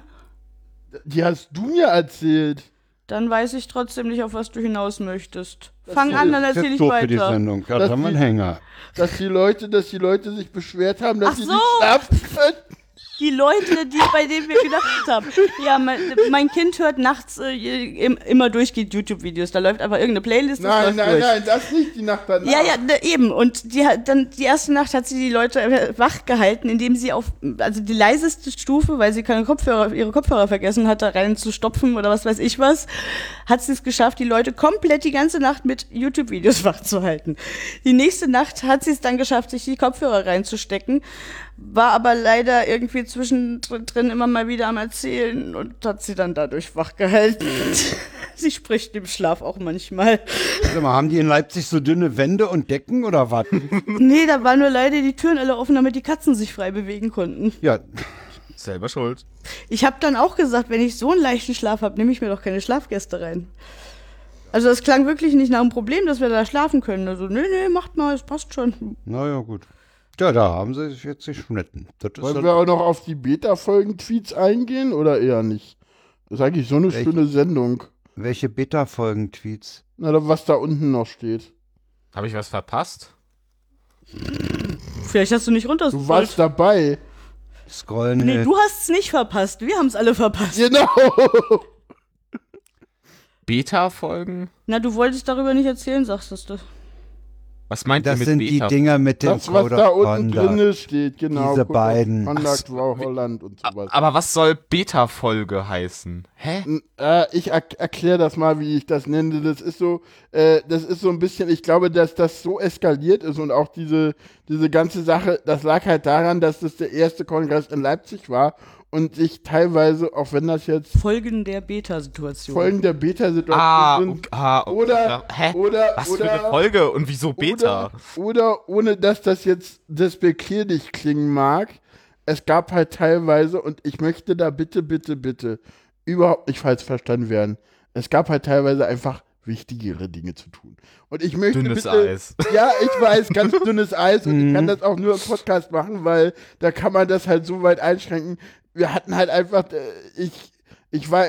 die hast du mir erzählt. Dann weiß ich trotzdem nicht, auf was du hinaus möchtest. Fang an, dann Das erzähl ich doof für die weiter. Sendung. Das da haben wir einen Hänger. Dass die Leute, dass die Leute sich beschwert haben, dass Ach sie so. nicht schlafen können. Die Leute, die, bei denen wir gedacht haben. Ja, mein, mein Kind hört nachts äh, im, immer durchgehend YouTube-Videos. Da läuft einfach irgendeine Playlist. Nein, nein, durch. nein, das nicht die Nacht danach. Ja, ja, ne, eben. Und die hat dann die erste Nacht hat sie die Leute wach gehalten, indem sie auf also die leiseste Stufe, weil sie keine Kopfhörer, ihre Kopfhörer vergessen hat, da rein zu stopfen oder was weiß ich was, hat sie es geschafft, die Leute komplett die ganze Nacht mit YouTube-Videos wach zu halten. Die nächste Nacht hat sie es dann geschafft, sich die Kopfhörer reinzustecken, war aber leider irgendwie zwischendrin immer mal wieder am Erzählen und hat sie dann dadurch wach gehalten. sie spricht im Schlaf auch manchmal. Sag mal, haben die in Leipzig so dünne Wände und Decken oder was? Nee, da waren nur leider die Türen alle offen, damit die Katzen sich frei bewegen konnten. ja, Selber schuld. Ich habe dann auch gesagt, wenn ich so einen leichten Schlaf habe, nehme ich mir doch keine Schlafgäste rein. Also das klang wirklich nicht nach einem Problem, dass wir da schlafen können. Also, nee, nee, macht mal, es passt schon. naja, gut. Ja, da haben sie sich jetzt geschnitten. Das Wollen wir auch noch auf die Beta-Folgen-Tweets eingehen oder eher nicht? Das ist eigentlich so eine Welche? schöne Sendung. welche Beta-Folgen-Tweets? Na, was da unten noch steht. Habe ich was verpasst? Vielleicht hast du nicht Du warst dabei. Scrollen. Nee, du hast es nicht verpasst. Wir haben es alle verpasst. Genau. Beta-Folgen? Na, du wolltest darüber nicht erzählen, sagst du. Was meint ihr das mit sind die Beta? Dinger mit dem Das, was da of unten Conduct. drin steht, genau. Diese beiden. Conduct, Ach, Wow, Holland und sowas. Aber was soll Beta-Folge heißen? Hä? N- Äh, ich er erkläre das mal, wie ich das nenne. Das ist so, äh, das ist so ein bisschen, ich glaube, dass das so eskaliert ist und auch diese, diese ganze Sache, das lag halt daran, dass das der erste Kongress in Leipzig war und sich teilweise, auch wenn das jetzt Folgen der Beta-Situation. Folgen der Beta-Situation Ah, sind, okay, ah, okay. oder, Hä? oder, Was oder, für eine Folge und wieso Beta? Oder, oder ohne dass das jetzt despektierlich klingen mag, es gab halt teilweise, und ich möchte da bitte, bitte, bitte überhaupt nicht falsch verstanden werden, es gab halt teilweise einfach wichtigere Dinge zu tun. Und ich möchte Dünnes bitte, Eis. Ja, ich weiß, ganz dünnes Eis und Mhm. ich kann das auch nur im Podcast machen, weil da kann man das halt so weit einschränken. Wir hatten halt einfach, äh, ich, ich war,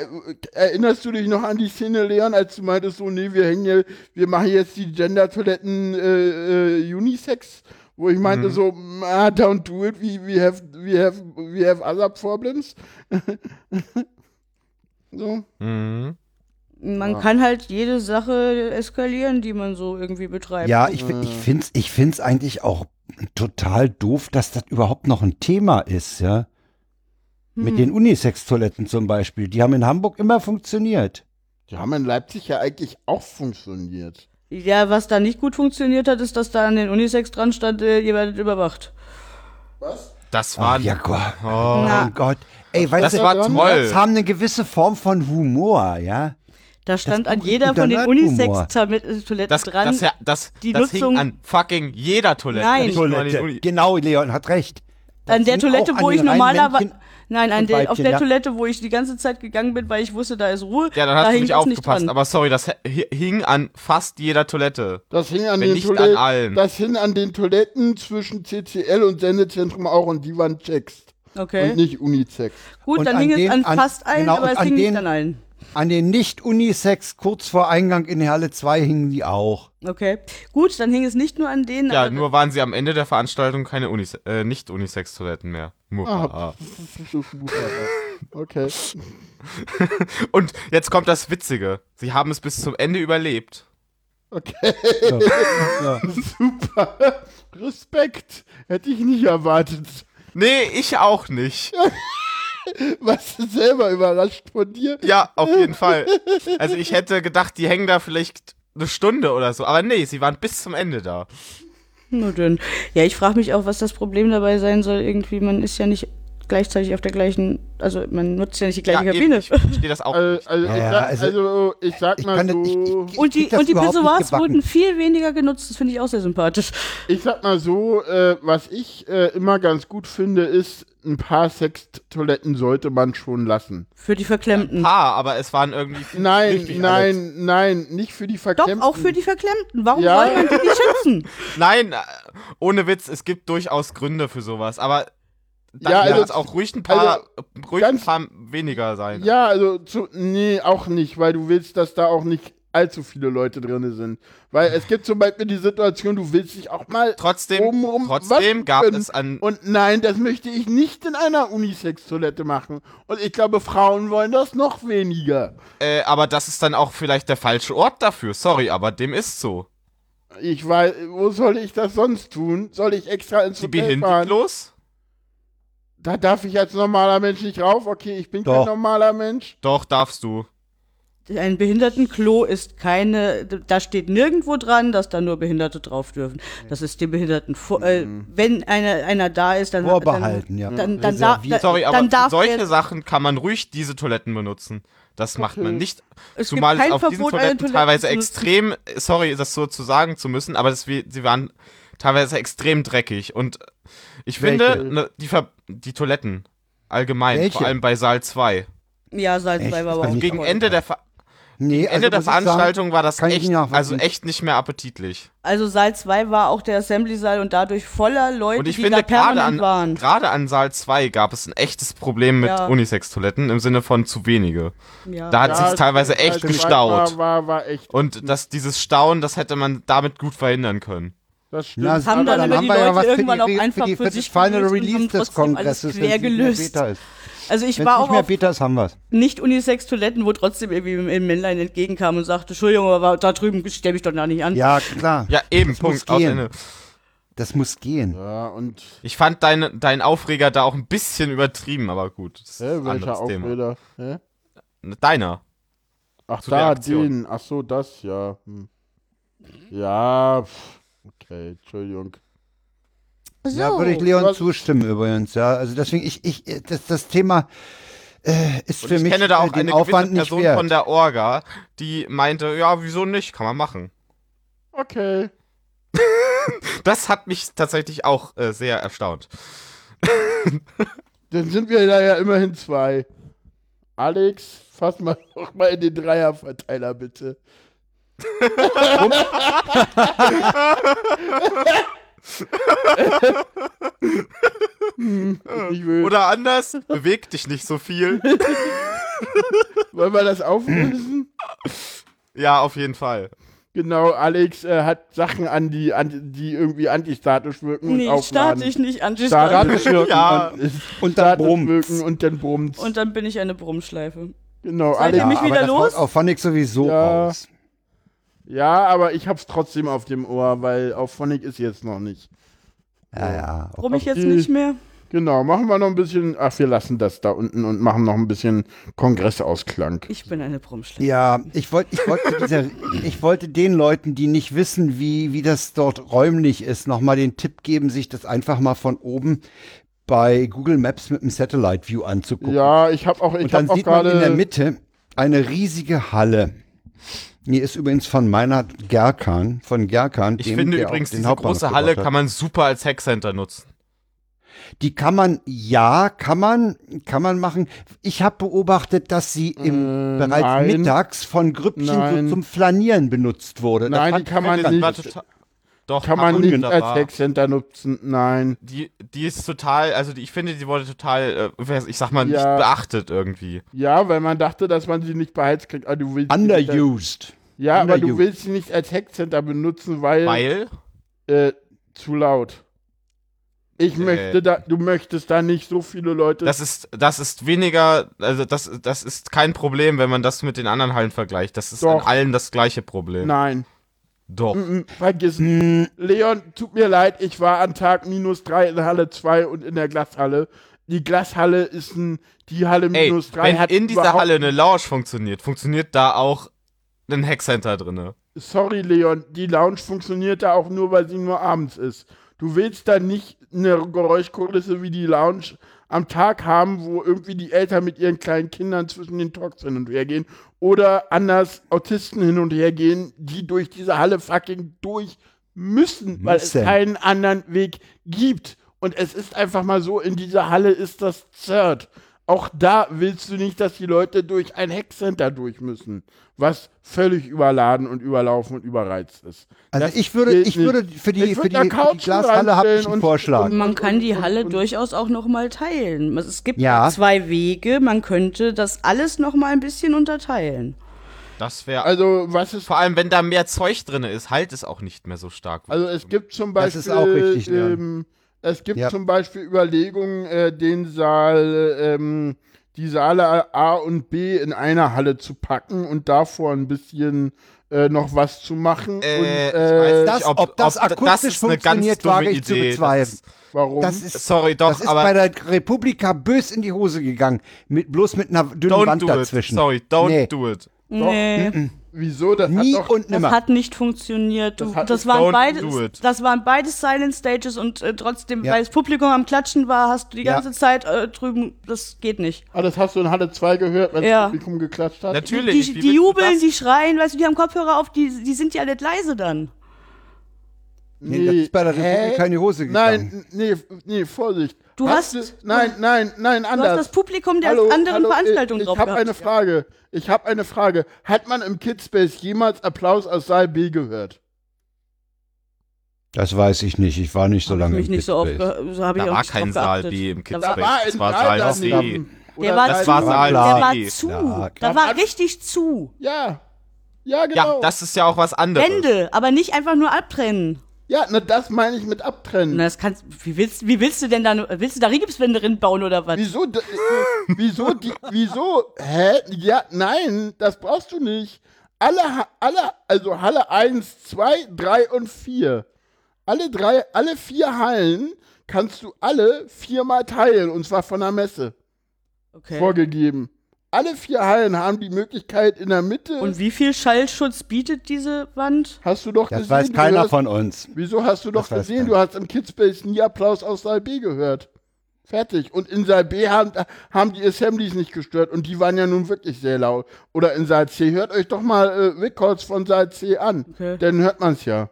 erinnerst du dich noch an die Szene, Leon, als du meintest, so, nee, wir hängen hier, wir machen jetzt die Gender-Toiletten äh, äh, Unisex, wo ich meinte Mhm. so, ah, don't do it, we, we have, we have, we have other problems. so. Mhm. Man Ja. kann halt jede Sache eskalieren, die man so irgendwie betreibt. Ja, ich, ich finde es ich find's eigentlich auch total doof, dass das überhaupt noch ein Thema ist, ja. Mit Hm. den Unisex-Toiletten zum Beispiel. Die haben in Hamburg immer funktioniert. Die haben in Leipzig ja eigentlich auch funktioniert. Ja, was da nicht gut funktioniert hat, ist, dass da an den Unisex dran stand, äh, ihr werdet überwacht. Was? Das war. Ach, ja, Gott. Oh. Na. Mein Gott. Ey, weißt Das du, war toll. das haben eine gewisse Form von Humor, ja. Da stand an Buch jeder von den. Unisex-Toiletten Das, dran. das, ja- das, die das Nutzung- hing an fucking jeder Toilette. Nein. an Toilette. Genau, Leon hat recht. Das an der Toilette, wo an ich normalerweise. Nein, an der, auf der ja. Toilette, wo ich die ganze Zeit gegangen bin, weil ich wusste, da ist Ruhe. Ja, dann da hast du hing nicht aufgepasst. Aber sorry, das hi- hing an fast jeder Toilette. Das hing an Wenn den nicht an Toiletten. allen. Das hing an den Toiletten zwischen CCL und Sendezentrum auch und die waren checks. Okay. Und nicht Unisex. Gut, Und dann an hing den- es an an- fast allen, genau, aber und es an hing den- nicht an allen. An den Nicht-Unisex kurz vor Eingang in die Halle 2 hingen die auch. Okay. Gut, dann hing es nicht nur an denen. Ja, nur waren sie am Ende der Veranstaltung keine Unise äh, nicht Unisex-Toiletten mehr. Ah, Muhaha. okay. Und jetzt kommt das Witzige. Sie haben es bis zum Ende überlebt. Okay. Ja. Ja. Super. Respekt. Hätte ich nicht erwartet. Nee, ich auch nicht. Warst du selber überrascht von dir? Ja, auf jeden Fall. Also ich hätte gedacht, die hängen da vielleicht eine Stunde oder so. Aber nee, sie waren bis zum Ende da. Nur dünn. Ja, ich frage mich auch, was das Problem dabei sein soll. Irgendwie, man ist ja nicht gleichzeitig auf der gleichen, also man nutzt ja nicht die gleiche Ja, Kabine. eben, ich verstehe das auch. Also, also, Ja, ich sag, also- also, ich sag Ich mal kann das- so, ich- ich- Und die, und die Pissoirs wurden viel weniger genutzt, das finde ich auch sehr sympathisch. ich sag mal so, äh, was ich äh, immer ganz gut finde, ist, ein paar Sextoiletten sollte man schon lassen. Für die Verklemmten. Paar, aber es waren irgendwie. Nein, nein, Alex. nein, nicht für die Doch, Verklemmten. auch für die Verklemmten. Warum Ja. soll man die nicht schützen? Nein, äh, ohne Witz, es gibt durchaus Gründe für sowas, aber dann Ja, also- es auch ruhig ein paar, ruhig ein ganz- paar weniger sein. Ja, also zu, nee, auch nicht, weil du willst, dass da auch nicht allzu viele Leute drin sind. Weil es gibt zum Beispiel die Situation, du willst dich auch mal Trotzdem, obenrum trotzdem gab können. es an. Und nein, das möchte ich nicht in einer Unisex-Toilette machen. Und ich glaube, Frauen wollen das noch weniger. Äh, aber das ist dann auch vielleicht der falsche Ort dafür. Sorry, aber dem ist so. Ich weiß, wo soll ich das sonst tun? Soll ich extra ins Die Hotel fahren? behindert Da darf ich als normaler Mensch nicht rauf? Okay, ich bin kein Doch. normaler Mensch. Doch, darfst du. Ein Behindertenklo ist keine, da steht nirgendwo dran, dass da nur Behinderte drauf dürfen. Das ist dem Behinderten, vor- äh, wenn einer, einer da ist, dann Vorbehalten, ja. dann, dann, dann, darf. Sorry, aber dann für darf solche Sachen kann man ruhig diese Toiletten benutzen. Das macht man nicht. es gibt Zumal es kein auf diesen Verbot, eine Toiletten Toilette teilweise extrem, sorry, das so zu sagen zu müssen, aber das, sie waren teilweise extrem dreckig. Und ich Welche? finde, ne, die, Ver die Toiletten allgemein, Welche? vor allem bei Saal 2. Ja, Echt? zwei war Das aber kann auch Gegen. Ende der, Ver Nee, Ende der muss ich sagen, Veranstaltung war das echt, also echt nicht mehr appetitlich. Also Saal 2 war auch der Assembly-Saal und dadurch voller Leute, Und ich die finde, da permanent gerade an, waren. gerade an Saal 2 gab es ein echtes Problem mit Ja. Unisex-Toiletten im Sinne von zu wenige. Ja. Da hat Ja, sich teilweise echt das gestaut. War, war, war echt. Und das, dieses Stauen, das hätte man damit gut verhindern können. Das stimmt. Na, haben aber dann aber haben die wir ja Leute was für irgendwann die, auch für einfach die, für für sich Final gelöst Release des Kongresses, wenn es nicht mehr gelöst. Beta ist. Also ich Wenn war es auch nicht mehr Beta ist, haben wir es. nicht-Unisex-Toiletten, wo trotzdem irgendwie ein Männlein entgegenkam und sagte, Entschuldigung, aber da drüben stell mich doch da nicht an. Ja, klar. Ja, eben, Das muss Punkt. Aus gehen. Das muss gehen. Ja, und Ich fand deinen dein Aufreger da auch ein bisschen übertrieben, aber gut. Das ist hä, ein welcher anderes Thema. Aufreger? Hä? Deiner. Ach, Zu da, den. Ach so, das, ja. Hm. Ja, pff, okay, Entschuldigung. So. Ja, würde ich Leon was- zustimmen übrigens. Ja, also deswegen, ich, ich, das, das Thema äh, ist Und für ich mich kenne da äh, auch den eine Aufwand gewisse Person von der Orga, die meinte, ja, wieso nicht? Kann man machen. Okay. Das hat mich tatsächlich auch äh, sehr erstaunt. Dann sind wir da ja immerhin zwei. Alex, fass mal doch mal in den Dreierverteiler, bitte. Oder anders, beweg dich nicht so viel. wollen wir das auflösen? Ja, auf jeden Fall. Genau, Alex äh, hat Sachen an die, an, die irgendwie antistatisch wirken Nee, und ich nicht Statisch antistatisch. wirken Ja. und, und dann statisch brummt. wirken und dann brummt. Und dann bin ich eine Brummschleife. Genau, Seid ihr Alex. mich aber wieder das los? Auf Phonic sowieso Ja. raus. Ja, aber ich hab's trotzdem auf dem Ohr, weil auf Phonic ist jetzt noch nicht. Ja, ja. Brumm ich jetzt Okay. nicht mehr? Genau, machen wir noch ein bisschen. Ach, wir lassen das da unten und machen noch ein bisschen Kongressausklang. Ich bin eine Brummschleife. Ja, ich wollte, ich wollte, diese, ich wollte den Leuten, die nicht wissen, wie, wie das dort räumlich ist, nochmal den Tipp geben, sich das einfach mal von oben bei Google Maps mit dem Satellite View anzugucken. Ja, ich habe auch, ich Und dann habe auch sieht man in der. Mitte eine riesige Halle. Die ist übrigens von Meinhard Gerkan, von Gerkan. Ich dem, finde der auch übrigens, diese große Halle kann man super als Hackcenter nutzen. Die kann man, ja, kann man, kann man machen. Ich habe beobachtet, dass sie im, Äh, bereits nein. mittags von Grüppchen so zum Flanieren benutzt wurde. Das Nein, die kann man nicht. Doch, Kann man nicht wunderbar. als Hackcenter nutzen. Nein. Die, die ist total, also die, ich finde, die wurde total, äh, ich sag mal, nicht Ja. beachtet irgendwie. Ja, weil man dachte, dass man sie nicht beheizt kriegt. Aber du willst nicht, underused. ja, aber du underused. willst sie nicht als Hackcenter benutzen, weil, Weil, Äh, zu laut. Ich Äh. möchte da, du möchtest da nicht so viele Leute. das ist, das ist weniger, also das, das ist kein Problem, wenn man das mit den anderen Hallen vergleicht. Das ist Doch. an allen das gleiche Problem. Nein. Doch. Mm, mm, Vergiss. Hm, Leon, tut mir leid, ich war an Tag minus drei in Halle 2 und in der Glashalle. Die Glashalle ist ein, die Halle Ey, minus 3 wenn hat in dieser Halle eine Lounge funktioniert, funktioniert da auch ein Hackcenter drinne. Sorry, Leon, die Lounge funktioniert da auch nur, weil sie nur abends ist. Du willst dann nicht eine Geräuschkulisse wie die Lounge am Tag haben, wo irgendwie die Eltern mit ihren kleinen Kindern zwischen den Talks hin und her gehen oder anders Autisten hin und her gehen, die durch diese Halle fucking durch müssen, weil es Müssen. keinen anderen Weg gibt. Und es ist einfach mal so, in dieser Halle ist das zert. Auch da willst du nicht, dass die Leute durch ein Hackcenter durch müssen, was völlig überladen und überlaufen und überreizt ist. Also Das ich würde, ich nicht. würde für die, für würd die, für die Glashalle habe ich einen und- Vorschlag. und- Man kann die Halle und- durchaus auch noch mal teilen. Es gibt Ja. zwei Wege. Man könnte das alles noch mal ein bisschen unterteilen. Das wäre. Also, was ist vor allem, wenn da mehr Zeug drin ist, halt es auch nicht mehr so stark. Also es gibt zum Das Beispiel, ist auch richtig, ja. Es gibt Ja. zum Beispiel Überlegungen, äh, den Saal, ähm, die Saale A und B in einer Halle zu packen und davor ein bisschen äh, noch was zu machen. Äh, und, ich äh, weiß Das- nicht, ob, ob das ob, das akustisch ganz funktioniert, wage ich zu Idee. bezweifeln. Das ist, warum? Das ist, sorry, doch, das ist aber bei der Republika bös in die Hose gegangen. Mit, bloß mit einer dünnen don't Wand do it. dazwischen. Sorry, don't Nee. do it. Nee, Wieso? Das Nie hat doch, und das nimmer. hat nicht funktioniert. Du, Das das, waren beides, das waren beides Silent Stages und äh, trotzdem, Ja. weil das Publikum am Klatschen war, hast du die Ja. ganze Zeit äh, drüben. Das geht nicht. ah, das hast du in Halle 2 gehört, wenn Ja. das Publikum geklatscht hat? Natürlich. die die du jubeln, das- die schreien, weißt du, die haben Kopfhörer auf, die, die sind ja nicht leise dann. Nee, das ist bei der in die Hose gegangen. Nein, nee, nee, Vorsicht. Du hast- nein, nein, nein, Du anders. hast das Publikum der Hallo, anderen hallo, Veranstaltungen ich, drauf Ich habe eine Frage. Ich habe eine Frage. Hat man im Kidspace jemals Applaus aus Saal B gehört? Das weiß ich nicht. Ich war nicht so Hab lange ich mich im nicht so oft, Kidspace. so habe ich Da war nicht kein Saal. B im Da Kids war- Space. war Das war Saal C. Der war zu. war. Saal Der war zu. Da war richtig zu. Ja. Ja, genau. Ja, das ist ja auch was anderes. Wände, aber nicht einfach nur abtrennen. Ja, na, das meine ich mit abtrennen. Na, das kannst, wie willst, wie willst du denn da, willst du da Rigipswände drin bauen oder was? Wieso, äh, wieso, die, wieso, hä? Ja, nein, das brauchst du nicht. Alle, alle, also Halle 1, 2, 3 und 4. Alle drei, alle vier Hallen kannst du alle viermal teilen, und zwar von der Messe Okay. vorgegeben. Alle vier Hallen haben die Möglichkeit in der Mitte. Und wie viel Schallschutz bietet diese Wand? hast du doch Das gesehen. weiß du keiner hörst- von uns. Wieso hast du doch Das weiß gesehen, du hast im Kidspace nie Applaus aus Saal B gehört. Fertig. Und in Saal B haben, haben die Assemblies nicht gestört und die waren ja nun wirklich sehr laut. Oder in Saal C. Hört euch doch mal äh, Records von Saal C an. Okay. Dann hört man es ja.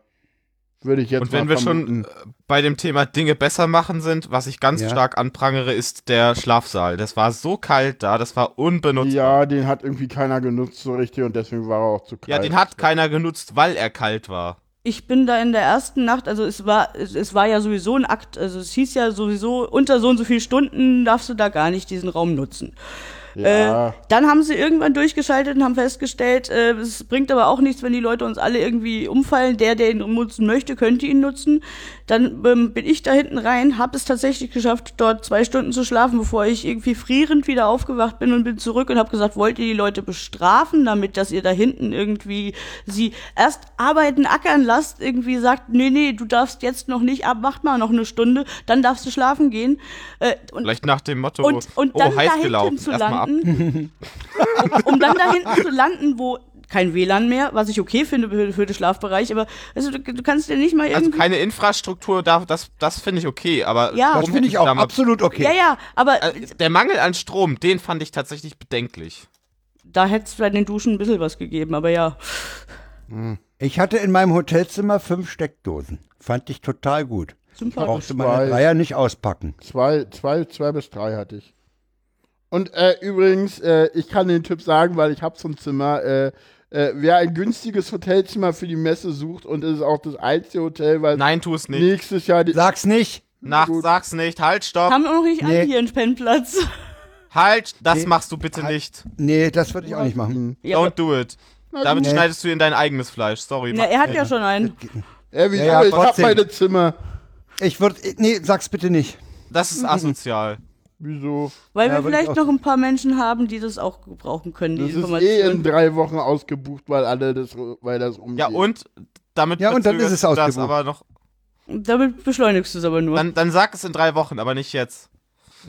Würde ich jetzt Und wenn mal wir schon vermuten. äh, bei dem Thema Dinge besser machen sind, was ich ganz Ja. stark anprangere, ist der Schlafsaal. Das war so kalt da, das war unbenutzt. Ja, den hat irgendwie keiner genutzt so richtig und deswegen war er auch zu kalt. Ja, den hat keiner genutzt, weil er kalt war. Ich bin da in der ersten Nacht, also es war, es, es war ja sowieso ein Akt, also es hieß ja sowieso, unter so und so viel Stunden darfst du da gar nicht diesen Raum nutzen. Ja. Äh, dann haben sie irgendwann durchgeschaltet und haben festgestellt, äh, es bringt aber auch nichts, wenn die Leute uns alle irgendwie umfallen. Der, der ihn nutzen möchte, könnte ihn nutzen. Dann ähm, bin ich da hinten rein, habe es tatsächlich geschafft, dort zwei Stunden zu schlafen, bevor ich irgendwie frierend wieder aufgewacht bin und bin zurück und habe gesagt, wollt ihr die Leute bestrafen, damit, dass ihr da hinten irgendwie sie erst arbeiten, ackern lasst, irgendwie sagt, nee, nee, du darfst jetzt noch nicht ab, mach mal noch eine Stunde, dann darfst du schlafen gehen. Äh, und Vielleicht nach dem Motto, und, und oh, heiß gelaufen, erstmal landen, um, um dann da hinten zu landen, wo kein WLAN mehr, was ich okay finde für, für den Schlafbereich, aber also, du, du kannst dir nicht mal Also irgendwie... keine Infrastruktur, da, das, das finde ich okay, aber Ja. warum Das finde ich auch absolut okay. ja, ja, aber Äh, der Mangel an Strom, den fand ich tatsächlich bedenklich. da hätte es bei den Duschen ein bisschen was gegeben, aber ja. Ich hatte in meinem Hotelzimmer fünf Steckdosen. Fand ich total gut. Sympathisch. Brauchte meine. Dreier nicht auspacken. Zwei, zwei, zwei bis drei hatte ich. Und äh, übrigens, äh, ich kann den Tipp sagen, weil ich habe so ein Zimmer. Äh, äh, wer ein günstiges Hotelzimmer für die Messe sucht und es ist auch das einzige Hotel, weil Nein, tu es nicht. nächstes Jahr die, Sag's nicht. Nach, gut. sag's nicht. Halt, stopp. Haben wir noch nicht Nee. alle hier einen Pennplatz. Halt, das Nee. machst du bitte nicht. Nee, das würde ich auch nicht machen. Ja, Don't do it. Damit Nee. schneidest du in dein eigenes Fleisch. Sorry. na, er hat ja schon einen. äh, wieso? Ja, ja, ich habe trotzdem. meine Zimmer. Ich würde. Nee, sag's bitte nicht. Das ist asozial. Wieso? Weil Ja, wir vielleicht noch ein paar Menschen haben, die das auch gebrauchen können, die Das ist eh in drei Wochen ausgebucht, weil alle das, weil das umgeht. Ja, und damit Ja, und dann ist es das ausgebucht. aber noch. Damit beschleunigst du es aber nur. Dann, dann sag es in drei Wochen, aber nicht jetzt.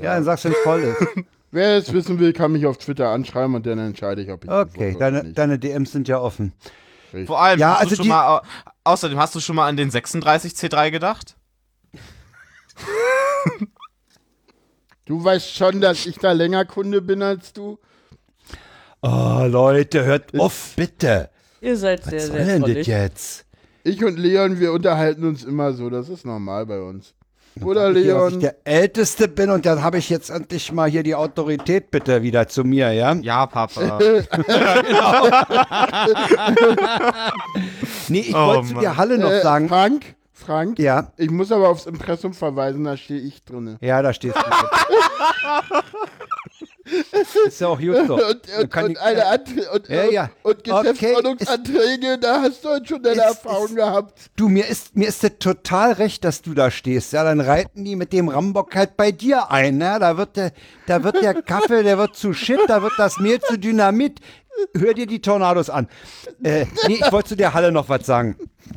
Ja, dann sag's, wenn's voll ist. Wer es wissen will, kann mich auf Twitter anschreiben und dann entscheide ich, ob ich Okay, deine, nicht. deine DMs sind ja offen. Vor allem, Ja, hast also du schon die- mal, au- außerdem hast du schon mal an den 36 C3 gedacht? Du weißt schon, dass ich da länger Kunde bin als du. Oh, Leute, hört auf, bitte. Ihr seid Was sehr, soll sehr denn das jetzt? Ich und Leon, wir unterhalten uns immer so. Das ist normal bei uns. Oder Hier, dass ich Leon? der Älteste bin und dann habe ich jetzt endlich mal hier die Autorität bitte wieder zu mir, ja? Ja, Papa. Nee, ich Oh, wollte zu der Halle noch Äh, sagen. Frank, Frank, Ja, ich muss aber aufs Impressum verweisen, da stehe ich drinne. ja, da stehst du. ist ja auch gut so. Und, und, und, ich- eine Antre und, Ja, ja. und Okay, Geschäftsordnungsanträge, da hast du heute schon deine Ist- Erfahrung ist- gehabt. Du, mir ist, mir ist das total recht, dass du da stehst. Ja, dann reiten die mit dem Rambock halt bei dir ein. Ne? Da, wird der, da wird der Kaffee, der wird zu Shit, da wird das Mehl zu Dynamit. Hör dir die Tornados an. Äh, nee, ich wollte zu der Halle noch was sagen.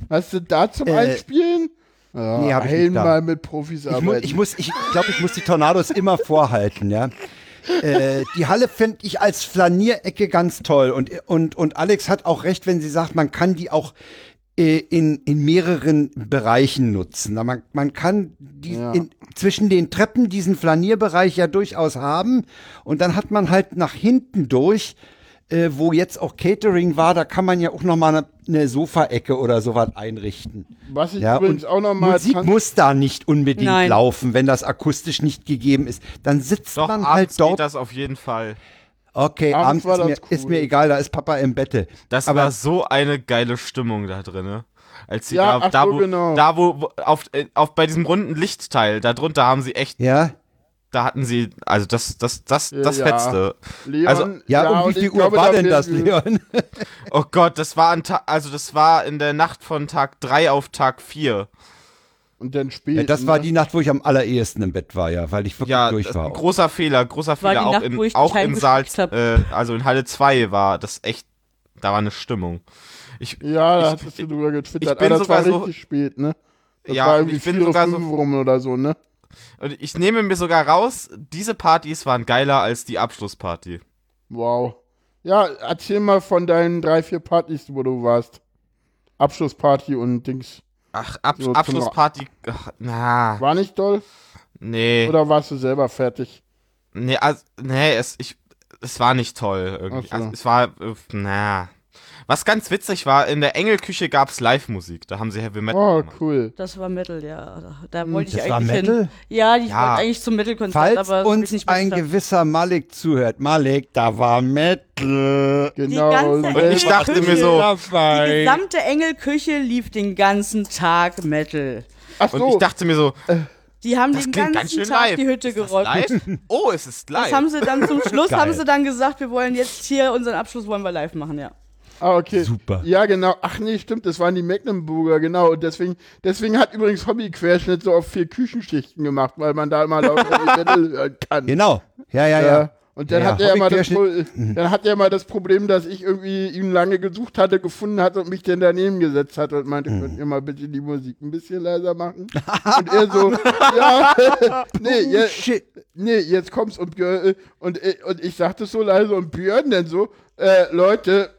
Hast du da zum Äh, Einspielen? Ja, nee, hab ich nicht da. einmal mit Profis Ich, mu arbeiten. ich muss, ich glaube, ich muss die Tornados immer vorhalten, ja. Äh, die Halle finde ich als Flanierecke ganz toll. Und, und, und Alex hat auch recht, wenn sie sagt, man kann die auch äh, in, in mehreren Bereichen nutzen. Man, man kann die Ja. in, zwischen den Treppen diesen Flanierbereich ja durchaus haben. Und dann hat man halt nach hinten durch, äh, wo jetzt auch Catering war, da kann man ja auch noch mal eine, eine Sofaecke oder sowas einrichten. Was ich Ja, übrigens auch noch mal Musik muss da nicht unbedingt Nein. laufen, wenn das akustisch nicht gegeben ist. Dann sitzt Doch, man abends halt geht dort. das auf jeden Fall. Okay, Abends abends, war ist, mir, cool. ist mir egal, da ist Papa im Bette. Das Aber- war so eine geile Stimmung da drinne. Als sie Ja, da, ach da, so, wo, genau. da wo, wo auf, äh, auf bei diesem runden Lichtteil, da drunter haben sie echt, Ja, da hatten sie, also das, das, das, das Ja. fetzte. Leon, Also, ja, um und wie viel Uhr glaube, war denn das, Leon? Oh Gott, das war ein Tag, also das war in der Nacht von Tag 3 auf Tag 4. Und dann spät. Ja, das war ne? die Nacht, wo ich am allerersten im Bett war, ja, weil ich wirklich Ja, durch war. ein großer Fehler, großer War Fehler die auch Nacht, in, wo ich auch in Saal, äh, also in Halle 2 war das echt, da war eine Stimmung. Ich, Ja, da ich- hattest du drüber getwittert. ich bin Aber das war sogar so- richtig spät, ne? Das Ja, war irgendwie ich bin vier sogar so- fünf rum oder so, ne? Und ich nehme mir sogar raus, diese Partys waren geiler als die Abschlussparty. Wow. Ja, erzähl mal von deinen drei, vier Partys, wo du warst. Abschlussparty und Dings. Ach, Ab So Abschlussparty, ach, na, War nicht doll? nee, Oder warst du selber fertig? nee, also, nee, es, ich, es war nicht toll irgendwie. So. Also, es war, na. Was ganz witzig war, in der Engelküche gab's Live-Musik, da haben sie Heavy Metal Oh, gemacht. cool. Das war Metal, ja. Da, da wollte ich das war eigentlich Metal? hin. Ja, ich Ja. wollte eigentlich zum Metal-Konzert, Falls aber ich uns nicht ein gewisser Malik zuhört, Malik, da war Metal. Genau. ganze Und Und ich dachte mir so, Die gesamte Engelküche lief den ganzen Tag Metal. Ach und so, ich dachte mir so, Die haben das den ganzen Tag live. die Hütte geräumt. Oh, es ist live. Das haben sie dann zum Schluss haben sie dann gesagt, wir wollen jetzt hier unseren Abschluss wollen wir live machen, ja. Ah, okay. Super. Ja, genau. Ach nee, stimmt, das waren die Mecklenburger, genau. Und deswegen, deswegen hat übrigens Hobbyquerschnitt so auf vier Küchenschichten gemacht, weil man da mal Metal hören kann. Genau. Ja, ja, Ja. ja. Und dann, Ja, hat er immer das, Hobbyquerschnitt- dann hat er mal das Problem, dass ich irgendwie ihn lange gesucht hatte, gefunden hatte und mich dann daneben gesetzt hatte und meinte, Mhm. könnt ihr mal bitte die Musik ein bisschen leiser machen? und er so, ja, nee, jetzt, nee, jetzt kommt's und Björn, und, äh, und ich sagte so leise und Björn dann so, äh, Leute,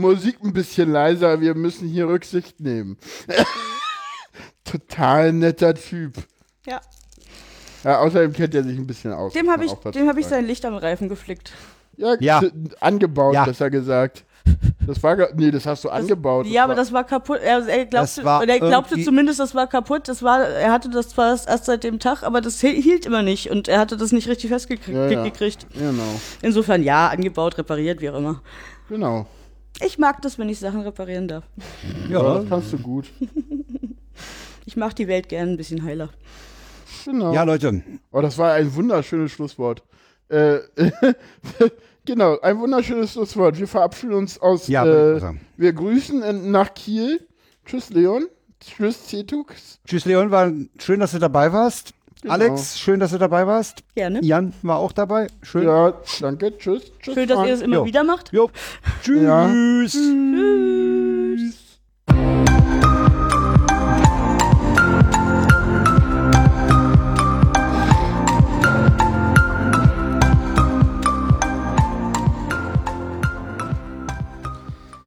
Musik ein bisschen leiser, wir müssen hier Rücksicht nehmen. Total netter Typ. Ja. Ja, außerdem kennt er sich ein bisschen aus. Dem habe ich, dem habe ich sein Licht am Reifen geflickt. Ja, Ja. angebaut, Ja. besser gesagt. Das war, nee, das hast du angebaut. ja, aber war, das war kaputt. Er, er glaubte, Das er glaubte zumindest, das war kaputt. Das war, er hatte das zwar erst seit dem Tag, aber das hi- hielt immer nicht und er hatte das nicht richtig festgekriegt. Ja, ja. gekriegt. Genau, Insofern ja, angebaut, repariert, wie auch immer. genau. Ich mag das, wenn ich Sachen reparieren darf. Ja, das kannst du gut. Ich mache die Welt gern ein bisschen heiler. Genau. ja, Leute. Oh, das war ein wunderschönes Schlusswort. Äh, genau, ein wunderschönes Schlusswort. Wir verabschieden uns aus. Ja, äh, wir grüßen in, nach Kiel. Tschüss, Leon. Tschüss, Cetux. Tschüss, Leon, war schön, dass du dabei warst. Genau. Alex, schön, dass du dabei warst. Gerne. Jan war auch dabei. Schön. Ja, danke. Tschüss. tschüss schön, dass ihr es das immer jo. wieder macht. Jo. Tschüss. Ja. Tschüss. Tschüss.